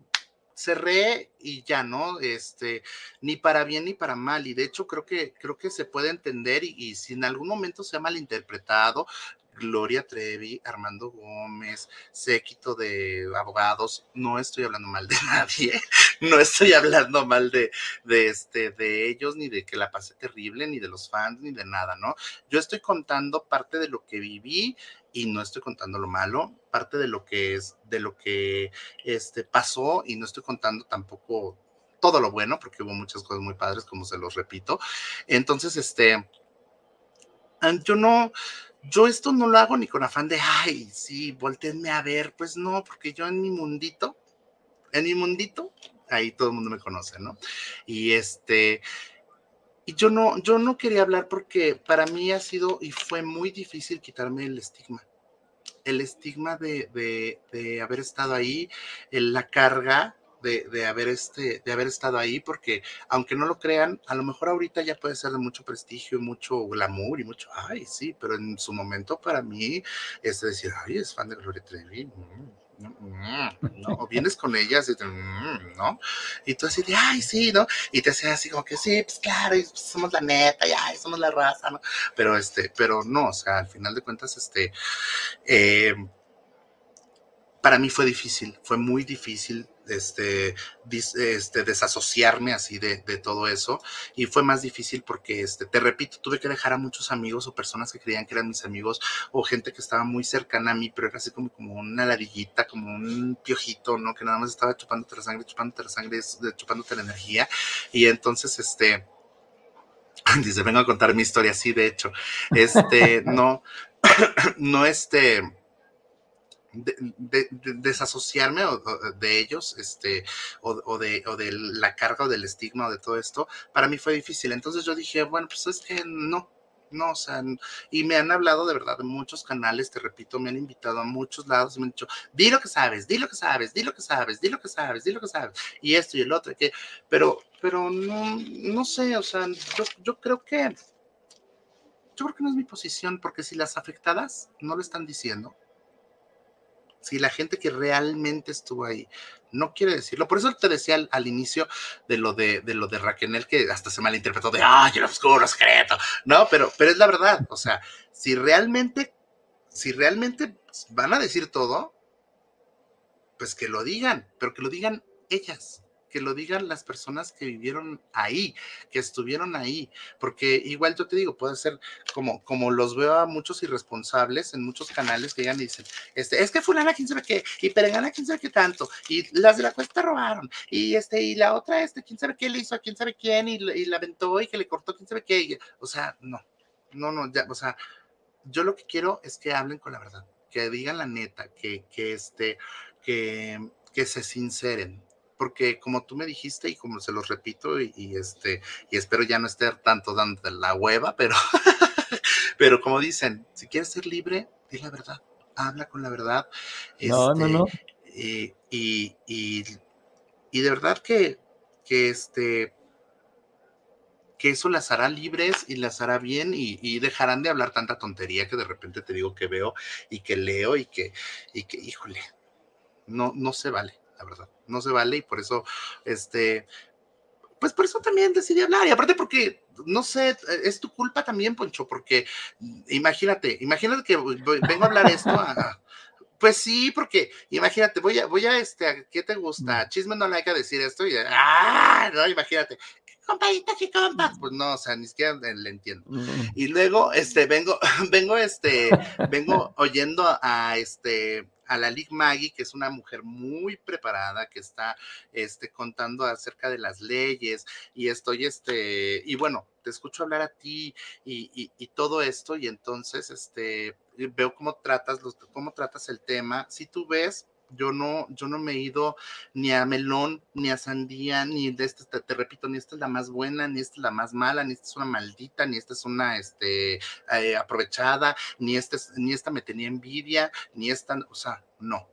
cerré y ya, ¿no? Este, ni para bien ni para mal. Y de hecho creo que, creo que se puede entender y, y si en algún momento se ha malinterpretado, Gloria Trevi, Armando Gómez, séquito de abogados. No estoy hablando mal de nadie, no estoy hablando mal de, de, este, de ellos, ni de que la pasé terrible, ni de los fans, ni de nada, ¿no? Yo estoy contando parte de lo que viví y no estoy contando lo malo, parte de lo que es, de lo que este, pasó y no estoy contando tampoco todo lo bueno, porque hubo muchas cosas muy padres, como se los repito. Entonces, este, yo no, yo esto no lo hago ni con afán de, ay, sí, volteenme a ver, pues no, porque yo en mi mundito, en mi mundito, ahí todo el mundo me conoce, ¿no? Y este, y yo no, yo no quería hablar porque para mí ha sido y fue muy difícil quitarme el estigma. El estigma de, de, de haber estado ahí, en la carga de, haber este, de haber estado ahí, porque aunque no lo crean, a lo mejor ahorita ya puede ser de mucho prestigio, mucho glamour y mucho, ay, sí, pero en su momento para mí es decir, ay, es fan de Gloria Trevi. Mm, ¿no? O vienes con ellas y mm, ¿no? Y tú así de, ay, sí, ¿no? Y te hace así como que, sí, pues claro, somos la neta, ya, somos la raza, ¿no? Pero este, pero no, o sea, al final de cuentas, este, eh, para mí fue difícil, fue muy difícil este, este, desasociarme así de, todo eso. Y fue más difícil porque, este, te repito, tuve que dejar a muchos amigos o personas que creían que eran mis amigos o gente que estaba muy cercana a mí, pero era así como, como una ladillita, como un piojito, ¿no? Que nada más estaba chupándote la sangre, chupándote la sangre, chupándote la energía. Y entonces, este, dice, vengo a contar mi historia, sí, de hecho, este, no, no, este, de, desasociarme de ellos, este, o, de, o de la carga o del estigma o de todo esto, para mí fue difícil. Entonces yo dije, bueno, pues es que no, No, o sea, y me han hablado de verdad de muchos canales, te repito, me han invitado a muchos lados y me han dicho, di lo que sabes, di lo que sabes, di lo que sabes, di lo que sabes, di lo que sabes, y esto y el otro, que, pero, pero no, no sé, o sea, yo, yo creo que, yo creo que no es mi posición, porque si las afectadas no lo están diciendo, si la gente que realmente estuvo ahí no quiere decirlo. Por eso te decía al, inicio de lo de, de, lo de Raquel, que hasta se malinterpretó de, ay, el oscuro secreto. No, pero, pero es la verdad. O sea, si realmente, si realmente van a decir todo, pues que lo digan, pero que lo digan ellas que lo digan las personas que vivieron ahí, que estuvieron ahí, porque igual yo te digo, puede ser como, como los veo a muchos irresponsables en muchos canales que ya me dicen, este, es que fulana quién sabe qué, y perengana quién sabe qué tanto, y las de la cuesta robaron, y este, y la otra, este, quién sabe qué le hizo a quién sabe quién, y, y la aventó y que le cortó quién sabe qué, o sea, no, no, no, ya, o sea, yo lo que quiero es que hablen con la verdad, que digan la neta, que, que este, que, que se sinceren, porque como tú me dijiste y como se los repito y, este y espero ya no estar tanto dando la hueva, pero pero como dicen, si quieres ser libre, di la verdad, habla con la verdad. No, no, no. Este, y, y, de verdad que, que este que eso las hará libres y las hará bien y, y, dejarán de hablar tanta tontería que de repente te digo que veo y que leo y que, y que híjole, no, no se vale, la verdad no se vale y por eso, este, pues por eso también decidí hablar y aparte porque, no sé, es tu culpa también, Poncho, porque imagínate, imagínate que vengo a hablar esto Pues sí, porque imagínate, voy a, voy a este, ¿qué te gusta? Chisme no le hay que decir esto y, ah, no, imagínate, compaditas y compas. Pues no, o sea, ni siquiera le entiendo. Y luego, este, vengo, vengo, este, vengo oyendo a, este, a la Lig Maggie, que es una mujer muy preparada, que está este, contando acerca de las leyes, y estoy, este, y bueno, te escucho hablar a ti y, y, todo esto, y entonces, este, veo cómo tratas, los, cómo tratas el tema. Si tú ves, yo no, yo no me he ido ni a melón, ni a sandía, ni de este, te, repito, ni esta es la más buena, ni esta es la más mala, ni esta es una maldita, ni esta es una este, eh, aprovechada, ni esta, ni esta me tenía envidia, ni esta, o sea, no,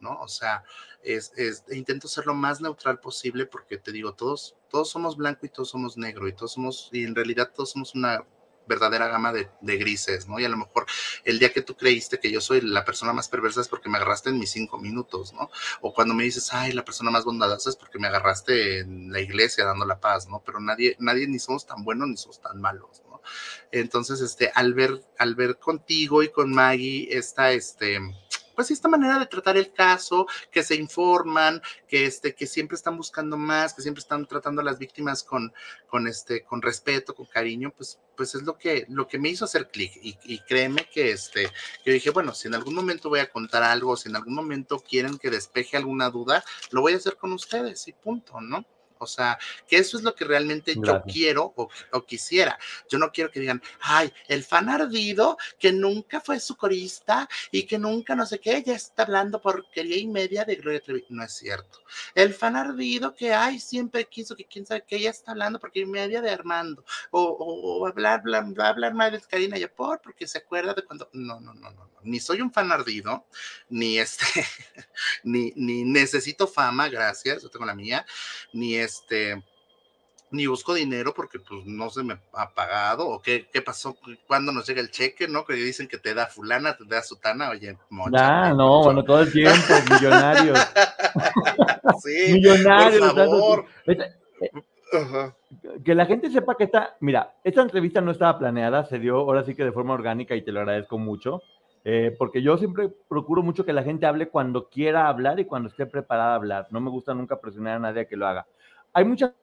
¿no? O sea, es, es, intento ser lo más neutral posible porque te digo, todos, todos somos blanco y todos somos negro y todos somos, y en realidad todos somos una verdadera gama de, grises, ¿no? Y a lo mejor el día que tú creíste que yo soy la persona más perversa es porque me agarraste en mis cinco minutos, ¿no? O cuando me dices, ay, la persona más bondadosa es porque me agarraste en la iglesia dando la paz, ¿no? Pero nadie, nadie ni somos tan buenos ni somos tan malos, ¿no? Entonces, este, al ver, al ver contigo y con Maggie esta, este, pues esta manera de tratar el caso, que se informan, que este, que siempre están buscando más, que siempre están tratando a las víctimas con, con este, con respeto, con cariño, pues, pues es lo que, lo que me hizo hacer clic. Y, créeme que este, yo dije, bueno, si en algún momento voy a contar algo, si en algún momento quieren que despeje alguna duda, lo voy a hacer con ustedes y punto, ¿no? O sea, que eso es lo que realmente yo quiero o, quisiera. Yo no quiero que digan, ay, el fan ardido que nunca fue su corista y que nunca no sé qué, ya está hablando porquería y media de Gloria Trevi. No es cierto. El fan ardido que, ay, siempre quiso que quién sabe qué, ya está hablando porquería y media de Armando. O, o, hablar, bla, bla, hablar mal de Karina Yapor porque se acuerda de cuando. No, no, no, no. Ni soy un fan ardido, ni este, ni, ni necesito fama, gracias, yo tengo la mía, ni es este, ni busco dinero porque pues no se me ha pagado o qué, qué pasó cuando nos llega el cheque, ¿no? Que dicen que te da fulana, te da sutana, oye, mocha. Ah, no, bueno, todo el tiempo, millonarios. sí, millonarios. Por favor. Que la gente sepa que esta, mira, esta entrevista no estaba planeada, se dio ahora sí que de forma orgánica y te lo agradezco mucho. Eh, porque yo siempre procuro mucho que la gente hable cuando quiera hablar y cuando esté preparada a hablar. No me gusta nunca presionar a nadie a que lo haga hay muchas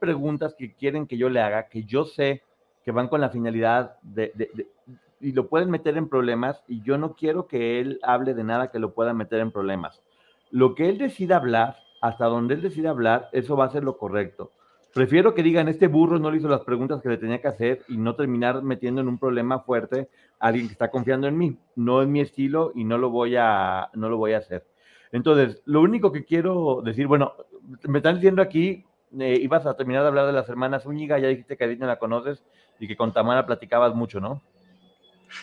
preguntas que quieren que yo le haga, que yo sé que van con la finalidad de, y lo pueden meter en problemas y yo no quiero que él hable de nada que lo pueda meter en problemas. Lo que él decida hablar, hasta donde él decida hablar, eso va a ser lo correcto. Prefiero que digan, este burro no le hizo las preguntas que le tenía que hacer y no terminar metiendo en un problema fuerte a alguien que está confiando en mí. No es mi estilo y no lo voy a, no lo voy a hacer. Entonces, lo único que quiero decir, bueno, me están diciendo aquí, eh, ibas a terminar de hablar de las hermanas Úñiga, ya dijiste que a no la conoces. y que con Tamara platicabas mucho, ¿no?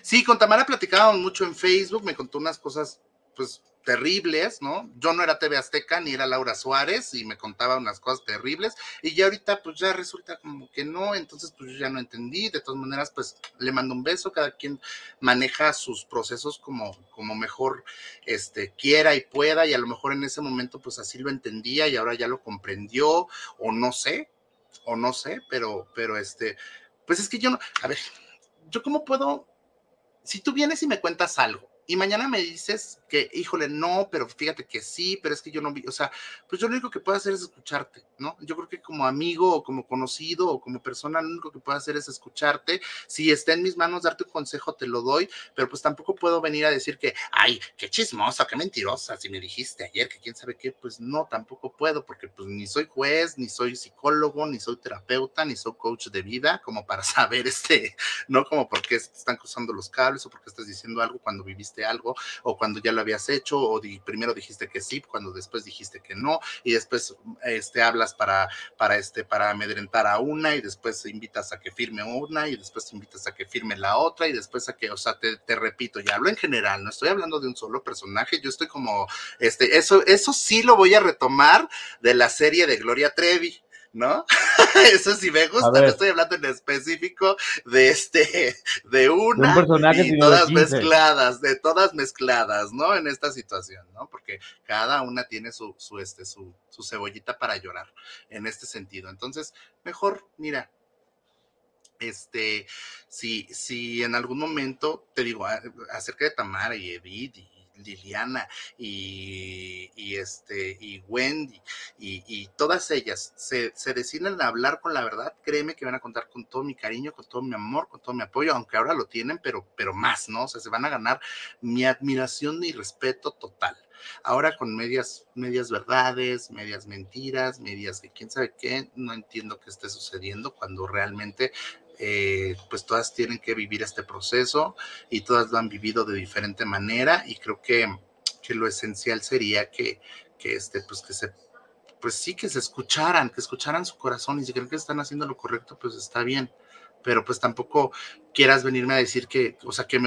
Sí, con Tamara platicábamos mucho en Facebook, me contó unas cosas, pues, terribles, ¿no? Yo no era TV Azteca ni era Laura Suárez y me contaba unas cosas terribles y ya ahorita pues ya resulta como que no, entonces pues yo ya no entendí, de todas maneras pues le mando un beso, cada quien maneja sus procesos como, como mejor este, quiera y pueda y a lo mejor en ese momento pues así lo entendía y ahora ya lo comprendió o no sé, o no sé, pero, pero este, pues es que yo no, a ver, yo cómo puedo, si tú vienes y me cuentas algo y mañana me dices que, híjole, no, pero fíjate que sí, pero es que yo no vi, o sea, pues yo lo único que puedo hacer es escucharte, ¿no? Yo creo que como amigo o como conocido o como persona, lo único que puedo hacer es escucharte. Si está en mis manos darte un consejo, te lo doy, pero pues tampoco puedo venir a decir que, ay, qué chismosa, qué mentirosa, si me dijiste ayer que quién sabe qué, pues no, tampoco puedo, porque pues ni soy juez, ni soy psicólogo, ni soy terapeuta, ni soy coach de vida, como para saber este, ¿no? Como por qué están cruzando los cables o por qué estás diciendo algo cuando viviste algo o cuando ya lo habías hecho o primero dijiste que sí, cuando después dijiste que no y después este, hablas para, para, este, para amedrentar a una y después invitas a que firme una y después invitas a que firme la otra y después a que, o sea, te, repito, ya hablo en general, no estoy hablando de un solo personaje, yo estoy como, este, eso, eso sí lo voy a retomar de la serie de Gloria Trevi. ¿No? Eso sí me gusta, no estoy hablando en específico de este, de una y todas mezcladas, de todas mezcladas, ¿no? En esta situación, ¿no? Porque cada una tiene su, su, este, su, su cebollita para llorar en este sentido. Entonces, mejor, mira, este, si, si en algún momento, te digo, acerca de Tamara y Edith y Liliana y, este, y Wendy y, todas ellas se, se, deciden a hablar con la verdad, créeme que van a contar con todo mi cariño, con todo mi amor, con todo mi apoyo, aunque ahora lo tienen, pero, pero más, ¿no? O sea, se van a ganar mi admiración y respeto total. Ahora con medias, medias verdades, medias mentiras, medias de quién sabe qué, no entiendo qué esté sucediendo cuando realmente eh, pues todas tienen que vivir este proceso y todas lo han vivido de diferente manera y creo que, que lo esencial sería que, que, este, pues que se, pues sí, que se escucharan, que escucharan su corazón y si creen que están haciendo lo correcto, pues está bien pero pues tampoco quieras venirme a decir que, o sea, que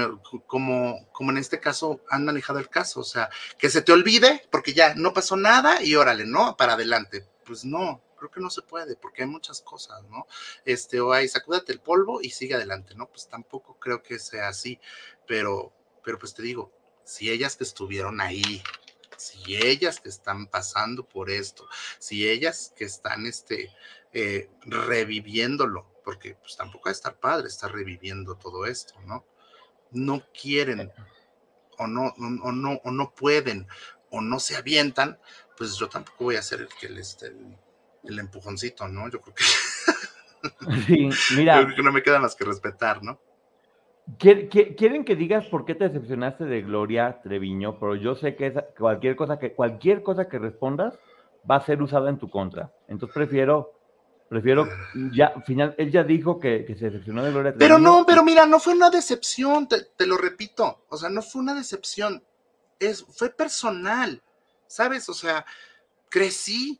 como, como en este caso han manejado el caso, o sea, que se te olvide porque ya no pasó nada y órale, ¿no? Para adelante. Pues no, creo que no se puede porque hay muchas cosas, ¿no? Este, o hay, sacúdate el polvo y sigue adelante, ¿no? Pues tampoco creo que sea así, pero, pero pues te digo, si ellas que estuvieron ahí, si ellas que están pasando por esto, si ellas que están, este, eh, reviviéndolo, porque pues tampoco va a estar padre estar reviviendo todo esto, ¿no? No quieren o no, o no, o no pueden o no se avientan, pues yo tampoco voy a ser el que les el empujoncito, ¿no? Yo creo que. Sí, mira. que no me queda más que respetar, ¿no? Quieren que digas por qué te decepcionaste de Gloria Treviño, pero yo sé que cualquier cosa que cualquier cosa que respondas va a ser usada en tu contra. Entonces prefiero prefiero ya final él ya dijo que, se decepcionó de Gloria Treviño. Pero no, pero mira, no fue una decepción, te, te lo repito, o sea, no fue una decepción, es fue personal. ¿Sabes? O sea, crecí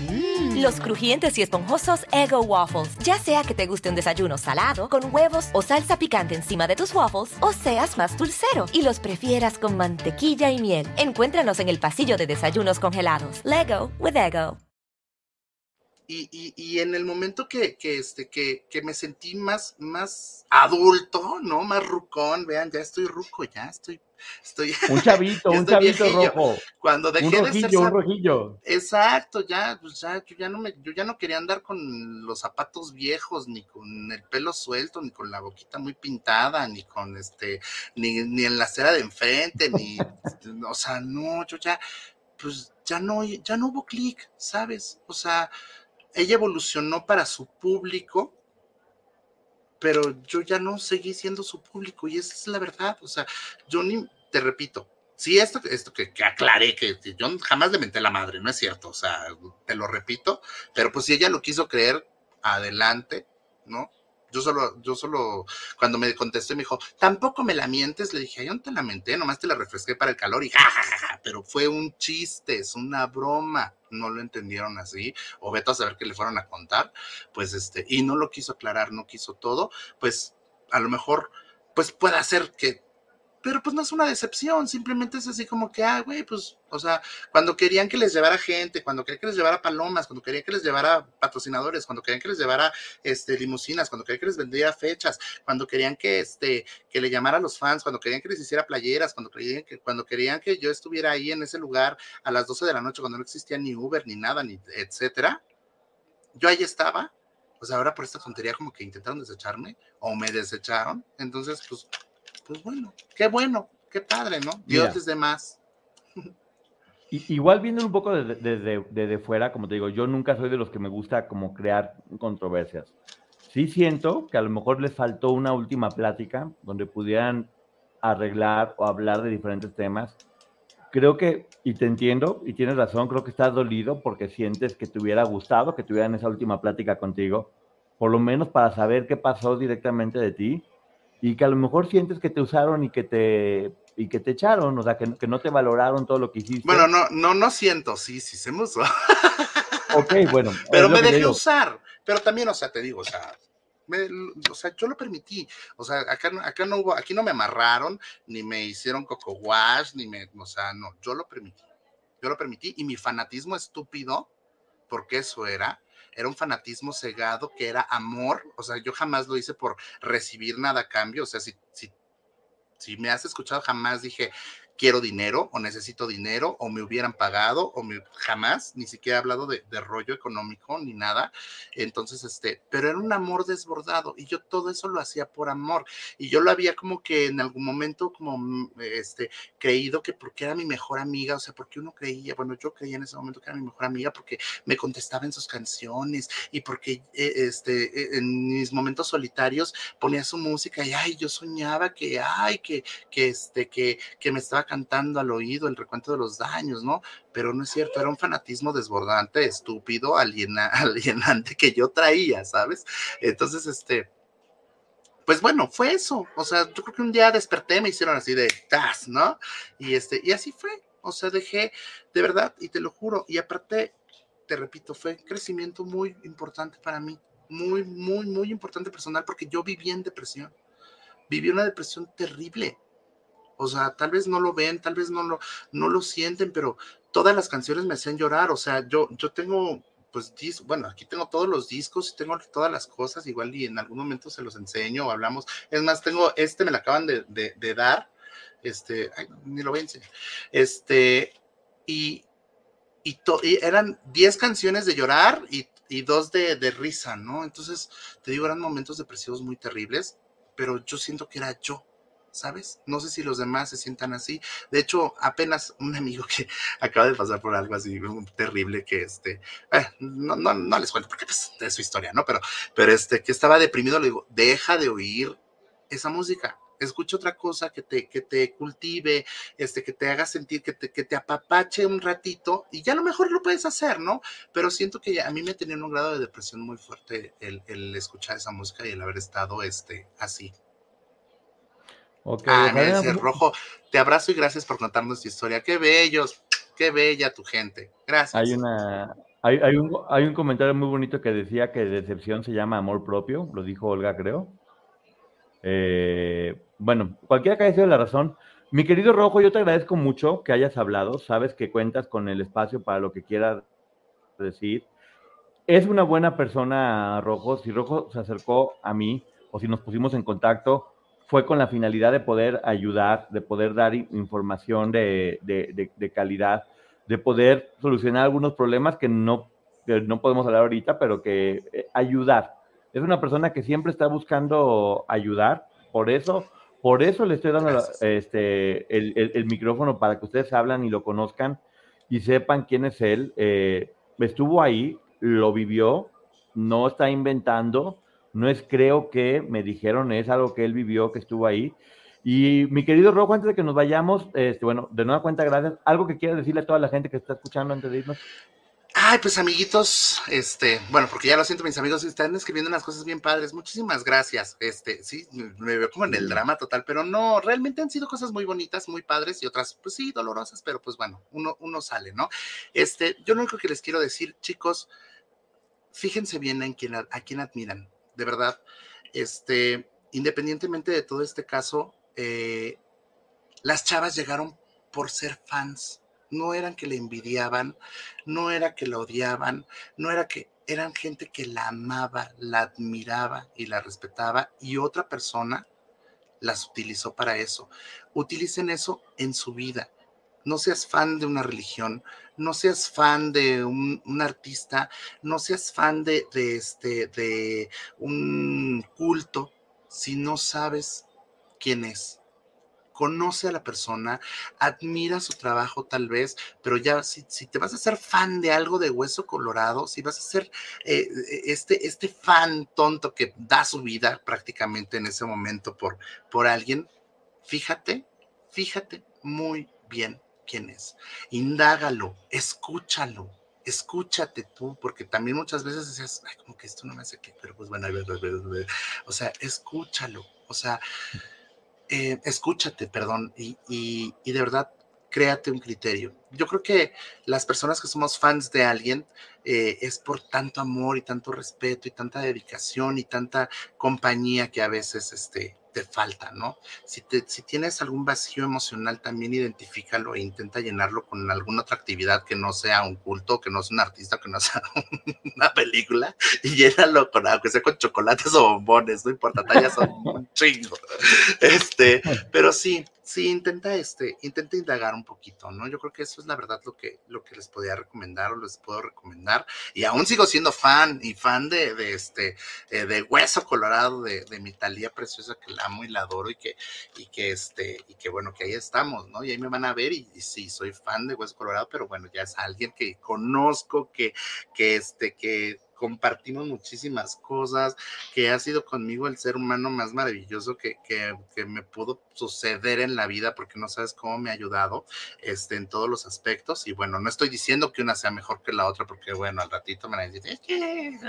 Mm. Los crujientes y esponjosos Ego Waffles. Ya sea que te guste un desayuno salado, con huevos o salsa picante encima de tus waffles, o seas más dulcero y los prefieras con mantequilla y miel. Encuéntranos en el pasillo de desayunos congelados. Lego with Ego. Y, y, en el momento que, que, este, que, que me sentí más, más adulto, ¿no? Más rucón, vean, ya estoy ruco, ya estoy Estoy, un chavito, un chavito rojo. Cuando dejé un rojillo, de ser, un rojillo. Exacto, ya, pues ya, yo ya no me, yo ya no quería andar con los zapatos viejos, ni con el pelo suelto, ni con la boquita muy pintada, ni con este, ni, ni en la acera de enfrente, ni, o sea, no, yo ya, pues ya no, ya no hubo clic, ¿sabes? O sea, ella evolucionó para su público pero yo ya no seguí siendo su público y esa es la verdad. O sea, yo ni, te repito, sí, esto, esto que, que aclaré, que, yo jamás le menté la madre, no es cierto, o sea, te lo repito, pero pues si ella lo quiso creer, adelante, ¿no? Yo solo, yo solo, cuando me contesté, me dijo, tampoco me la mientes. Le dije, yo no te la menté, nomás te la refresqué para el calor y jajaja. Pero fue un chiste, es una broma. No lo entendieron así, o veto a saber qué le fueron a contar. Pues este, y no lo quiso aclarar, no quiso todo. Pues a lo mejor, pues puede hacer que pero pues no es una decepción, simplemente es así como que, ah, güey, pues, o sea, cuando querían que les llevara gente, cuando querían que les llevara palomas, cuando querían que les llevara patrocinadores, cuando querían que les llevara este, limusinas, cuando querían que les vendiera fechas, cuando querían que, este, que le llamara a los fans, cuando querían que les hiciera playeras, cuando querían que, cuando querían que yo estuviera ahí en ese lugar a las 12 de la noche, cuando no existía ni Uber, ni nada, ni etcétera, yo ahí estaba, pues ahora por esta tontería como que intentaron desecharme o me desecharon, entonces, pues pues bueno, qué bueno, qué padre, ¿no? Dios es de más. Igual viendo un poco desde, desde, fuera, como te digo, yo nunca soy de los que me gusta como crear controversias. Sí siento que a lo mejor les faltó una última plática donde pudieran arreglar o hablar de diferentes temas. Creo que, y te entiendo, y tienes razón, creo que estás dolido porque sientes que te hubiera gustado que tuvieran esa última plática contigo, por lo menos para saber qué pasó directamente de ti y que a lo mejor sientes que te usaron y que te y que te echaron, o sea, que, que no te valoraron todo lo que hiciste. Bueno, no, no, no siento, sí, sí se me usó. Ok, bueno. Pero me dejé usar, pero también, o sea, te digo, o sea, o sea, yo lo permití, o sea, acá, acá no hubo, aquí no me amarraron, ni me hicieron coco wash, ni me, o sea, no, yo lo permití, yo lo permití, y mi fanatismo estúpido, porque eso era, era un fanatismo cegado que era amor, o sea, yo jamás lo hice por recibir nada a cambio, o sea, si, si, si me has escuchado, jamás dije, quiero dinero o necesito dinero o me hubieran pagado o me, jamás, ni siquiera he hablado de, rollo económico ni nada. Entonces, este, pero era un amor desbordado y yo todo eso lo hacía por amor y yo lo había como que en algún momento como, mm, este, creído que porque era mi mejor amiga, o sea, porque uno creía, bueno, yo creía en ese momento que era mi mejor amiga porque me contestaba en sus canciones y porque, eh, este, e, en mis momentos solitarios ponía su música y, ay, yo soñaba que, ay, que, que, este, que, que me estaba cantando al oído el recuento de los daños, ¿no? Pero no es cierto, era un fanatismo desbordante, estúpido, alienante que yo traía, ¿sabes? Entonces, este, pues bueno, fue eso. O sea, yo creo que un día desperté, me hicieron así de tas, ¿no? Y este, y así fue. O sea, dejé, de verdad, y te lo juro, y aparte, te repito, fue crecimiento muy importante para mí, muy, muy, muy importante personal, porque yo viví en depresión. Viví una depresión terrible. O sea, tal vez no lo ven, tal vez no lo, no lo sienten, pero todas las canciones me hacen llorar. O sea, yo, yo tengo, pues, bueno, aquí tengo todos los discos y tengo todas las cosas, igual y en algún momento se los enseño o hablamos. Es más, tengo, este me lo acaban de, de, dar, este, ay, ni lo voy a enseñar. Este, y, y, eran 10 canciones de llorar y, y dos de, de risa, ¿no? Entonces, te digo, eran momentos depresivos muy terribles, pero yo siento que era yo ¿sabes? No sé si los demás se sientan así. De hecho, apenas un amigo que acaba de pasar por algo así terrible que este, eh, no, no, no, les cuento porque pues, es su historia, ¿no? Pero, pero este, que estaba deprimido, le digo, deja de oír esa música. Escucha otra cosa que te, que te cultive, este, que te haga sentir, que te, que te apapache un ratito y ya a lo mejor lo puedes hacer, ¿no? Pero siento que a mí me tenía un grado de depresión muy fuerte el, el escuchar esa música y el haber estado este, así. Okay, ah, Rojo, te abrazo y gracias por contarnos tu historia. Qué bellos, qué bella tu gente. Gracias. Hay una, hay, hay, un, hay un comentario muy bonito que decía que decepción se llama amor propio, lo dijo Olga, creo. Eh, bueno, cualquiera que haya sido la razón. Mi querido Rojo, yo te agradezco mucho que hayas hablado. Sabes que cuentas con el espacio para lo que quieras decir. Es una buena persona, Rojo. Si Rojo se acercó a mí o si nos pusimos en contacto, fue con la finalidad de poder ayudar, de poder dar información de, calidad, de poder solucionar algunos problemas que no, no podemos hablar ahorita, pero que eh, ayudar. Es una persona que siempre está buscando ayudar, por eso, por eso le estoy dando este, el, micrófono para que ustedes hablan y lo conozcan y sepan quién es él. Eh, estuvo ahí, lo vivió, no está inventando, no es creo que me dijeron, es algo que él vivió, que estuvo ahí. Y mi querido Rojo, antes de que nos vayamos, este, bueno, de nueva cuenta, gracias. ¿Algo que quieras decirle a toda la gente que está escuchando antes de irnos? Ay, pues amiguitos, este, bueno, porque ya lo siento, mis amigos están escribiendo unas cosas bien padres. Muchísimas gracias. Este, sí, me veo como en el drama total, pero no, realmente han sido cosas muy bonitas, muy padres y otras, pues sí, dolorosas, pero pues bueno, uno, uno sale, ¿no? Este, yo lo único que les quiero decir, chicos, fíjense bien en quién, a quién admiran, de verdad. Este, independientemente de todo este caso, eh, las chavas llegaron por ser fans no eran que le envidiaban, no era que la odiaban, no era que eran gente que la amaba, la admiraba y la respetaba y otra persona las utilizó para eso. Utilicen eso en su vida. No seas fan de una religión, no seas fan de un, artista, no seas fan de, este, de un culto si no sabes quién es. Conoce a la persona, admira su trabajo tal vez, pero ya si, te vas a ser fan de algo de hueso colorado, si vas a ser eh, este, este fan tonto que da su vida prácticamente en ese momento por, por alguien, fíjate, fíjate muy bien quién es. Indágalo, escúchalo, escúchate tú, porque también muchas veces decías, ay, como que esto no me hace qué, pero pues bueno, o sea, escúchalo, o sea, eh, escúchate, perdón, y, y, de verdad créate un criterio. Yo creo que las personas que somos fans de alguien eh, es por tanto amor y tanto respeto y tanta dedicación y tanta compañía que a veces este, te falta, ¿no? Si, te, si tienes algún vacío emocional, también identifícalo e intenta llenarlo con alguna otra actividad que no sea un culto, que no sea un artista, que no sea una película, y llénalo con, aunque sea con chocolates o bombones, no importa, tallas son un chingo. Este, pero sí, sí, intenta, este, intenta indagar un poquito, ¿no? Yo creo que eso es la verdad lo que, lo que les podía recomendar o les puedo recomendar. Y aún sigo siendo fan y fan de, de este, eh, de Hueso Colorado, de, de mi Talía preciosa que la amo y la adoro y que, y que este, y que bueno, que ahí estamos, ¿no? Y ahí me van a ver y, sí, soy fan de Hueso Colorado, pero bueno, ya es alguien que conozco, que, que este, que compartimos muchísimas cosas, que ha sido conmigo el ser humano más maravilloso que, que, que, me pudo suceder en la vida, porque no sabes cómo me ha ayudado este, en todos los aspectos. Y bueno, no estoy diciendo que una sea mejor que la otra, porque bueno, al ratito me van a decir,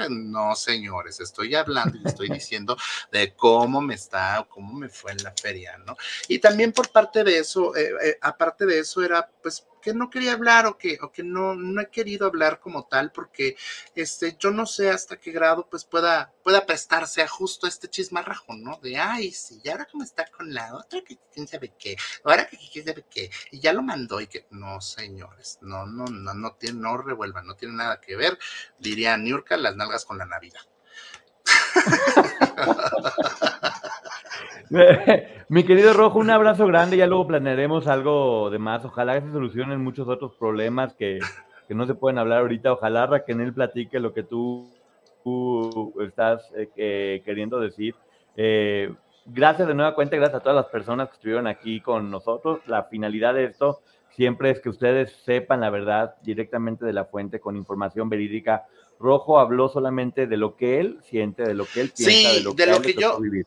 no, señores, estoy hablando y estoy diciendo de cómo me está cómo me fue en la feria, ¿no? Y también por parte de eso, eh, eh, aparte de eso, era pues que no quería hablar o que, o que no, no he querido hablar como tal, porque este, yo no sé hasta qué grado pues pueda, pueda prestarse a justo este chismarrajo, ¿no? De, ay, sí, y ahora cómo está con la otra, que quién sabe qué, ahora que quién sabe qué, y ya lo mandó y que, no, señores, no, no, no, no, tiene, no revuelvan, no tiene nada que ver, diría Niurka, las nalgas con la Navidad. Mi querido Rojo, un abrazo grande, ya luego planearemos algo de más. Ojalá que se solucionen muchos otros problemas que, no se pueden hablar ahorita. Ojalá Raquel platique lo que tú, estás eh, queriendo decir. Eh, gracias de nueva cuenta, gracias a todas las personas que estuvieron aquí con nosotros. La finalidad de esto siempre es que ustedes sepan la verdad directamente de la fuente con información verídica. Rojo habló solamente de lo que él siente, de lo que él piensa, de lo que, lo que yo, vivir.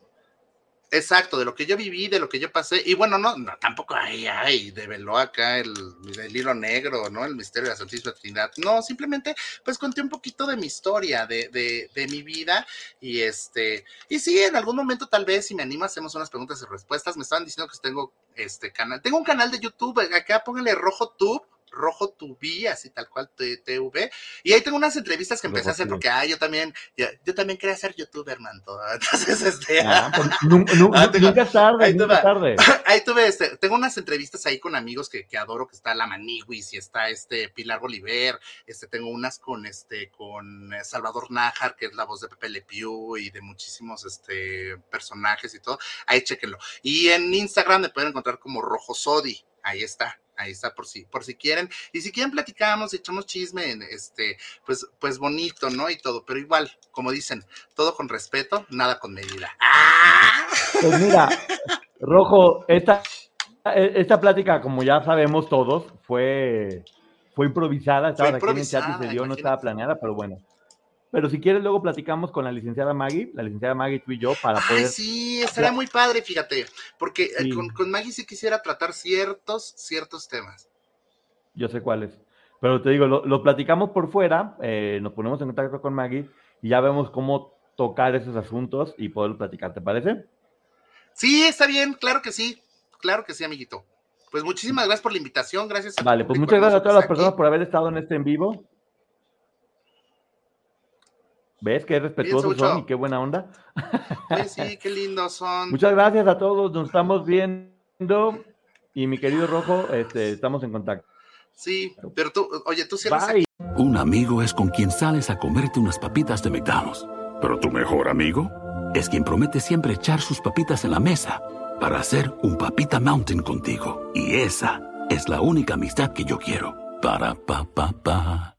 Exacto, de lo que yo viví, de lo que yo pasé. Y bueno, no, tampoco ay, ay, develó acá el, el, hilo negro, ¿no? El misterio de la Santísima Trinidad. No, simplemente, pues conté un poquito de mi historia, de, de, de, mi vida. Y este, y sí, en algún momento tal vez, si me anima, hacemos unas preguntas y respuestas. Me estaban diciendo que tengo este canal. Tengo un canal de YouTube, acá póngale rojo tube Rojo Tubi, así tal cual TV. Y ahí tengo unas entrevistas que empecé a hacer porque, ah, yo también, yo, también quería ser youtuber, man. Entonces, este. Ah, pues, nunca, tarde, nunca tarde. Ahí tuve, este, tengo unas entrevistas ahí con amigos que, que adoro, que está la Maniguis y está este Pilar Bolívar. Este, tengo unas con este, con Salvador Nájar, que es la voz de Pepe Le Pew y de muchísimos este, personajes y todo. Ahí chequenlo. Y en Instagram me pueden encontrar como Rojo Sodi. Ahí está ahí está por si, por si quieren. Y si quieren platicamos, echamos chisme, este, pues, pues bonito, ¿no? Y todo, pero igual, como dicen, todo con respeto, nada con medida. Pues mira, Rojo, esta, esta plática, como ya sabemos todos, fue, fue improvisada, estaba aquí en el chat y se dio, no estaba planeada, pero bueno. Pero si quieres, luego platicamos con la licenciada Maggie, la licenciada Maggie, tú y yo, para poder. sí, estaría muy padre, fíjate, porque eh, con, con, Maggie sí quisiera tratar ciertos, ciertos temas. Yo sé cuáles. Pero te digo, lo, platicamos por fuera, eh, nos ponemos en contacto con Maggie y ya vemos cómo tocar esos asuntos y poder platicar, ¿te parece? Sí, está bien, claro que sí, claro que sí, amiguito. Pues muchísimas gracias por la invitación, gracias. Vale, pues muchas gracias a todas las personas por haber estado en este en vivo. ¿Ves qué respetuosos son y qué buena onda? sí, qué lindos son. Muchas gracias a todos, nos estamos viendo y mi querido Rojo, este, estamos en contacto. Sí, pero tú, oye, tú cierras Un amigo es con quien sales a comerte unas papitas de McDonald's, pero tu mejor amigo es quien promete siempre echar sus papitas en la mesa para hacer un papita mountain contigo. Y esa es la única amistad que yo quiero. Para pa pa pa.